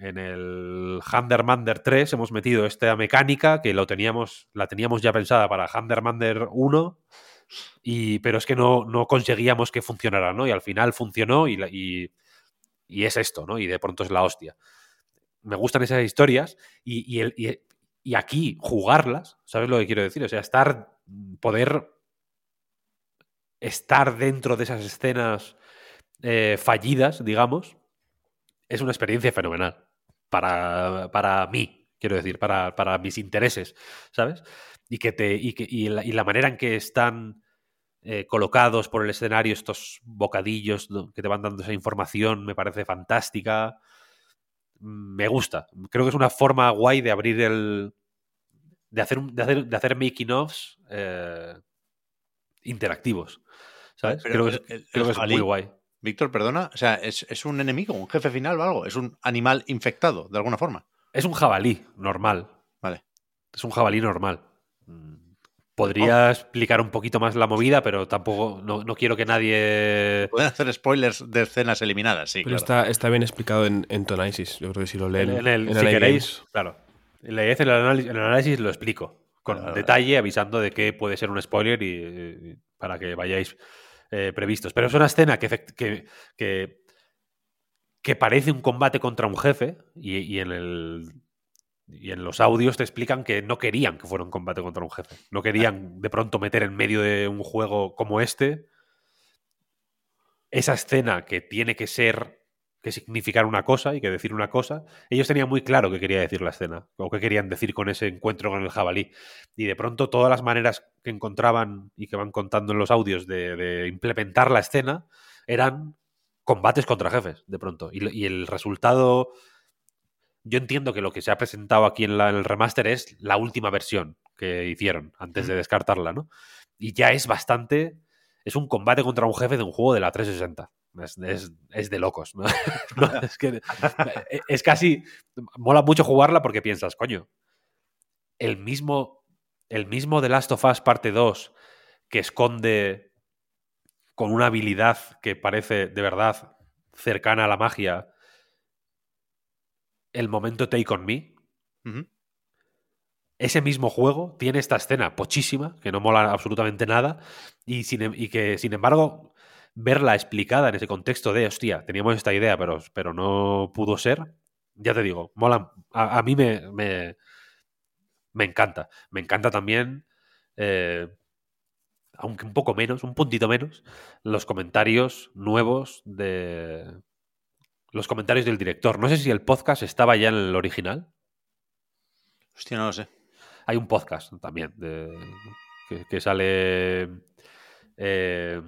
en, el Handermander 3 hemos metido esta mecánica que lo teníamos, la teníamos ya pensada para Handermander 1, y, pero es que no, no conseguíamos que funcionara, ¿no? Y al final funcionó y, y, y, es esto, ¿no? Y de pronto es la hostia. Me gustan esas historias y, el, y, aquí jugarlas, ¿sabes lo que quiero decir? O sea, estar, poder estar dentro de esas escenas eh, fallidas, digamos, es una experiencia fenomenal para, para mí, quiero decir, para, para mis intereses, ¿sabes? Y, que te, y, que, y la manera en que están eh, colocados por el escenario estos bocadillos que te van dando esa información me parece fantástica. Me gusta. Creo que es una forma guay de abrir el, de hacer, un- de hacer, de hacer making-offs eh, interactivos. ¿Sabes? Pero creo que, el- es, el- creo el que es jabalí- muy guay. Víctor, perdona, o sea, ¿es, es un enemigo, un jefe final o algo? ¿Es un animal infectado, de alguna forma? Es un jabalí normal. Vale. Es un jabalí normal. Mm, Podría explicar un poquito más la movida, pero tampoco. No, no quiero que nadie. Pueden hacer spoilers de escenas eliminadas, sí, Pero claro. está, está bien explicado en, en. Yo creo que si lo leen En, en el, en si LA queréis, Games. claro. Leed el análisis, el análisis lo explico con Claro, detalle, avisando de que puede ser un spoiler y, y para que vayáis eh, previstos. Pero es una escena que, que, que, que parece un combate contra un jefe y, y en el y en los audios te explican que no querían que fuera un combate contra un jefe. No querían de pronto meter en medio de un juego como este esa escena que tiene que ser, que significar una cosa y que decir una cosa. Ellos tenían muy claro qué quería decir la escena o qué querían decir con ese encuentro con el jabalí. Y de pronto todas las maneras que encontraban y que van contando en los audios de, de implementar la escena eran combates contra jefes, de pronto. Y el resultado yo entiendo que lo que se ha presentado aquí en, la- en el remaster es la última versión que hicieron antes de descartarla, ¿no? Y ya es bastante. Es un combate contra un jefe de un juego de la 360. Es, es- es de locos, ¿no? No, es, que, es casi. Mola mucho jugarla porque piensas, coño, el mismo, el mismo The Last of Us parte 2 que esconde con una habilidad que parece de verdad cercana a la magia el momento Take on Me. Ese mismo juego tiene esta escena pochísima, que no mola absolutamente nada, y, sin em- y que, sin embargo, verla explicada en ese contexto de, hostia, teníamos esta idea, pero, pero no pudo ser, ya te digo, mola. A, a mí me, me, me encanta. Me encanta también, eh, aunque un poco menos, un puntito menos, los comentarios nuevos de. Los comentarios del director. No sé si el podcast estaba ya en el original. Hostia, no lo sé. Hay un podcast también de, que, que sale eh,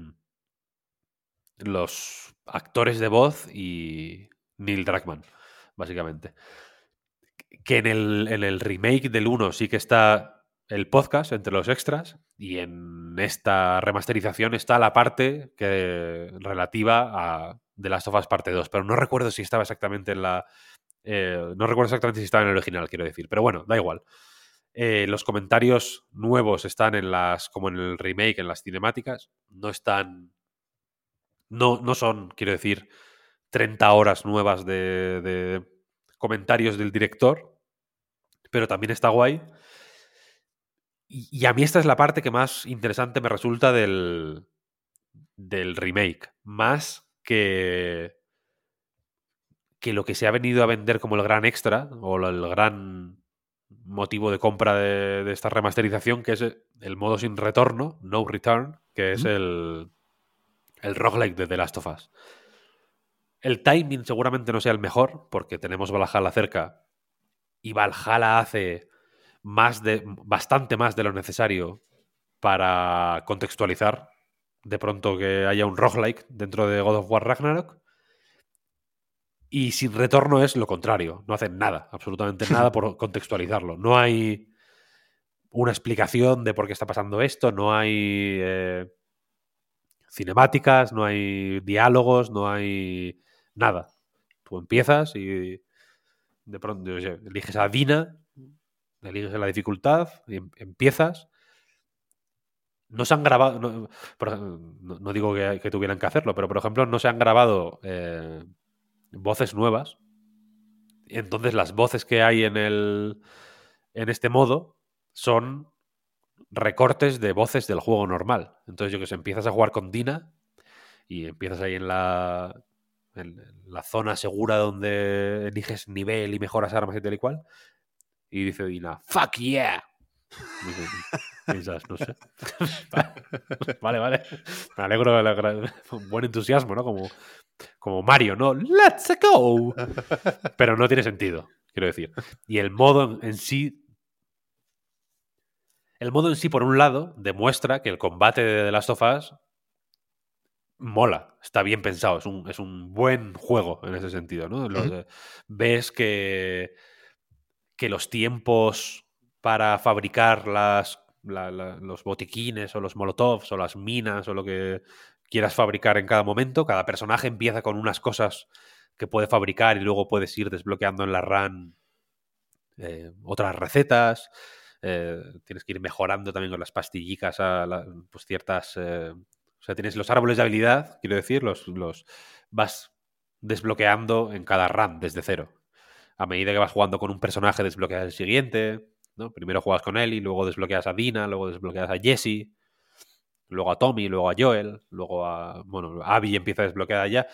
los actores de voz y Neil Druckmann, básicamente. Que en el, en el remake del 1 sí que está el podcast entre los extras y en esta remasterización está la parte que, relativa a The Last of Us Parte 2, pero no recuerdo si estaba exactamente en la... eh, no recuerdo exactamente si estaba en el original, quiero decir, pero bueno, da igual. Eh, los comentarios nuevos están en las, como en el remake, en las cinemáticas, no están, no, no son, quiero decir, 30 horas nuevas de, de comentarios del director, pero también está guay. Y, y a mí esta es la parte que más interesante me resulta del, del remake, más que que lo que se ha venido a vender como el gran extra o el gran motivo de compra de, de esta remasterización, que es el modo sin retorno, no return, que es el, el roguelike de The Last of Us. El timing seguramente no sea el mejor, porque tenemos Valhalla cerca y Valhalla hace más de, bastante más de lo necesario para contextualizar de pronto que haya un roguelike dentro de God of War Ragnarok. Y sin retorno es lo contrario. No hacen nada, absolutamente nada por contextualizarlo. No hay una explicación de por qué está pasando esto, no hay eh, cinemáticas, no hay diálogos, no hay nada. Tú empiezas y de pronto eliges a Dina, eliges la dificultad y em- empiezas. No se han grabado, no, no- digo que, tuvieran que hacerlo, pero por ejemplo no se han grabado eh, voces nuevas. Entonces las voces que hay en el en este modo son recortes de voces del juego normal. Entonces yo que sé, empiezas a jugar con Dina y empiezas ahí en la en la zona segura donde eliges nivel y mejoras armas y tal y cual. Y dice Dina, fuck yeah. Piensas, no sé. vale, vale. Me alegro de la gran- buen entusiasmo, ¿no? Como, como Mario, ¿no? ¡Let's go! Pero no tiene sentido, quiero decir. Y el modo en, sí. El modo en sí, por un lado, demuestra que el combate de The Last of Us mola, está bien pensado, es un, es un buen juego en ese sentido, ¿no? Los, ves que, que los tiempos para fabricar las, los botiquines o los molotovs o las minas o lo que quieras fabricar en cada momento. Cada personaje empieza con unas cosas que puede fabricar y luego puedes ir desbloqueando en la run eh, otras recetas. eh, tienes que ir mejorando también con las pastillicas a pues ciertas... eh, o sea, tienes los árboles de habilidad, quiero decir, los, los vas desbloqueando en cada run desde cero. A medida que vas jugando con un personaje, desbloqueas el siguiente. ¿No? Primero juegas con Ellie, luego desbloqueas a Dina, luego desbloqueas a Jesse, luego a Tommy, luego a Joel, luego a. Bueno, Abby empieza a desbloquear ya.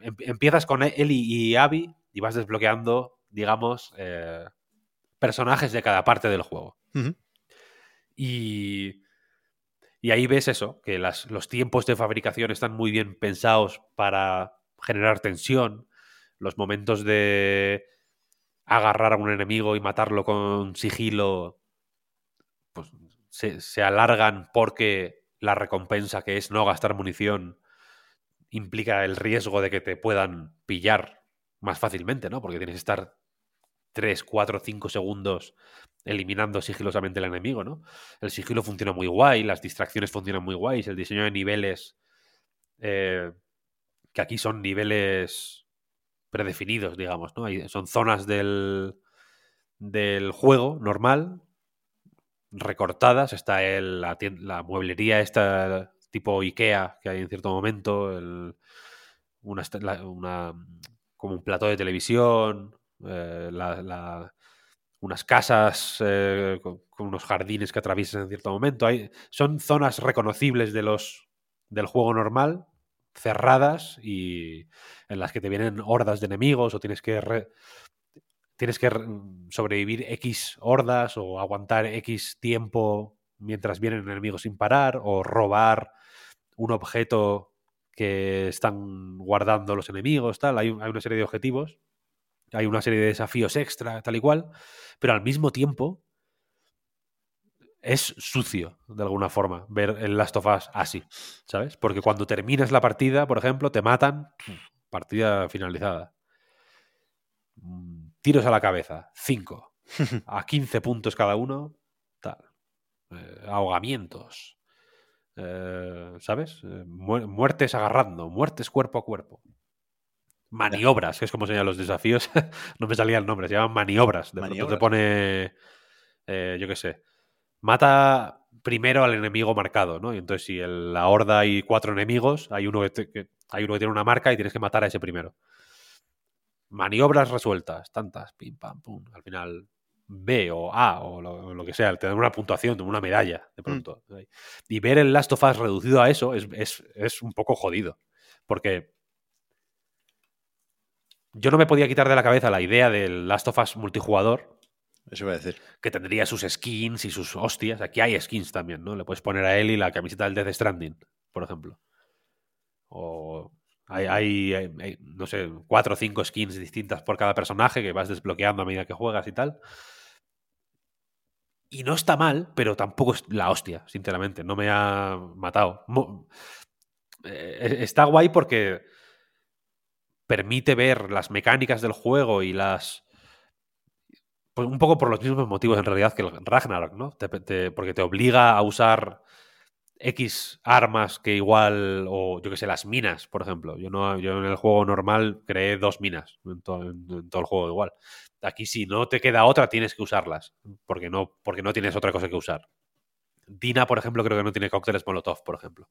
Em- Empiezas con Ellie y Abby y vas desbloqueando, digamos, eh, personajes de cada parte del juego. Y, y ahí ves eso, que las- los tiempos de fabricación están muy bien pensados para generar tensión. Los momentos de agarrar a un enemigo y matarlo con sigilo pues, se, alargan porque la recompensa que es no gastar munición implica el riesgo de que te puedan pillar más fácilmente, ¿no? Porque tienes que estar 3, 4, 5 segundos eliminando sigilosamente al enemigo, ¿no? El sigilo funciona muy guay, las distracciones funcionan muy guays, el diseño de niveles, eh, que aquí son niveles predefinidos, digamos, ¿no? Hay- son zonas del, del juego normal, recortadas, está el- la, la mueblería esta tipo Ikea que hay en cierto momento, el- una, como un plató de televisión, eh, la- unas casas eh, con, con unos jardines que atraviesas en cierto momento. Hay, son zonas reconocibles de los, del juego normal, cerradas y en las que te vienen hordas de enemigos o tienes que re- tienes que re- sobrevivir X hordas o aguantar X tiempo mientras vienen enemigos sin parar o robar un objeto que están guardando los enemigos, tal. Hay, hay una serie de objetivos, hay una serie de desafíos extra, tal y cual, pero al mismo tiempo es sucio, de alguna forma, ver el Last of Us así, ¿sabes? Porque cuando terminas la partida, por ejemplo, te matan, partida finalizada. Mm, Tiros a la cabeza, 5. A 15 puntos cada uno, tal. Eh, ahogamientos. eh, ¿Sabes? Eh, muer- muertes agarrando, muertes cuerpo a cuerpo. Maniobras, que es como se llaman los desafíos. no me salía el nombre, se llaman maniobras. De pronto te Maniobras. pone, eh, yo qué sé, mata primero al enemigo marcado, ¿no? Y entonces si en la horda hay cuatro enemigos, hay uno que, te- que- hay uno que tiene una marca y tienes que matar a ese primero. Maniobras resueltas, tantas, pim, pam, pum. Al final B o A o lo, o lo que sea, te dan una puntuación, una medalla de pronto. Y ver el Last of Us reducido a eso es, es- es un poco jodido. Porque yo no me podía quitar de la cabeza la idea del Last of Us multijugador, Eso iba a decir. que tendría sus skins y sus hostias. Aquí hay skins también, ¿no? Le puedes poner a Ellie la camiseta del Death Stranding, por ejemplo. O hay, no sé, cuatro o cinco skins distintas por cada personaje que vas desbloqueando a medida que juegas y tal. Y no está mal, pero tampoco es la hostia, sinceramente. No me ha matado. Eh, está guay porque permite ver las mecánicas del juego y las pues un poco por los mismos motivos en realidad que el Ragnarok, ¿no? Porque te obliga a usar X armas que igual, o yo que sé, las minas, por ejemplo. Yo, no, yo en el juego normal creé dos minas en, to- en- en todo el juego igual. Aquí si no te queda otra tienes que usarlas, porque no, porque no tienes otra cosa que usar. Dina, por ejemplo, creo que no tiene cócteles Molotov, por ejemplo.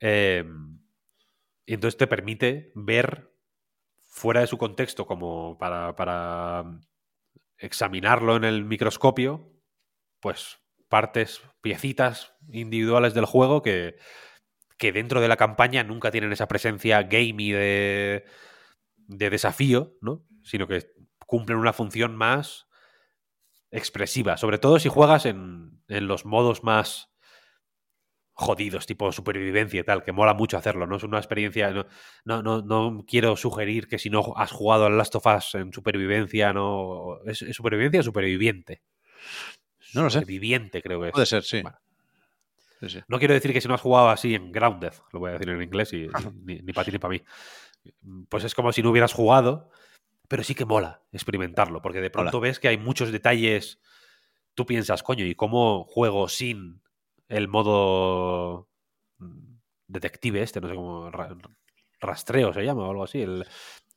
Eh, y entonces te permite ver fuera de su contexto como para, para examinarlo en el microscopio, pues partes, piecitas individuales del juego que, que dentro de la campaña nunca tienen esa presencia gamey de, de desafío, ¿no? Sino que cumplen una función más expresiva. Sobre todo si juegas en, en los modos más jodidos, tipo supervivencia y tal, que mola mucho hacerlo, ¿no? Es una experiencia. No, no, no, no quiero sugerir que si no has jugado al Last of Us en supervivencia, no. ¿Es, es supervivencia o superviviente? No lo sé. Superviviente, creo que es. Puede ser, sí. Vale. Sí, sí. No quiero decir que si no has jugado así en Grounded, lo voy a decir en inglés y, ni para ti ni para mí. Pues es como si no hubieras jugado, pero sí que mola experimentarlo, porque de pronto ves que hay muchos detalles. Tú piensas, coño, ¿y cómo juego sin el modo mm, detective este? No sé cómo. ra- Rastreo se llama o algo así. el-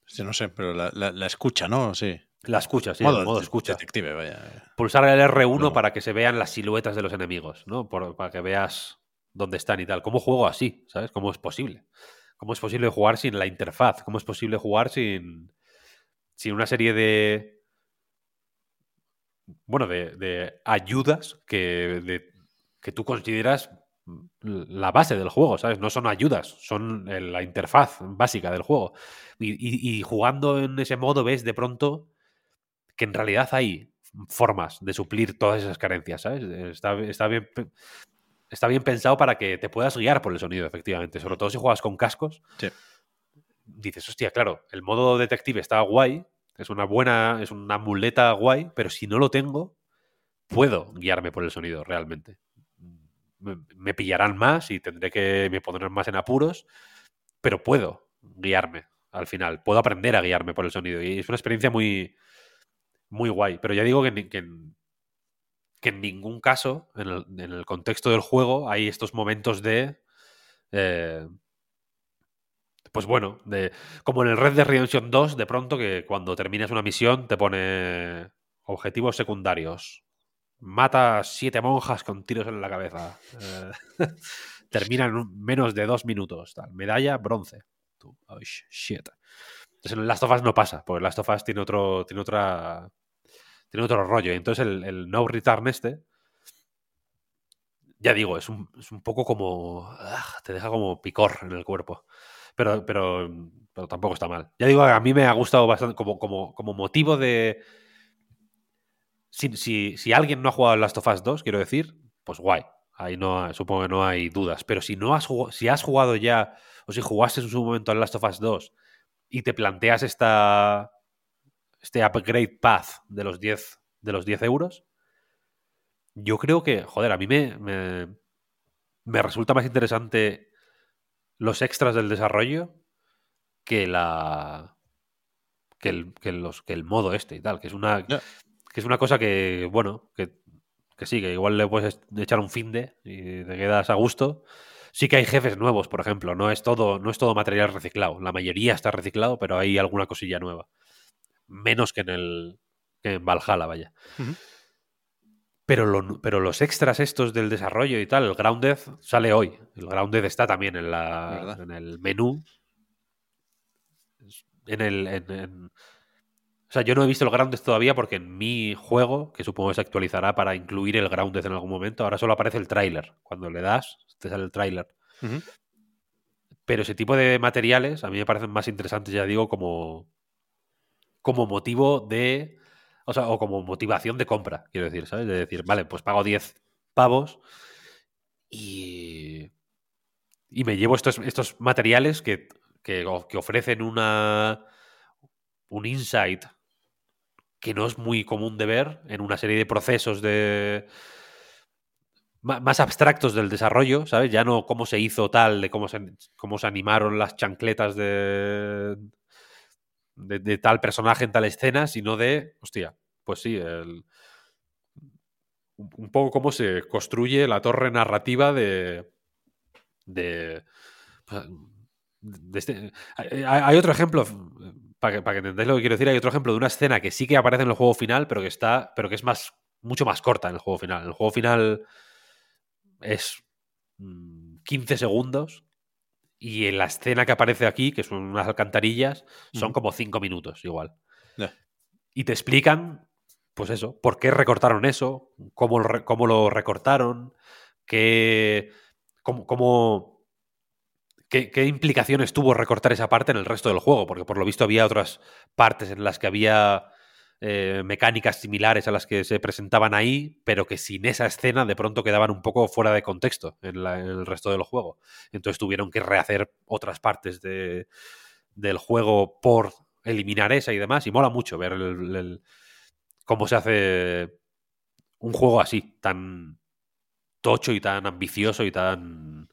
Sí, no sé, pero la, la- la escucha, ¿no? Sí. la escucha, sí, modo, el modo escucha. detective, vaya. Pulsar el R1 No. para que se vean las siluetas de los enemigos, ¿no? Por- para que veas dónde están y tal. ¿Cómo juego así? ¿Sabes? ¿Cómo es posible? ¿Cómo es posible jugar sin la interfaz? ¿Cómo es posible jugar sin, sin una serie de. Bueno, de, de ayudas que, de- que tú consideras la base del juego, ¿sabes? No son ayudas, son eh, la interfaz básica del juego. Y, y- y jugando en ese modo ves de pronto que en realidad hay formas de suplir todas esas carencias, ¿sabes? Está, está bien, está bien pensado para que te puedas guiar por el sonido, efectivamente. Sobre todo si juegas con cascos. Sí. Dices, hostia, claro, el modo detective está guay, es una buena, es una muleta guay, pero si no lo tengo, puedo guiarme por el sonido realmente. Me, pillarán más y tendré que me pondrán más en apuros, pero puedo guiarme al final. Puedo aprender a guiarme por el sonido. Y es una experiencia muy, muy guay. Pero ya digo que, que en, ningún caso, en el, en el contexto del juego, hay estos momentos de. eh, pues bueno, de, como en el Red Dead Redemption 2, de pronto que cuando terminas una misión te pone objetivos secundarios. Mata a siete monjas con tiros en la cabeza. Eh, termina en menos de dos minutos. Medalla, bronce. Oh, sh- shit. Entonces en Last of Us no pasa, porque Last of Us tiene otro, tiene otra, tiene otro rollo. Y entonces el, el No Return este, ya digo, es un, es un poco como, ah, te deja como picor en el cuerpo. Pero, pero, pero tampoco está mal. Ya digo, a mí me ha gustado bastante como, como, como motivo de... Si, si, si alguien no ha jugado Last of Us 2, quiero decir, pues guay. Ahí no, supongo que no hay dudas. Pero si no has jugado, si has jugado ya, o si jugaste en su momento al Last of Us 2 y te planteas esta, este upgrade path de los 10, de los 10 euros, yo creo que, joder, a mí me, me, me resulta más interesante los extras del desarrollo que la que el, que los, que el modo este y tal, que es una. Que es una cosa que, bueno, que, que sí, que igual le puedes echar un fin de y te quedas a gusto. Sí que hay jefes nuevos, por ejemplo, no es todo, no es todo material reciclado. La mayoría está reciclado, pero hay alguna cosilla nueva. Menos que en el que en Valhalla, vaya. Pero, lo- pero los extras estos del desarrollo y tal, el Grounded sale hoy. El Grounded está también en, la, en el menú. En el. en- en- o sea, yo no he visto el Grounded todavía porque en mi juego, que supongo que se actualizará para incluir el Grounded en algún momento, ahora solo aparece el tráiler. Cuando le das, te sale el tráiler. Pero ese tipo de materiales a mí me parecen más interesantes, ya digo, como, como motivo de. O sea, o como motivación de compra, quiero decir, ¿sabes? De decir, vale, pues pago 10 pavos y. Y me llevo estos, estos materiales que, que, que ofrecen una. un insight que no es muy común de ver en una serie de procesos de más abstractos del desarrollo, ¿sabes? Ya no cómo se hizo tal, de cómo se, cómo se animaron las chancletas de, de, tal personaje en tal escena, sino de, hostia, pues sí, un poco cómo se construye la torre narrativa de... de, este- hay otro ejemplo, para que, para que entendáis lo que quiero decir, hay otro ejemplo de una escena que sí que aparece en el juego final, pero que está, pero que es más, mucho más corta en el juego final. En el juego final es mm, 15 segundos y en la escena que aparece aquí, que son unas alcantarillas, son como 5 minutos igual. Y te explican, pues eso, por qué recortaron eso, cómo, cómo lo recortaron, qué, cómo, cómo- qué, implicaciones tuvo recortar esa parte en el resto del juego, porque por lo visto había otras partes en las que había eh, mecánicas similares a las que se presentaban ahí, pero que sin esa escena de pronto quedaban un poco fuera de contexto en el resto del juego. Entonces tuvieron que rehacer otras partes de- del juego por eliminar esa y demás. Y mola mucho ver el- el- cómo se hace un juego así, tan tocho y tan ambicioso y tan...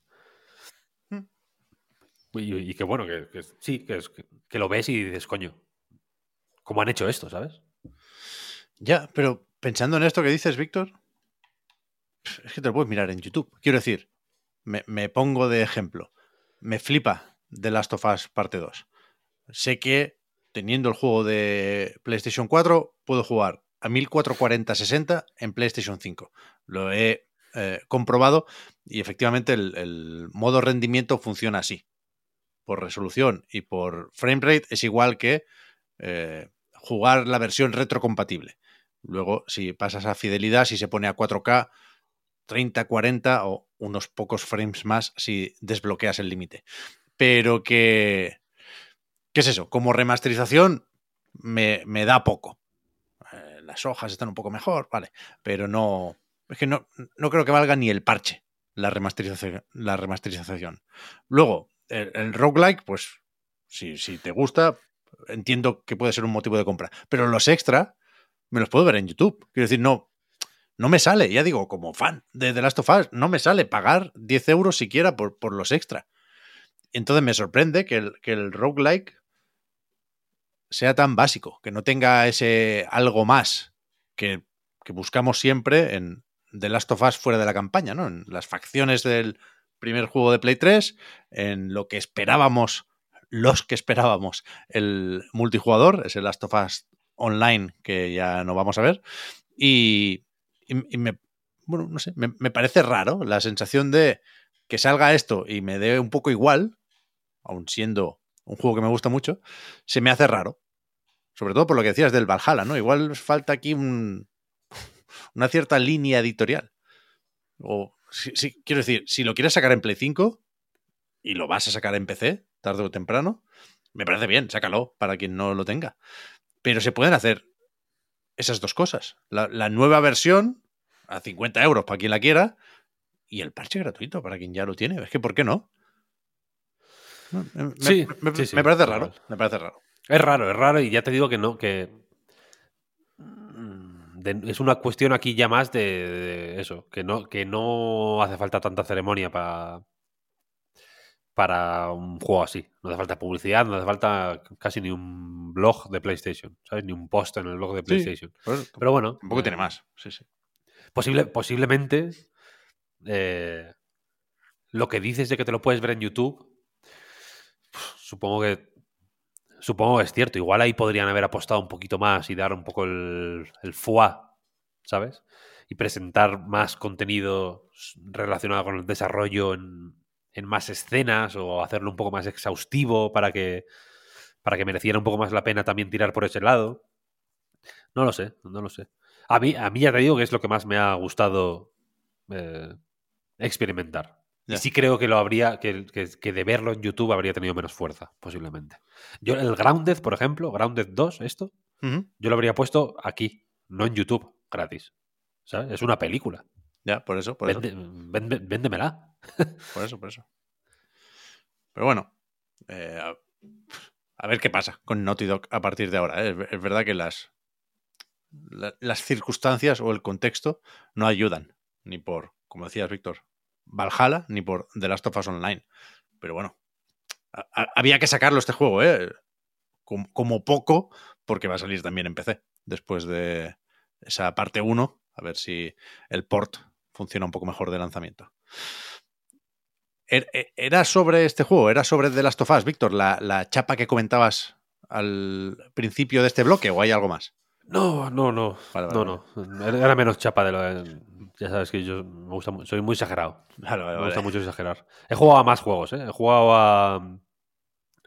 Y, y que bueno, que, sí, que, que- lo ves y dices, coño, cómo han hecho esto, ¿sabes? Ya, pero pensando en esto que dices, Víctor, es que te lo puedes mirar en YouTube. Quiero decir, me, me pongo de ejemplo. Me flipa The Last of Us parte 2. Sé que teniendo el juego de PlayStation 4 puedo jugar a 1440-60 en PlayStation 5. Lo he eh, comprobado y efectivamente el modo rendimiento funciona así. Por resolución y por frame rate es igual que eh, jugar la versión retrocompatible. Luego, si pasas a fidelidad, si se pone a 4K, 30, 40 o unos pocos frames más si desbloqueas el límite. Pero que... ¿Qué es eso? Como remasterización me, me da poco. Eh, las hojas están un poco mejor, vale. Pero no... Es que no, no creo que valga ni el parche la remasterización. La remasterización. Luego, el, el roguelike, pues si, si te gusta, entiendo que puede ser un motivo de compra. Pero los extra me los puedo ver en YouTube. Quiero decir, no, no me sale, ya digo, como fan de The Last of Us, no me sale pagar 10 euros siquiera por, por los extra. Entonces me sorprende que el, que el roguelike sea tan básico, que no tenga ese algo más que, que buscamos siempre en The Last of Us fuera de la campaña, ¿no? En las facciones del primer juego de Play 3, en lo que esperábamos, los que esperábamos, el multijugador, ese Last of Us Online que ya no vamos a ver, y me, bueno, no sé, me, me, parece raro la sensación de que salga esto y me dé un poco igual, aun siendo un juego que me gusta mucho, se me hace raro. Sobre todo por lo que decías del Valhalla, ¿no? Igual falta aquí un, una cierta línea editorial. O, si, si, quiero decir, si lo quieres sacar en Play 5 y lo vas a sacar en PC, tarde o temprano, me parece bien, sácalo para quien no lo tenga. Pero se pueden hacer esas dos cosas. La, la nueva versión a 50 euros para quien la quiera y el parche gratuito para quien ya lo tiene. Es que, ¿por qué no? Me, sí, me, sí, sí, me parece raro. Me parece raro. Es raro, es raro y ya te digo que no, que de, es una cuestión aquí ya más de, de, eso, que no, que no hace falta tanta ceremonia para para un juego así. No hace falta publicidad, no hace falta casi ni un blog de PlayStation, ¿sabes? Ni un post en el blog de PlayStation. Sí, Pero bueno. Tampoco eh, tiene más. Sí, sí. Posible, posiblemente eh, lo que dices de que te lo puedes ver en YouTube, supongo que supongo que es cierto. Igual ahí podrían haber apostado un poquito más y dar un poco el, el foie, ¿sabes? Y presentar más contenido relacionado con el desarrollo en, en, más escenas o hacerlo un poco más exhaustivo para que, para que mereciera un poco más la pena también tirar por ese lado. No lo sé, no lo sé. A mí, a mí ya te digo que es lo que más me ha gustado eh, experimentar. Yeah. Y sí creo que lo habría, que, que, que, de verlo en YouTube habría tenido menos fuerza, posiblemente. Yo, el Grounded, por ejemplo, Grounded 2, esto, uh -huh. yo lo habría puesto aquí, no en YouTube, gratis. ¿Sabes? Es una película. Ya, por eso, por Vende, eso. Vende, véndemela. por eso, por eso. Pero bueno, eh, a, a, ver qué pasa con Naughty Dog a partir de ahora. ¿eh? Es, es, verdad que las, la, las circunstancias o el contexto no ayudan, ni por, como decías, Víctor, Valhalla ni por The Last of Us Online. Pero bueno, había que sacarlo este juego, ¿eh? Como, como, poco, porque va a salir también en PC después de esa parte 1. A ver si el port funciona un poco mejor de lanzamiento. Er, e, ¿Era sobre este juego? ¿Era sobre The Last of Us, Víctor? La, la chapa que comentabas al principio de este bloque o hay algo más? No, no, no. Vale, vale, no, no. Era menos chapa de lo de, Ya sabes que yo me gusta, soy muy exagerado. Vale, me gusta mucho exagerar. He jugado a más juegos, ¿eh? He jugado a.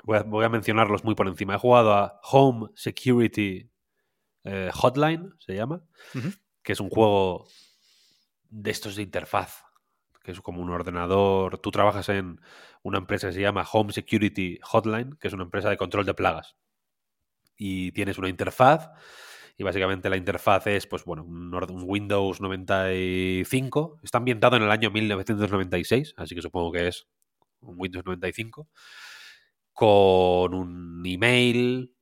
Voy a, voy a mencionarlos muy por encima. He jugado a Home Security eh, Hotline, se llama. Uh -huh. Que es un juego de estos de interfaz. Que es como un ordenador. Tú trabajas en una empresa que se llama Home Security Hotline, que es una empresa de control de plagas. Y tienes una interfaz y básicamente la interfaz es, pues bueno, un, un, Windows 95. Está ambientado en el año 1996, así que supongo que es un Windows 95. Con un email,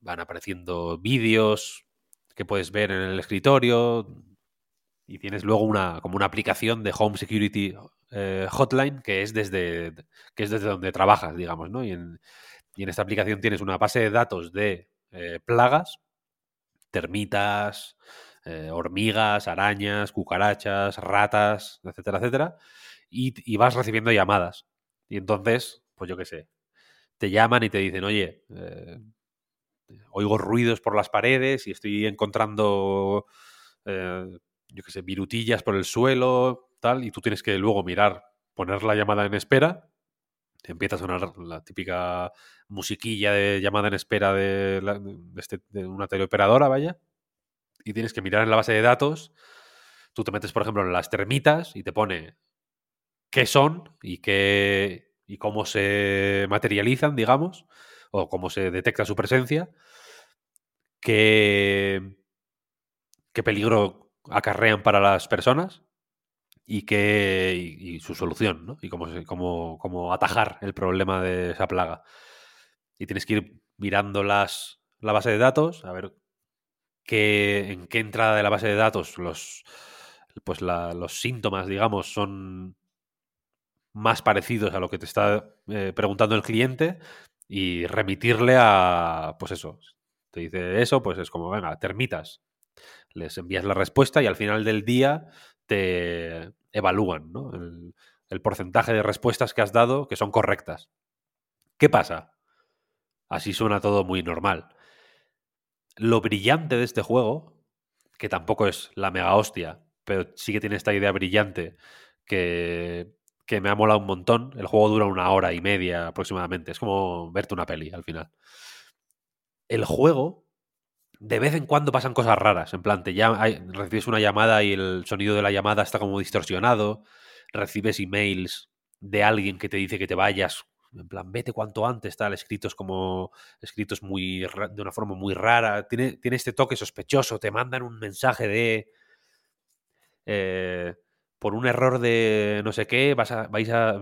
van apareciendo vídeos que puedes ver en el escritorio y tienes luego una, como una aplicación de Home Security eh, Hotline que es, desde, que es desde donde trabajas, digamos, ¿no? Y en, y en esta aplicación tienes una base de datos de eh, plagas, termitas, eh, hormigas, arañas, cucarachas, ratas, etcétera, etcétera, y, vas recibiendo llamadas. Y entonces, pues yo qué sé, te llaman y te dicen, oye, eh, oigo ruidos por las paredes y estoy encontrando, eh, yo qué sé, virutillas por el suelo, tal, y tú tienes que luego mirar, poner la llamada en espera, empieza a sonar la típica musiquilla de llamada en espera de este- de una teleoperadora, vaya, y tienes que mirar en la base de datos, tú te metes, por ejemplo, en las termitas y te pone qué son y qué y cómo se materializan, digamos, o cómo se detecta su presencia, qué, qué peligro acarrean para las personas y, qué, y, su solución, ¿no? Y cómo, cómo, cómo atajar el problema de esa plaga. Y tienes que ir mirando las, la base de datos, a ver qué, en qué entrada de la base de datos los, pues la- los síntomas, digamos, son más parecidos a lo que te está eh, preguntando el cliente y remitirle a, pues eso, te dice eso, pues es como, venga, termitas. Les envías la respuesta y al final del día te evalúan ¿no? el, porcentaje de respuestas que has dado que son correctas. ¿Qué pasa? Así suena todo muy normal. Lo brillante de este juego, que tampoco es la mega hostia, pero sí que tiene esta idea brillante que, que me ha molado un montón. El juego dura una hora y media aproximadamente. Es como verte una peli al final. El juego, de vez en cuando pasan cosas raras. En plan, te llama- recibes una llamada y el sonido de la llamada está como distorsionado. Recibes emails de alguien que te dice que te vayas. En plan, vete cuanto antes, tal, escritos como. escritos muy de una forma muy rara. Tiene, tiene este toque sospechoso. Te mandan un mensaje de. eh, por un error de no sé qué, a, vais a.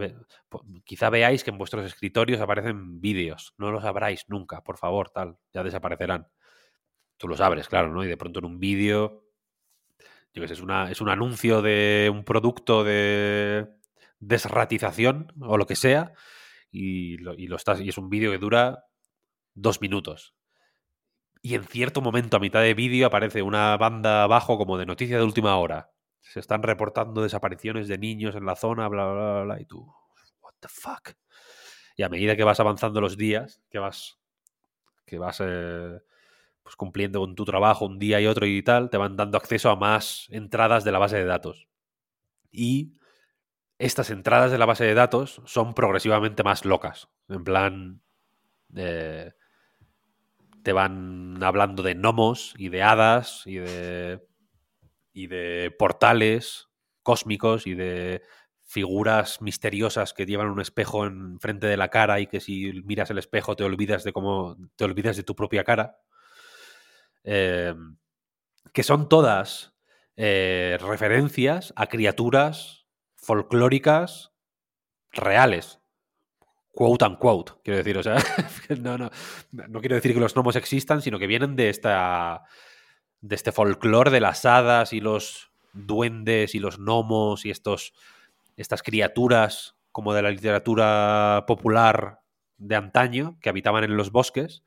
Quizá veáis que en vuestros escritorios aparecen vídeos. No los abráis nunca, por favor, tal. Ya desaparecerán. Tú los abres, claro, ¿no? Y de pronto en un vídeo. Yo qué sé, es, una, es un anuncio de un producto de desratización o lo que sea. Y, lo, y, lo estás, y es un vídeo que dura dos minutos. Y en cierto momento, a mitad de vídeo, aparece una banda abajo como de noticia de última hora. Se están reportando desapariciones de niños en la zona, bla, bla, bla, bla. Y tú, what the fuck. Y a medida que vas avanzando los días, que vas, que vas eh, pues cumpliendo con tu trabajo un día y otro y tal, te van dando acceso a más entradas de la base de datos. Y estas entradas de la base de datos son progresivamente más locas. En plan, eh, te van hablando de gnomos y de hadas y de, y de portales cósmicos y de figuras misteriosas que llevan un espejo en frente de la cara y que si miras el espejo te olvidas de cómo te olvidas de tu propia cara. Eh, que son todas eh, referencias a criaturas folclóricas reales. Quote unquote, quiero decir. O sea, no, no, no quiero decir que los gnomos existan, sino que vienen de esta. de este folclore de las hadas y los duendes y los gnomos y estos. estas criaturas como de la literatura popular de antaño que habitaban en los bosques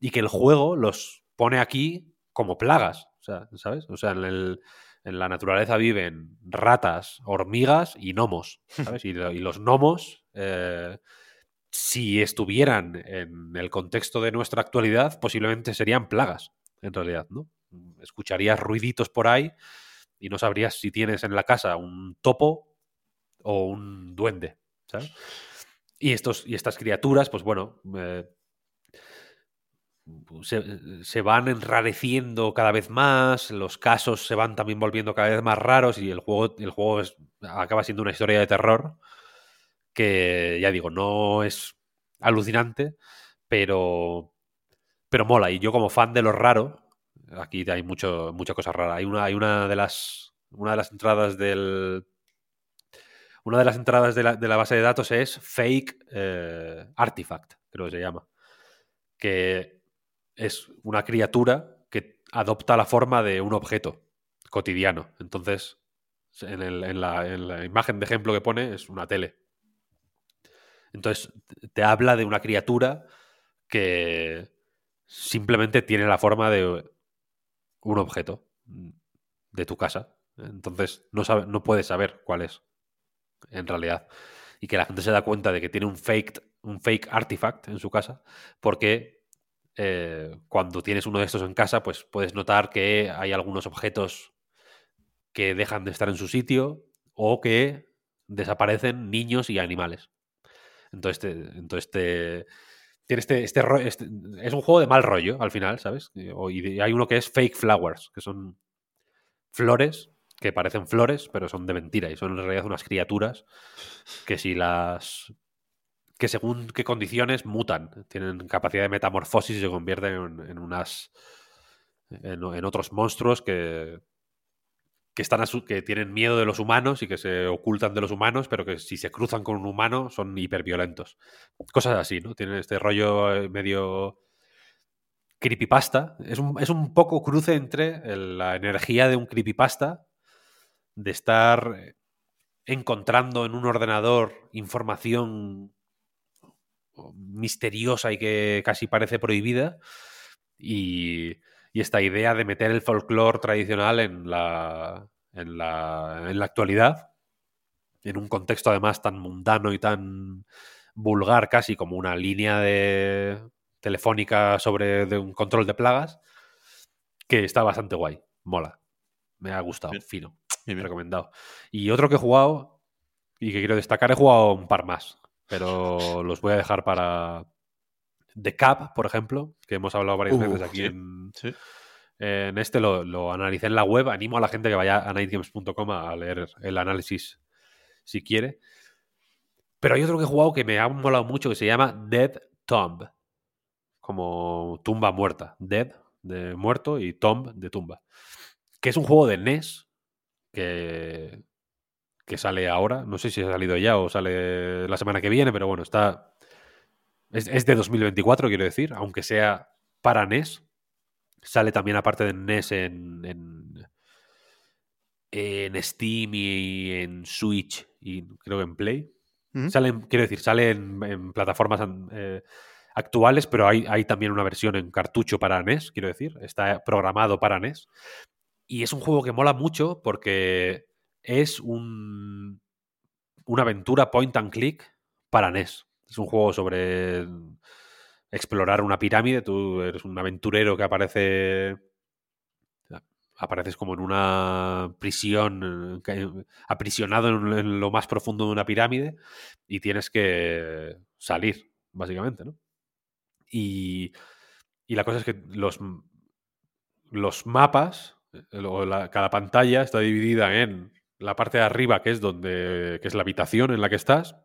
y que el juego los pone aquí como plagas. O sea, ¿sabes? O sea, en el, en la naturaleza viven ratas, hormigas y gnomos, ¿sabes? Y, lo- y los gnomos, eh, si estuvieran en el contexto de nuestra actualidad, posiblemente serían plagas, en realidad, ¿no? Escucharías ruiditos por ahí y no sabrías si tienes en la casa un topo o un duende, ¿sabes? Y, estos, y estas criaturas, pues bueno, eh, se, van enrareciendo cada vez más, los casos se van también volviendo cada vez más raros y el juego, el juego acaba siendo una historia de terror que, ya digo, no es alucinante, pero, pero mola. Y yo como fan de lo raro, aquí hay mucho, mucha cosa rara. Hay una, hay una de las una de las entradas del una de las entradas de la, de la base de datos es fake eh, artifact, creo que se llama. Que es una criatura que adopta la forma de un objeto cotidiano. Entonces, en, la imagen de ejemplo que pone es una tele. Entonces, te habla de una criatura que simplemente tiene la forma de un objeto de tu casa. Entonces no, sabe, no puedes saber cuál es en realidad. Y que la gente se da cuenta de que tiene un fake, un fake artifact en su casa porque eh, cuando tienes uno de estos en casa, pues puedes notar que hay algunos objetos que dejan de estar en su sitio o que desaparecen niños y animales. Entonces, entonces tiene este, este, este, es un juego de mal rollo al final, ¿sabes? Y hay uno que es fake flowers, que son flores que parecen flores, pero son de mentira y son en realidad unas criaturas que si las que según qué condiciones mutan, tienen capacidad de metamorfosis y se convierten en, unas en, otros monstruos que que están que tienen miedo de los humanos y que se ocultan de los humanos, pero que si se cruzan con un humano son hiperviolentos. Cosas así, ¿no? Tienen este rollo eh, medio creepypasta. Es un, es un poco cruce entre la energía de un creepypasta, de estar eh, encontrando en un ordenador información misteriosa y que casi parece prohibida, y, y esta idea de meter el folclore tradicional en la, en la, en la actualidad, en un contexto además tan mundano y tan vulgar casi como una línea de telefónica sobre de un control de plagas, que está bastante guay, mola. Me ha gustado, fino, bien, recomendado. Y otro que he jugado y que quiero destacar, he jugado un par más, pero los voy a dejar para, The Cap, por ejemplo, que hemos hablado varias veces aquí en, en, este, lo, lo, analicé en la web. Animo a la gente que vaya a nightgames.com a leer el análisis si quiere. Pero hay otro que he jugado que me ha molado mucho que se llama Dead Tomb. Como tumba muerta. Dead de muerto y Tomb de tumba. Que es un juego de NES que, que sale ahora. No sé si ha salido ya o sale la semana que viene, pero bueno, está es, de 2024, quiero decir, aunque sea para NES. Sale también aparte de NES en, en, Steam y en Switch y creo que en Play. quiero decir, sale en, plataformas eh, actuales, pero hay, hay, también una versión en cartucho para NES, quiero decir. Está programado para NES. Y es un juego que mola mucho porque es un, una aventura point and click para NES. Es un juego sobre explorar una pirámide. Tú eres un aventurero que aparece. Apareces como en una prisión, aprisionado en, lo más profundo de una pirámide y tienes que salir, básicamente, ¿no? Y, y la cosa es que los, los mapas, cada pantalla está dividida en la parte de arriba, que es donde que es la habitación en la que estás,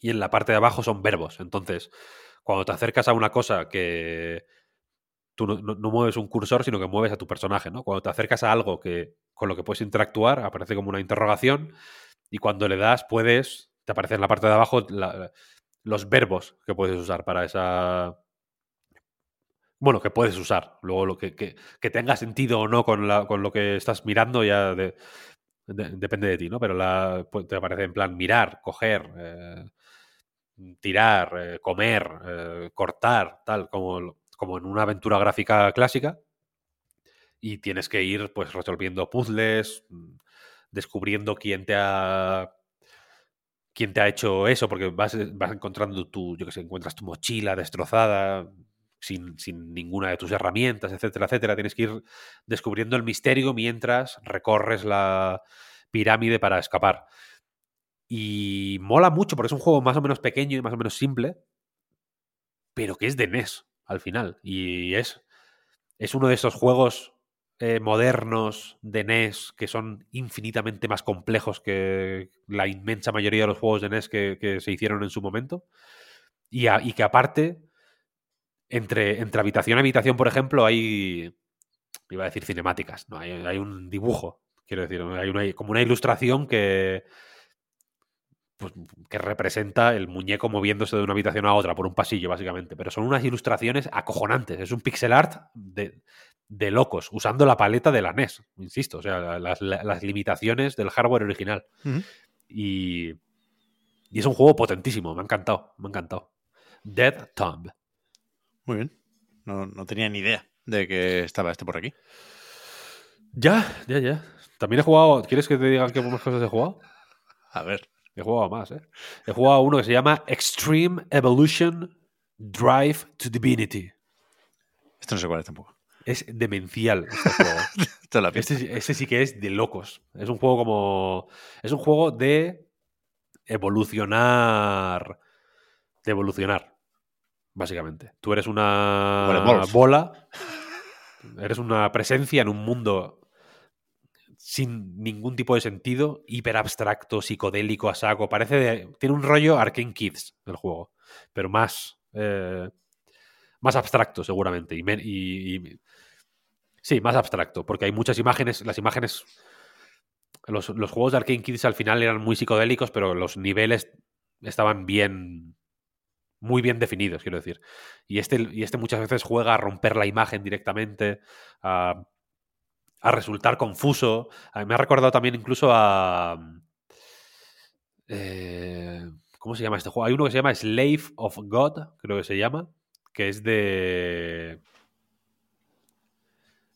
y en la parte de abajo son verbos. Entonces, cuando te acercas a una cosa que tú no, mueves un cursor, sino que mueves a tu personaje, ¿no? Cuando te acercas a algo que con lo que puedes interactuar, aparece como una interrogación y cuando le das puedes, te aparece en la parte de abajo los verbos que puedes usar para esa... Bueno, que puedes usar. Luego lo que, que, tenga sentido o no con, la, con lo que estás mirando ya depende de ti, ¿no? Pero la, pues, te aparece en plan mirar, coger, eh, tirar, eh, comer, eh, cortar, tal, como, como en una aventura gráfica clásica. Y tienes que ir pues resolviendo puzzles, mm, descubriendo quién te ha quién te ha hecho eso, porque vas, vas encontrando tu, yo que sé, encuentras tu mochila destrozada, sin, sin, ninguna de tus herramientas, etcétera, etcétera. Tienes que ir descubriendo el misterio mientras recorres la pirámide para escapar. Y mola mucho porque es un juego más o menos pequeño y más o menos simple, pero que es de NES al final. Y es, es uno de esos juegos eh, modernos de NES que son infinitamente más complejos que la inmensa mayoría de los juegos de NES que, se hicieron en su momento. Y, y que aparte, entre, entre habitación y habitación, por ejemplo, hay. Iba a decir cinemáticas, no, hay, hay un dibujo, quiero decir, hay una, como una ilustración que pues, que representa el muñeco moviéndose de una habitación a otra por un pasillo, básicamente. Pero son unas ilustraciones acojonantes. Es un pixel art de, locos, usando la paleta de la NES, insisto, o sea, las, limitaciones del hardware original. y, y, es un juego potentísimo, me ha encantado, me ha encantado. Dead Tomb. Muy bien. No, no tenía ni idea de que estaba este por aquí. Ya, ya, ya. También he jugado. ¿Quieres que te diga qué más cosas he jugado? A ver. He jugado más, ¿eh? He jugado uno que se llama Extreme Evolution Drive to Divinity. Esto no sé cuál es tampoco. Es demencial este juego. La. Este, este sí que es de locos. Es un juego como. Es un juego de evolucionar. De evolucionar. Básicamente. Tú eres una bola. Eres una presencia en un mundo sin ningún tipo de sentido, hiper abstracto, psicodélico, a saco. Parece de- tiene un rollo Arcane Kids el juego, pero más eh, más abstracto seguramente y, men- y- y- sí, más abstracto, porque hay muchas imágenes, las imágenes los, los juegos de Arcane Kids al final eran muy psicodélicos, pero los niveles estaban bien muy bien definidos, quiero decir. Y este, y este muchas veces juega a romper la imagen directamente, a, resultar confuso. Me ha recordado también incluso a... eh, ¿Cómo se llama este juego? Hay uno que se llama Slave of God, creo que se llama, que es de...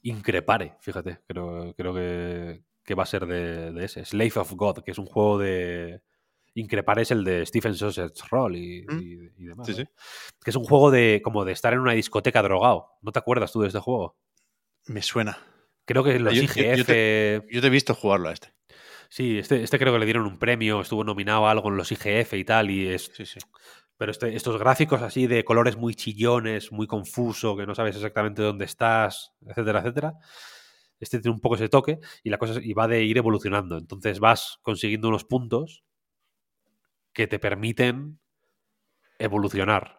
Increpare, fíjate, creo, creo que, que va a ser de, de ese. Slave of God, que es un juego de... Increpare es el de Stephen Sausage Roll y, Mm. y- y demás. Sí, sí. Que es un juego de como de estar en una discoteca drogado. ¿No te acuerdas tú de este juego? Me suena. Creo que los Yo- yo- IGF. yo te- Yo te he visto jugarlo a este. Sí, este, este creo que le dieron un premio, estuvo nominado a algo en los IGF y tal. Y es, Sí, sí. pero este- estos gráficos así de colores muy chillones, muy confuso, que no sabes exactamente dónde estás, etcétera, etcétera. Este tiene un poco ese toque y la cosa es- y va de ir evolucionando. Entonces vas consiguiendo unos puntos que te permiten evolucionar.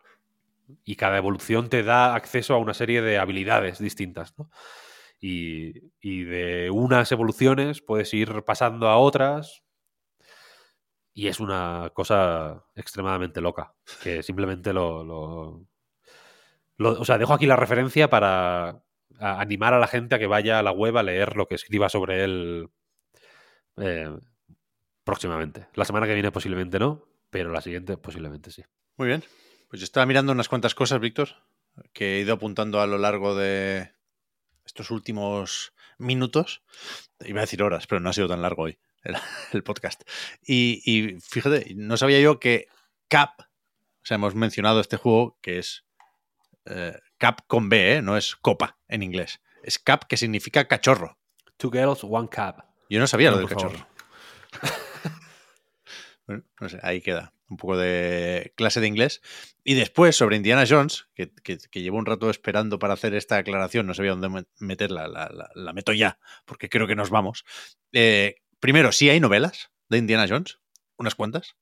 Y cada evolución te da acceso a una serie de habilidades distintas, ¿no? Y, de unas evoluciones puedes ir pasando a otras. Y es una cosa extremadamente loca. Que simplemente lo. o sea, dejo aquí la referencia para animar a la gente a que vaya a la web a leer lo que escriba sobre él eh, próximamente. La semana que viene posiblemente no, pero la siguiente posiblemente sí. Muy bien. Pues yo estaba mirando unas cuantas cosas, Víctor, que he ido apuntando a lo largo de estos últimos minutos. Iba a decir horas, pero no ha sido tan largo hoy el, el podcast. Y, y fíjate, no sabía yo que Cap, o sea, hemos mencionado este juego que es eh, Cap con B, ¿eh? no es copa en inglés. Es Cap que significa cachorro. Two girls, one cab. Yo no sabía No, lo del cachorro. No sé, ahí queda. Un poco de clase de inglés. Y después, sobre Indiana Jones, que, que- llevo un rato esperando para hacer esta aclaración, no sabía dónde me- meterla, la, meto ya, porque creo que nos vamos. Eh, primero, sí hay novelas de Indiana Jones, unas cuantas.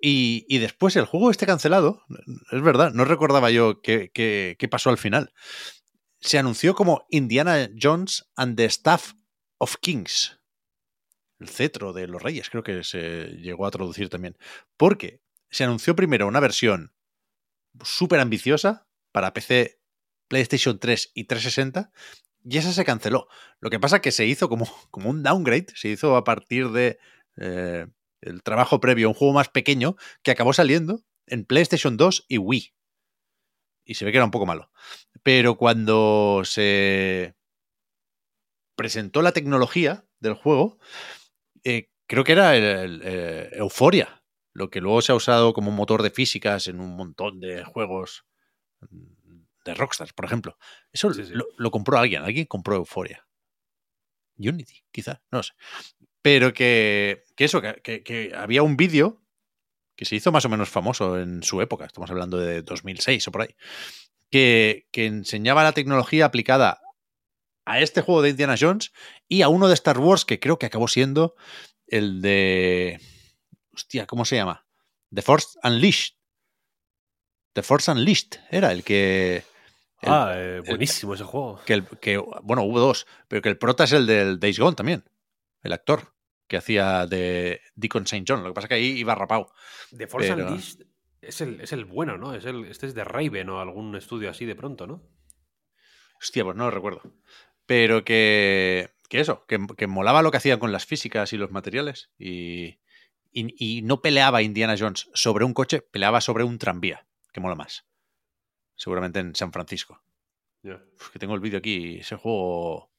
Y, y después el juego este cancelado, es verdad, no recordaba yo qué- qué pasó al final. Se anunció como Indiana Jones and the Staff of Kings. El cetro de los reyes, creo que se llegó a traducir también. Porque se anunció primero una versión súper ambiciosa para PC, PlayStation 3 y 360, y esa se canceló. Lo que pasa que se hizo como, como un downgrade, se hizo a partir de eh, el trabajo previo, un juego más pequeño, que acabó saliendo en PlayStation 2 y Wii. Y se ve que era un poco malo. Pero cuando se presentó la tecnología del juego, eh, creo que era el, el, eh, Euforia, lo que luego se ha usado como motor de físicas en un montón de juegos de Rockstars, por ejemplo. Eso Sí, sí. Lo, lo compró alguien, alguien compró Euforia. Unity, quizá, no sé. Pero que, que eso, que, que- que había un vídeo que se hizo más o menos famoso en su época, estamos hablando de 2006 o por ahí, que, que enseñaba la tecnología aplicada a este juego de Indiana Jones y a uno de Star Wars que creo que acabó siendo el de... Hostia, ¿cómo se llama? The Force Unleashed. The Force Unleashed era el que... el- ah, eh, buenísimo ese juego. que, el, que, bueno, hubo dos, pero que el prota es el del Days Gone también, el actor que hacía de Deacon St. John. Lo que pasa es que ahí iba rapado. The Force pero- Unleashed es el, es el bueno, ¿no? Es el, este es de Raven o algún estudio así de pronto, ¿no? Hostia, pues no lo recuerdo. Pero que, que eso, que, que molaba lo que hacía con las físicas y los materiales. Y, y, y no peleaba Indiana Jones sobre un coche, peleaba sobre un tranvía, que mola más. Seguramente en San Francisco. Uf, que tengo el vídeo aquí. Ese juego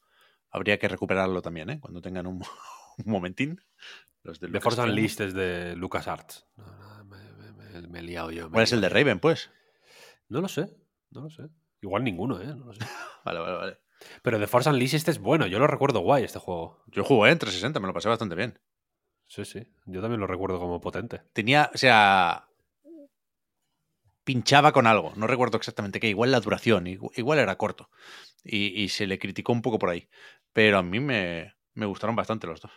habría que recuperarlo también, ¿eh? Cuando tengan un, un momentín. Los de The Lucasfilm. Unleashed es de LucasArts. No, no, me, me- me- me he liado yo. ¿Cuál es el de. Raven, pues? No lo sé, no lo sé. Igual ninguno, ¿eh? No lo sé. Vale, vale, vale. Pero The Force Unleashed este es bueno, yo lo recuerdo guay este juego. Yo jugué en 360, me lo pasé bastante bien. Sí, sí. Yo también lo recuerdo como potente. Tenía, o sea, pinchaba con algo, no recuerdo exactamente qué, igual la duración, igu- igual era corto. Y, y se le criticó un poco por ahí. Pero a mí me, me gustaron bastante los dos.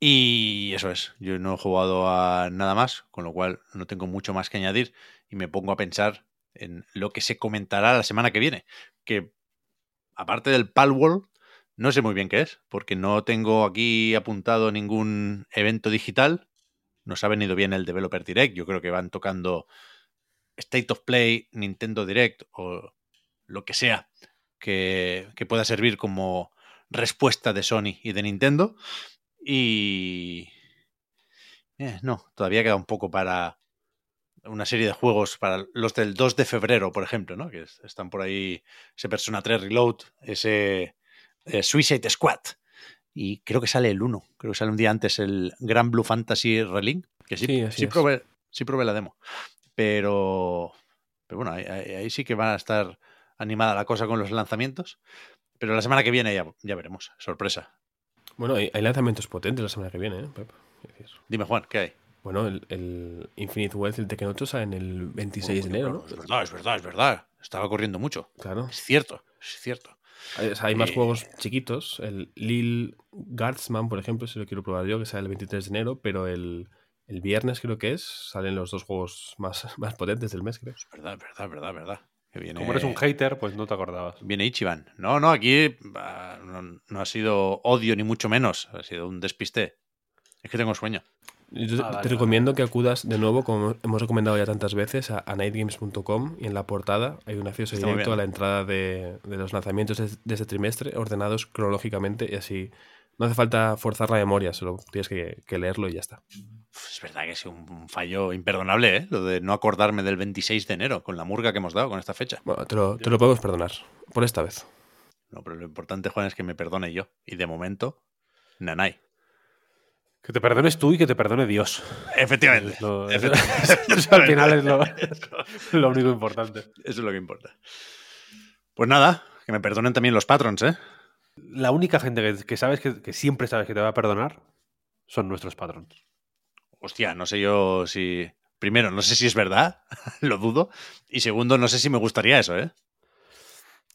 Y eso es, yo no he jugado a nada más, con lo cual no tengo mucho más que añadir y me pongo a pensar en lo que se comentará la semana que viene, que aparte del Palworld, no sé muy bien qué es, porque no tengo aquí apuntado ningún evento digital. Nos ha venido bien el Developer Direct. Yo creo que van tocando State of Play, Nintendo Direct o lo que sea que, que pueda servir como respuesta de Sony y de Nintendo. Y... eh, no, todavía queda un poco para una serie de juegos para los del 2 de febrero, por ejemplo, ¿no? Que es- están por ahí ese Persona 3 Reload, ese eh, Suicide Squad. Y creo que sale el 1. Creo que sale un día antes el Gran Blue Fantasy Relink. Que sí, Sí, sí, probé, sí probé la demo. Pero, pero bueno, ahí, sí que van a estar animada la cosa con los lanzamientos. Pero la semana que viene ya, ya veremos. Sorpresa. Bueno, hay, hay lanzamientos potentes la semana que viene, ¿eh, Pep? Dime, Juan, ¿qué hay? Bueno, el, el Infinite Wealth, el Tekken 8 sale en el 26 de enero, ¿no? Es verdad, es verdad, es verdad. Estaba corriendo mucho. Claro. Es cierto, es cierto. Hay, o sea, hay más Eh, juegos chiquitos. El Lil Guardsman, por ejemplo, si lo quiero probar yo, que sale el 23 de enero, pero el, el viernes creo que es, salen los dos juegos más, más potentes del mes, creo. Es verdad, es verdad, es verdad, es verdad. Que viene, Como eres un hater, pues no te acordabas. Viene Ichiban. No, no, aquí ah, no, no ha sido odio ni mucho menos. Ha sido un despiste. Es que tengo sueño. Yo te, Ah, vale, te vale. recomiendo que acudas de nuevo, como hemos recomendado ya tantas veces, a, a nightgames.com y en la portada hay un acceso Está directo a la entrada de, de los lanzamientos de, de este trimestre, ordenados cronológicamente y así. No hace falta forzar la memoria, solo tienes que, que leerlo y ya está. Es verdad que es un, un fallo imperdonable, ¿eh? Lo de no acordarme del 26 de enero, con la murga que hemos dado con esta fecha. Bueno, te lo, te lo podemos perdonar, por esta vez. No, pero lo importante, Juan, es que me perdone yo. Y de momento, Nanay. Que te perdones tú y que te perdone Dios. Efectivamente. Lo- eso al final es lo, lo único importante. Eso es lo que importa. Pues nada, que me perdonen también los patrons, ¿eh? La única gente que, que sabes que, que siempre sabes que te va a perdonar son nuestros patrons. Hostia, no sé yo si. Primero, no sé si es verdad, lo dudo. Y segundo, no sé si me gustaría eso, ¿eh?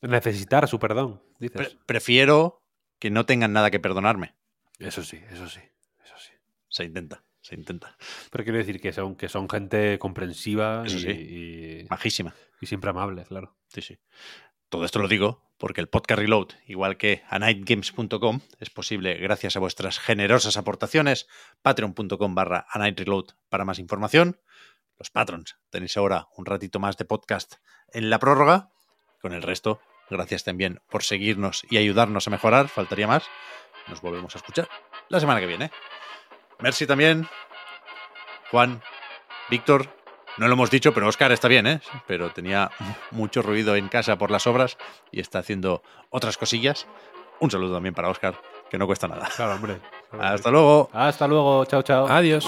Necesitar su perdón, dices. Pre- prefiero que no tengan nada que perdonarme. Eso sí, eso sí. Se intenta, se intenta. Pero quiero decir que son, que son gente comprensiva Eso y, sí. y- Majísima. y siempre amable, claro. Sí, sí. Todo esto lo digo porque el podcast Reload, igual que a nightgames.com, es posible gracias a vuestras generosas aportaciones. Patreon.com barra a nightreload para más información. Los patrons, tenéis ahora un ratito más de podcast en la prórroga. Con el resto, gracias también por seguirnos y ayudarnos a mejorar. Faltaría más. Nos volvemos a escuchar la semana que viene. Merci también. Juan, Víctor, no lo hemos dicho, pero Oscar está bien, ¿eh? Pero tenía mucho ruido en casa por las obras y está haciendo otras cosillas. Un saludo también para Oscar, que no cuesta nada. Claro, hombre. Claro, Hasta luego. Hasta luego. Chao, chao. Adiós.